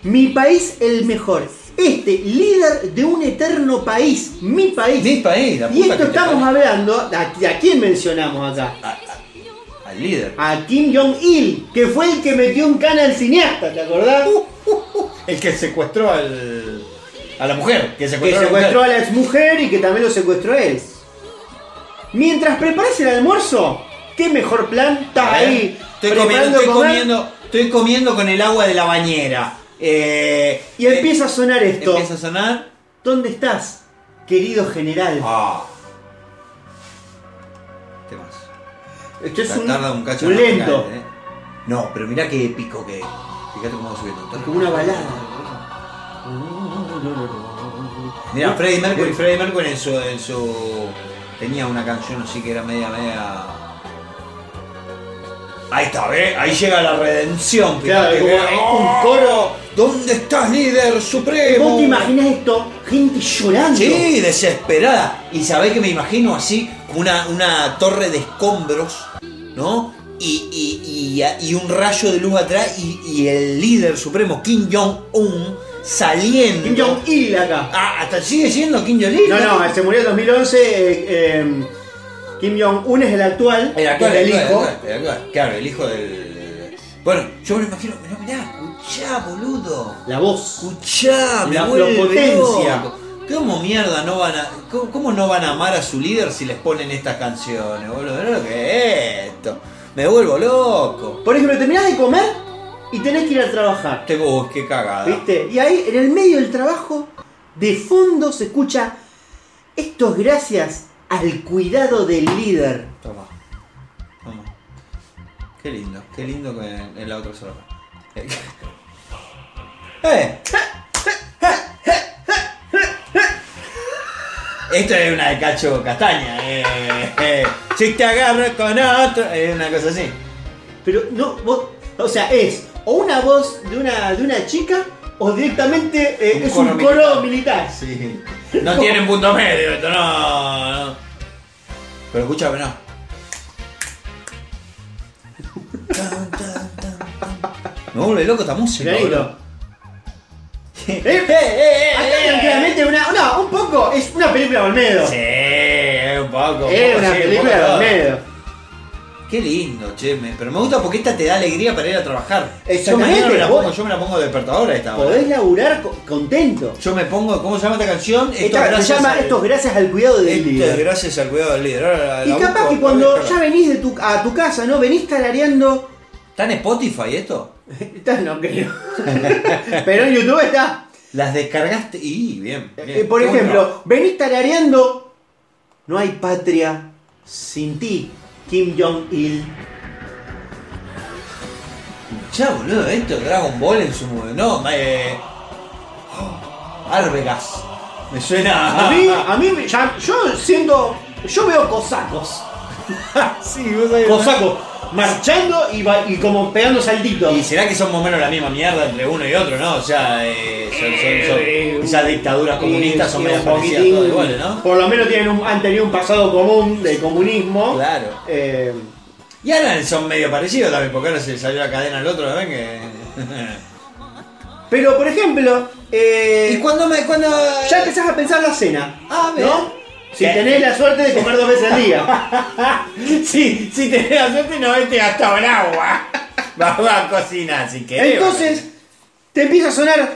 Mi país el mejor. Este, líder de un eterno país. Mi país. Mi país, la y puta esto que te estamos hablando. ¿A, a quién mencionamos acá? Al líder. A Kim Jong-il, que fue el que metió en cana al cineasta, ¿te acordás? El que secuestró al. a la mujer. Que que secuestró, a la a mujer. la exmujer y que también lo secuestró él. Mientras preparas el almuerzo, ¿qué mejor plan? Estás ahí. Estoy comiendo, preparando estoy comer, comiendo, estoy comiendo con el agua de la bañera. Eh, Y empieza a sonar esto. Empieza a sonar. ¿Dónde estás, querido general? Ah. ¿Qué más? Esto es un, Tarda un cacho un en lento. ¿eh? No, pero mirá qué épico que es. Fíjate cómo va subiendo. Es como una balada. Mira, Freddie Mercury, Freddie Mercury en su, en su. Tenía una canción así que era media, media. Ahí está, ¿ves? Ahí llega la redención. Claro, como ¿ves? un coro. ¿Dónde estás, líder supremo? ¿Vos te imaginas esto? Gente llorando. Sí, desesperada. Y sabés que me imagino así, una, una torre de escombros, ¿no? Y, y- y- y un rayo de luz atrás y, y el líder supremo, Kim Jong-un, saliendo. Kim Jong-il acá. Ah, hasta sigue siendo Kim Jong-il. No, no, se murió en 2011. eh, eh, Kim Jong-un es el actual. El actual, el el actual, hijo. el actual. Claro, el hijo del. Bueno, yo me lo imagino, mirá, mirá, escuchá, boludo. La voz. Escuchá, me La potencia. loco. ¿Cómo mierda no van a. Cómo, cómo no van a amar a su líder si les ponen estas canciones, boludo? Mirá lo que es esto. Me vuelvo loco. Por ejemplo, terminás de comer y tenés que ir a trabajar. Te vos, qué cagada. ¿Viste? Y ahí, en el medio del trabajo, de fondo se escucha. Esto es gracias al cuidado del líder. Toma. Toma. Qué lindo, qué lindo que en, en la otra sola. ¡Eh! Esto es una de Cacho Castaña. Eh, eh. Si te agarro con otro. Es una cosa así. Pero no, vos, o sea, es o una voz de una, de una chica o directamente eh, Un es coro un coro militar. Sí. No tienen punto medio esto, no. no. Pero escúchame, no. Me vuelve loco esta música. Boludo. Eh, eh, eh, Acá tranquilamente una. No, un poco. Es una película de Olmedo. Sí, es un poco. un Es poco, una sí, un película poco de todo. Olmedo. Qué lindo, che. me- Pero me gusta porque esta te da alegría para ir a trabajar. Yo Exactamente, mañana me la vos- pongo, yo me la pongo de despertadora esta hora. Podés laburar co- contento. Yo me pongo, ¿cómo se llama esta canción? Esto Esta- se gracias llama al- Esto es gracias al cuidado del Esto es líder. gracias al cuidado del líder. Ahora la- Y la capaz busco, que la cuando voy a ya descargar. venís de tu, a tu casa, ¿no? Venís tarareando. ¿Está en Spotify esto? Está- no creo. Pero en YouTube está. Las descargaste y bien. bien. Eh, por Qué buen ejemplo, venís tarareando. No hay patria sin ti, Kim Jong-il. Ya, boludo, esto es Dragon Ball en su modo. No, eh. Arbegas. Me suena. A mí, a mí, ya- yo siento. Yo veo cosacos. sí, vos sabés. Cosacos marchando y, ba- y como pegando saltitos. ¿Y será que son más o menos la misma mierda entre uno y otro, no? O sea, eh, son, son- son- Eh, esas dictaduras comunistas son y medio un parecidas poquitín- todas iguales, ¿no? Por lo menos tienen un- han tenido un pasado común de comunismo. Claro. Eh, Y ahora son medio parecidos también, porque ahora se salió la cadena al otro, ¿ven? Que... pero por ejemplo, eh, ¿Y cuando me. cuando ya empezás a pensar la cena. Ah. ¿No? Si tenés la suerte de comer dos veces al día. Sí, si tenés la suerte no vete gastado el agua. Vamos a cocinar si querés. Entonces, te empieza a sonar.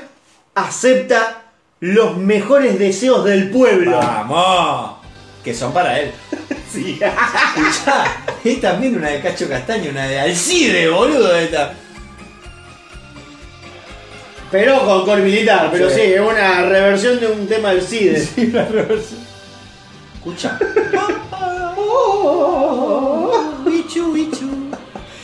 Acepta los mejores deseos del pueblo. Vamos. Que son para él. Sí. Escuchá, es también una de Cacho Castaño, una de Alcide, boludo. Esta. Pero con cor militar, pero sí, Sí. es una reversión de un tema del CIDE. Escucha.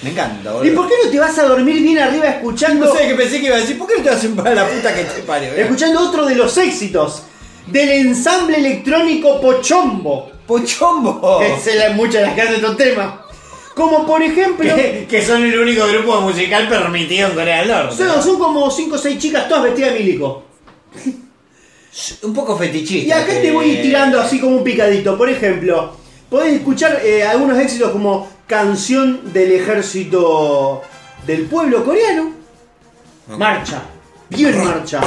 Me encanta, boludo. ¿Y por qué no te vas a dormir bien arriba escuchando, No sé que pensé que iba a decir, ¿por qué no te vas a para la puta que te parió? escuchando otro de los éxitos del ensamble electrónico Pochombo? Pochombo. Que se la muchas de las casas de estos temas. Como por ejemplo, Que, que son el único grupo musical permitido en Corea del Norte. son, son como 5 o 6 chicas todas vestidas de milico. Un poco fetichista. Y acá te voy tirando así como un picadito. Por ejemplo, podés escuchar eh, algunos éxitos como Canción del Ejército del Pueblo Coreano. Marcha. Bien marcha.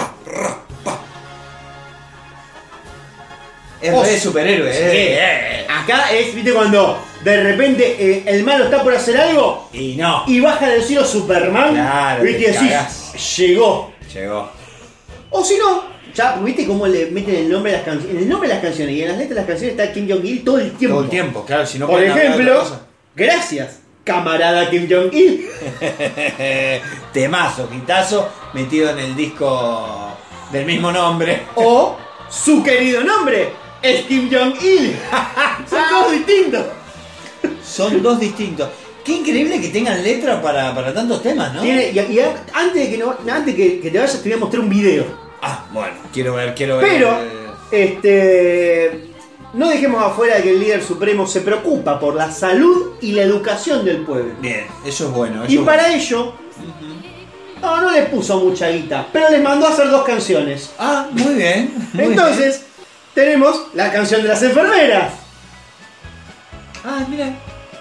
Es Oh, re superhéroe, sí. eh. Acá es, viste, cuando de repente eh, el malo está por hacer algo Y no. y baja del cielo Superman. Claro, viste, y te decís, llegó. Llegó. O si no, ya, viste cómo le meten el nombre a las canciones. En el nombre de las canciones y en las letras de las canciones está Kim Jong-il todo el tiempo. Todo el tiempo, claro, si no Por de ejemplo, gracias, camarada Kim Jong-il. Temazo, quitazo, metido en el disco del mismo nombre. O su querido nombre es Kim Jong-il. Son todos distintos. Son dos distintos. Qué increíble que tengan letra para, para tantos temas, ¿no? Tiene- y, y antes de que, no- antes que, que te vayas, te voy a mostrar un video. Ah, bueno, quiero ver, quiero ver. Pero, este. No dejemos afuera que el líder supremo se preocupa por la salud y la educación del pueblo. Bien, eso es bueno. Eso Y es para bueno. ello, no, no les puso mucha guita, pero les mandó a hacer dos canciones. Ah, muy bien. muy Entonces, tenemos la canción de las enfermeras. Ah, mira.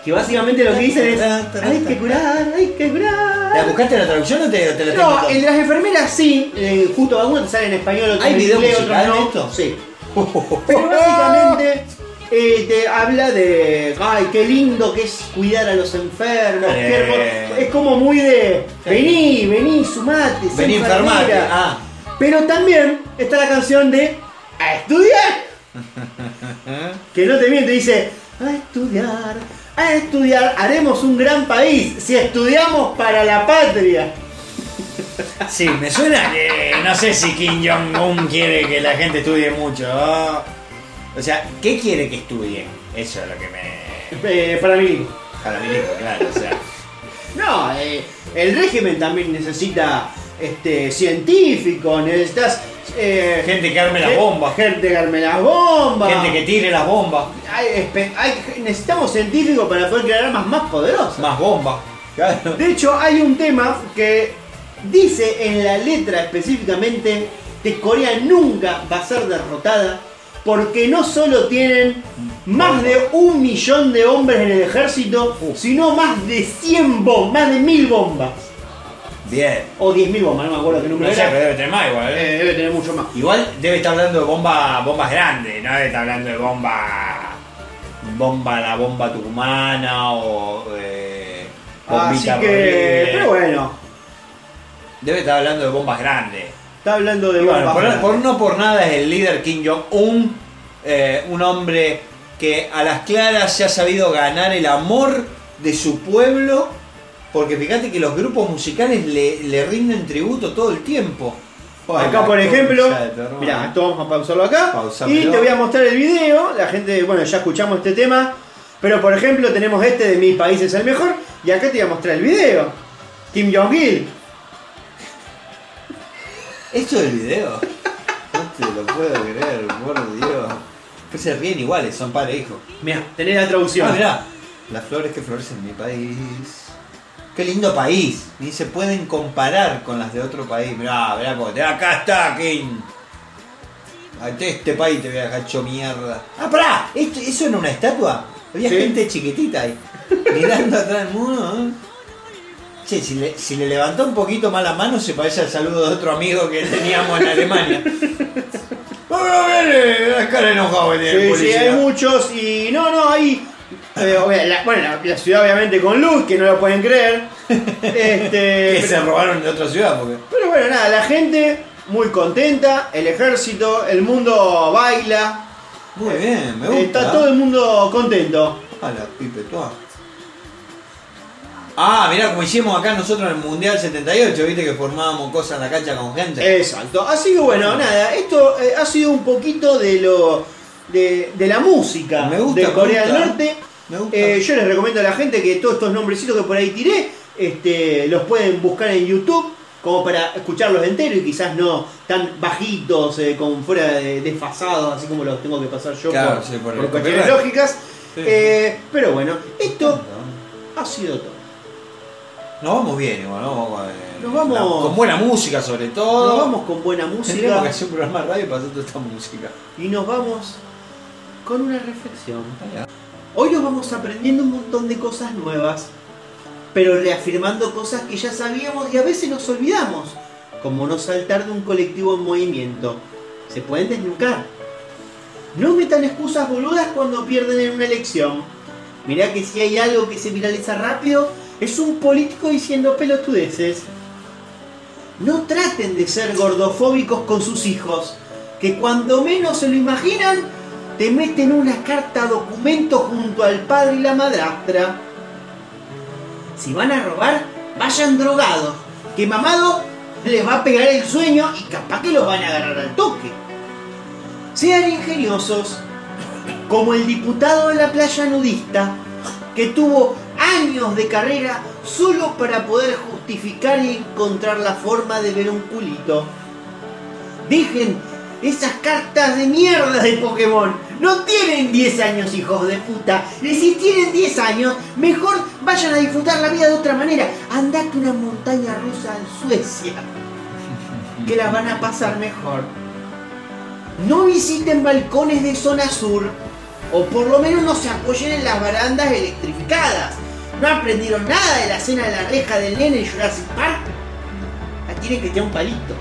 Que básicamente lo que dicen es: hay que curar, hay que curar. ¿La buscaste la traducción o te, te la No, el de las enfermeras sí, eh, justo algunos te salen en español, otros ¿Hay en video inglés, musical otros de no. esto? Sí. Pero básicamente eh, te habla de, ay, qué lindo que es cuidar a los enfermos. Eh. qué hermoso". Es como muy de, vení, vení, sumate, Vení, enfermera". enfermate. Ah. Pero también está la canción de, a estudiar. que no te miente, dice, a estudiar, a estudiar, haremos un gran país si estudiamos para la patria. Sí, me suena que no sé si Kim Jong-un quiere que la gente estudie mucho. O sea, ¿qué quiere que estudien? Eso es lo que me. Eh, para mí. Para mí, claro, o sea. No, eh, el régimen también necesita este, científicos, necesitas... eh, Gente que arme las bombas. Gente que arme las bombas. Gente que tire las bombas. Hay espe- hay- necesitamos científicos para poder crear armas más poderosas. Más bombas. Claro. De hecho, hay un tema que dice en la letra específicamente que Corea nunca va a ser derrotada porque no solo tienen más de un millón de hombres en el ejército, sino más de 100 bombas, más de 1000 bombas. Bien. O 10.000 bombas, no me acuerdo qué número era. pero debe tener más igual, ¿eh? Eh, debe tener mucho más. Igual debe estar hablando de bomba, bombas grandes, no debe estar hablando de bomba. Bomba, la bomba tucumana o. Eh, Así bombita que, Rodríguez. pero bueno, Debe estar hablando de bombas grandes. está hablando de bueno, bombas. por, grandes. por no por nada es el líder Kim Jong-un, eh, un hombre que a las claras se ha sabido ganar el amor de su pueblo, porque fíjate que los grupos musicales le, le rinden tributo todo el tiempo. Acá, por ejemplo, mira, esto vamos a pausarlo acá. Y te voy a mostrar el video. La gente, bueno, ya escuchamos este tema. Pero por ejemplo, tenemos este de Mi país es el mejor. Y acá te voy a mostrar el video. Kim Jong-il. ¿Esto del video? No te lo puedo creer, por Dios. Que se ríen iguales, son padre e hijo. Mira, tenés la traducción. Ah, mirá. Las flores que florecen en mi país. Qué lindo país. Ni se pueden comparar con las de otro país. Mirá, mirá cómo te. Acá está, King. Este, este país te voy a dejar hecho mierda. Ah, pará. ¿Esto, ¿Eso era una estatua? Había Sí. gente chiquitita ahí. Mirando atrás del muro. ¿eh? Che, si le, si le levantó un poquito más la mano, se parece al saludo de otro amigo que teníamos en Alemania. La cara enojado Sí, sí, hay muchos. Y no, no, hay. Eh, la- bueno, la, la ciudad obviamente con luz, que no lo pueden creer. Este, que se robaron de otra ciudad porque. Pero bueno, nada, la gente muy contenta, el ejército, el mundo baila. Muy bien, me gusta. Está todo el mundo contento. A la pipe toda. Ah, mirá como hicimos acá nosotros en el Mundial 78, viste que formábamos cosas en la cancha con gente. Exacto. Así que bueno, nada, esto eh, ha sido un poquito de lo de, de la música Me gusta, de me Corea gusta. del Norte. Eh, yo les recomiendo a la gente que todos estos nombrecitos que por ahí tiré, este, los pueden buscar en YouTube como para escucharlos enteros y quizás no tan bajitos, eh, con fuera de, desfasados, así como los tengo que pasar yo Claro, por, sí, por el por cuestiones lógicas. Sí. Eh, pero bueno, esto ha sido todo. Nos vamos bien, igual, ¿no? Vamos, eh, Nos vamos- la- con buena música sobre todo. Nos vamos con buena Tendríamos música que hacer un programa de radio para hacer toda esta música. y nos vamos con una reflexión. Hoy nos vamos aprendiendo un montón de cosas nuevas, pero reafirmando cosas que ya sabíamos y a veces nos olvidamos, como no saltar de un colectivo en movimiento. Se pueden desnucar. No metan excusas boludas cuando pierden en una elección. Mirá que si hay algo que se viraliza rápido, es un político diciendo pelotudeces. No traten de ser gordofóbicos con sus hijos, que cuando menos se lo imaginan, te meten una carta documento junto al padre y la madrastra. Si van a robar, vayan drogados, que mamado les va a pegar el sueño y capaz que los van a agarrar al toque. Sean ingeniosos, como el diputado de la playa nudista, que tuvo años de carrera solo para poder justificar y encontrar la forma de ver un culito. Dejen esas cartas de mierda de Pokémon. No tienen 10 años, hijos de puta. Y si tienen 10 años, mejor vayan a disfrutar la vida de otra manera. Andate una montaña rusa en Suecia. Que la van a pasar mejor. No visiten balcones de zona sur. O por lo menos no se apoyen en las barandas electrificadas. ¿No aprendieron nada de la escena de la reja del nene en Jurassic Park? La tienen que tirar un palito.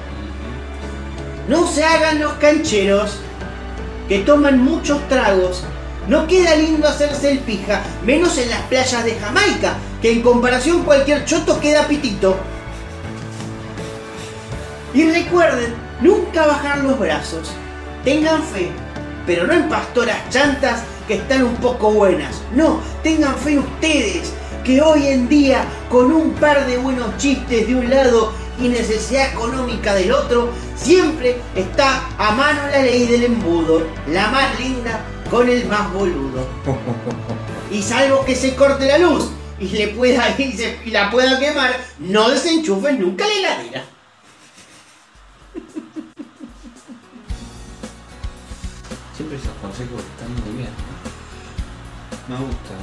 No se hagan los cancheros que toman muchos tragos. No queda lindo hacerse el pija, menos en las playas de Jamaica, que en comparación cualquier choto queda pitito. Y recuerden, nunca bajar los brazos. Tengan fe, pero no en pastoras chantas que están un poco buenas. No, tengan fe ustedes, que hoy en día, con un par de buenos chistes de un lado y necesidad económica del otro, siempre está a mano la ley del embudo, la más linda con el más boludo. Y salvo que se corte la luz y le pueda y, se- y la pueda quemar, no desenchufen nunca la heladera. Siempre esos consejos están muy bien. Me gusta.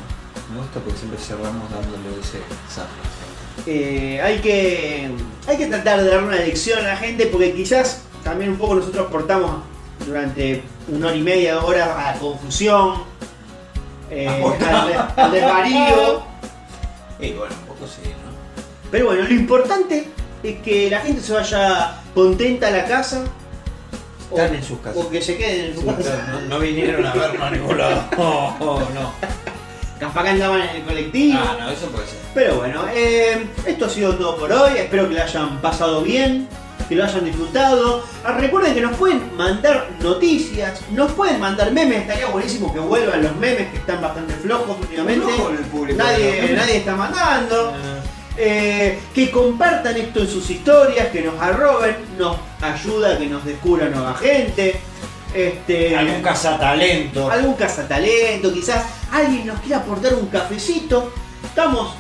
Me gusta porque siempre cerramos dándole ese zape. Eh, hay que hay que tratar de dar una lección a la gente porque quizás también un poco nosotros portamos durante una hora y media, dos horas a confusión, eh, Apostado. al, al desvarío. Y bueno, un poco sí, ¿no? Pero bueno, lo importante es que la gente se vaya contenta a la casa. Están en sus casas. O que se queden en su casa. No, no vinieron a vernos a ningún lado. No, no. Capaz que andaban en el colectivo. Ah, no, eso puede ser. Pero bueno, eh, esto ha sido todo por hoy. Espero que lo hayan pasado bien, que lo hayan disfrutado. Ah, recuerden que nos pueden mandar noticias, nos pueden mandar memes. Estaría buenísimo que vuelvan los memes que están bastante flojos últimamente. Flojo el público de los Nadie, nadie está mandando. Eh, que compartan esto en sus historias, que nos arroben, nos ayuda a que nos descubran nueva gente. Este, Algún cazatalento. algún cazatalento, quizás alguien nos quiera aportar un cafecito. Estamos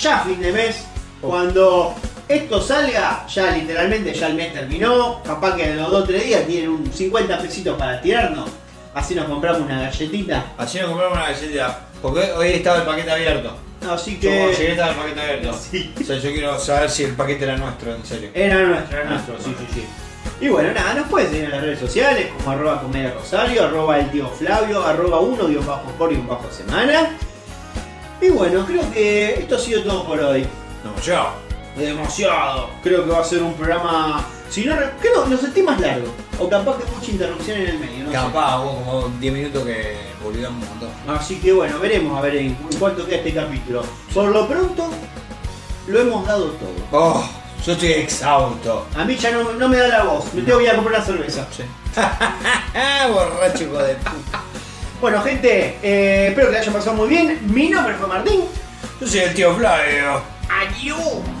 ya a fin de mes. Cuando esto salga, ya literalmente ya el mes terminó. Capaz que en los 2 o 3 días tienen un 50 pesitos para tirarnos. Así nos compramos una galletita. Así nos compramos una galletita. Porque hoy estaba el paquete abierto. Así Yo que llegué estaba el paquete abierto. O sea, yo quiero saber si el paquete era nuestro, en serio. era nuestro, era nuestro, sí, sí, sí. Y bueno, nada, nos pueden seguir en las redes sociales como arroba comedia rosario, arroba el tío Flavio, arroba uno guion bajo por guion bajo semana. Y bueno, creo que esto ha sido todo por hoy. Demasiado. Demasiado. Creo que va a ser un programa. Si no, re- creo que lo sentí más largo. O capaz que mucha interrupción en el medio, no sé. Capaz, hubo como 10 minutos que volvíamos un montón. Así que bueno, veremos a ver en, en cuánto queda este capítulo. Por lo pronto, lo hemos dado todo. Oh, yo estoy exhausto. A mí ya no, no me da la voz. Me tengo que ir a comprar una cerveza. Borracho hijo de puta. Bueno, gente, eh, espero que la hayan pasado muy bien. Mi nombre fue Martín. Yo soy el tío Flavio. Adiós.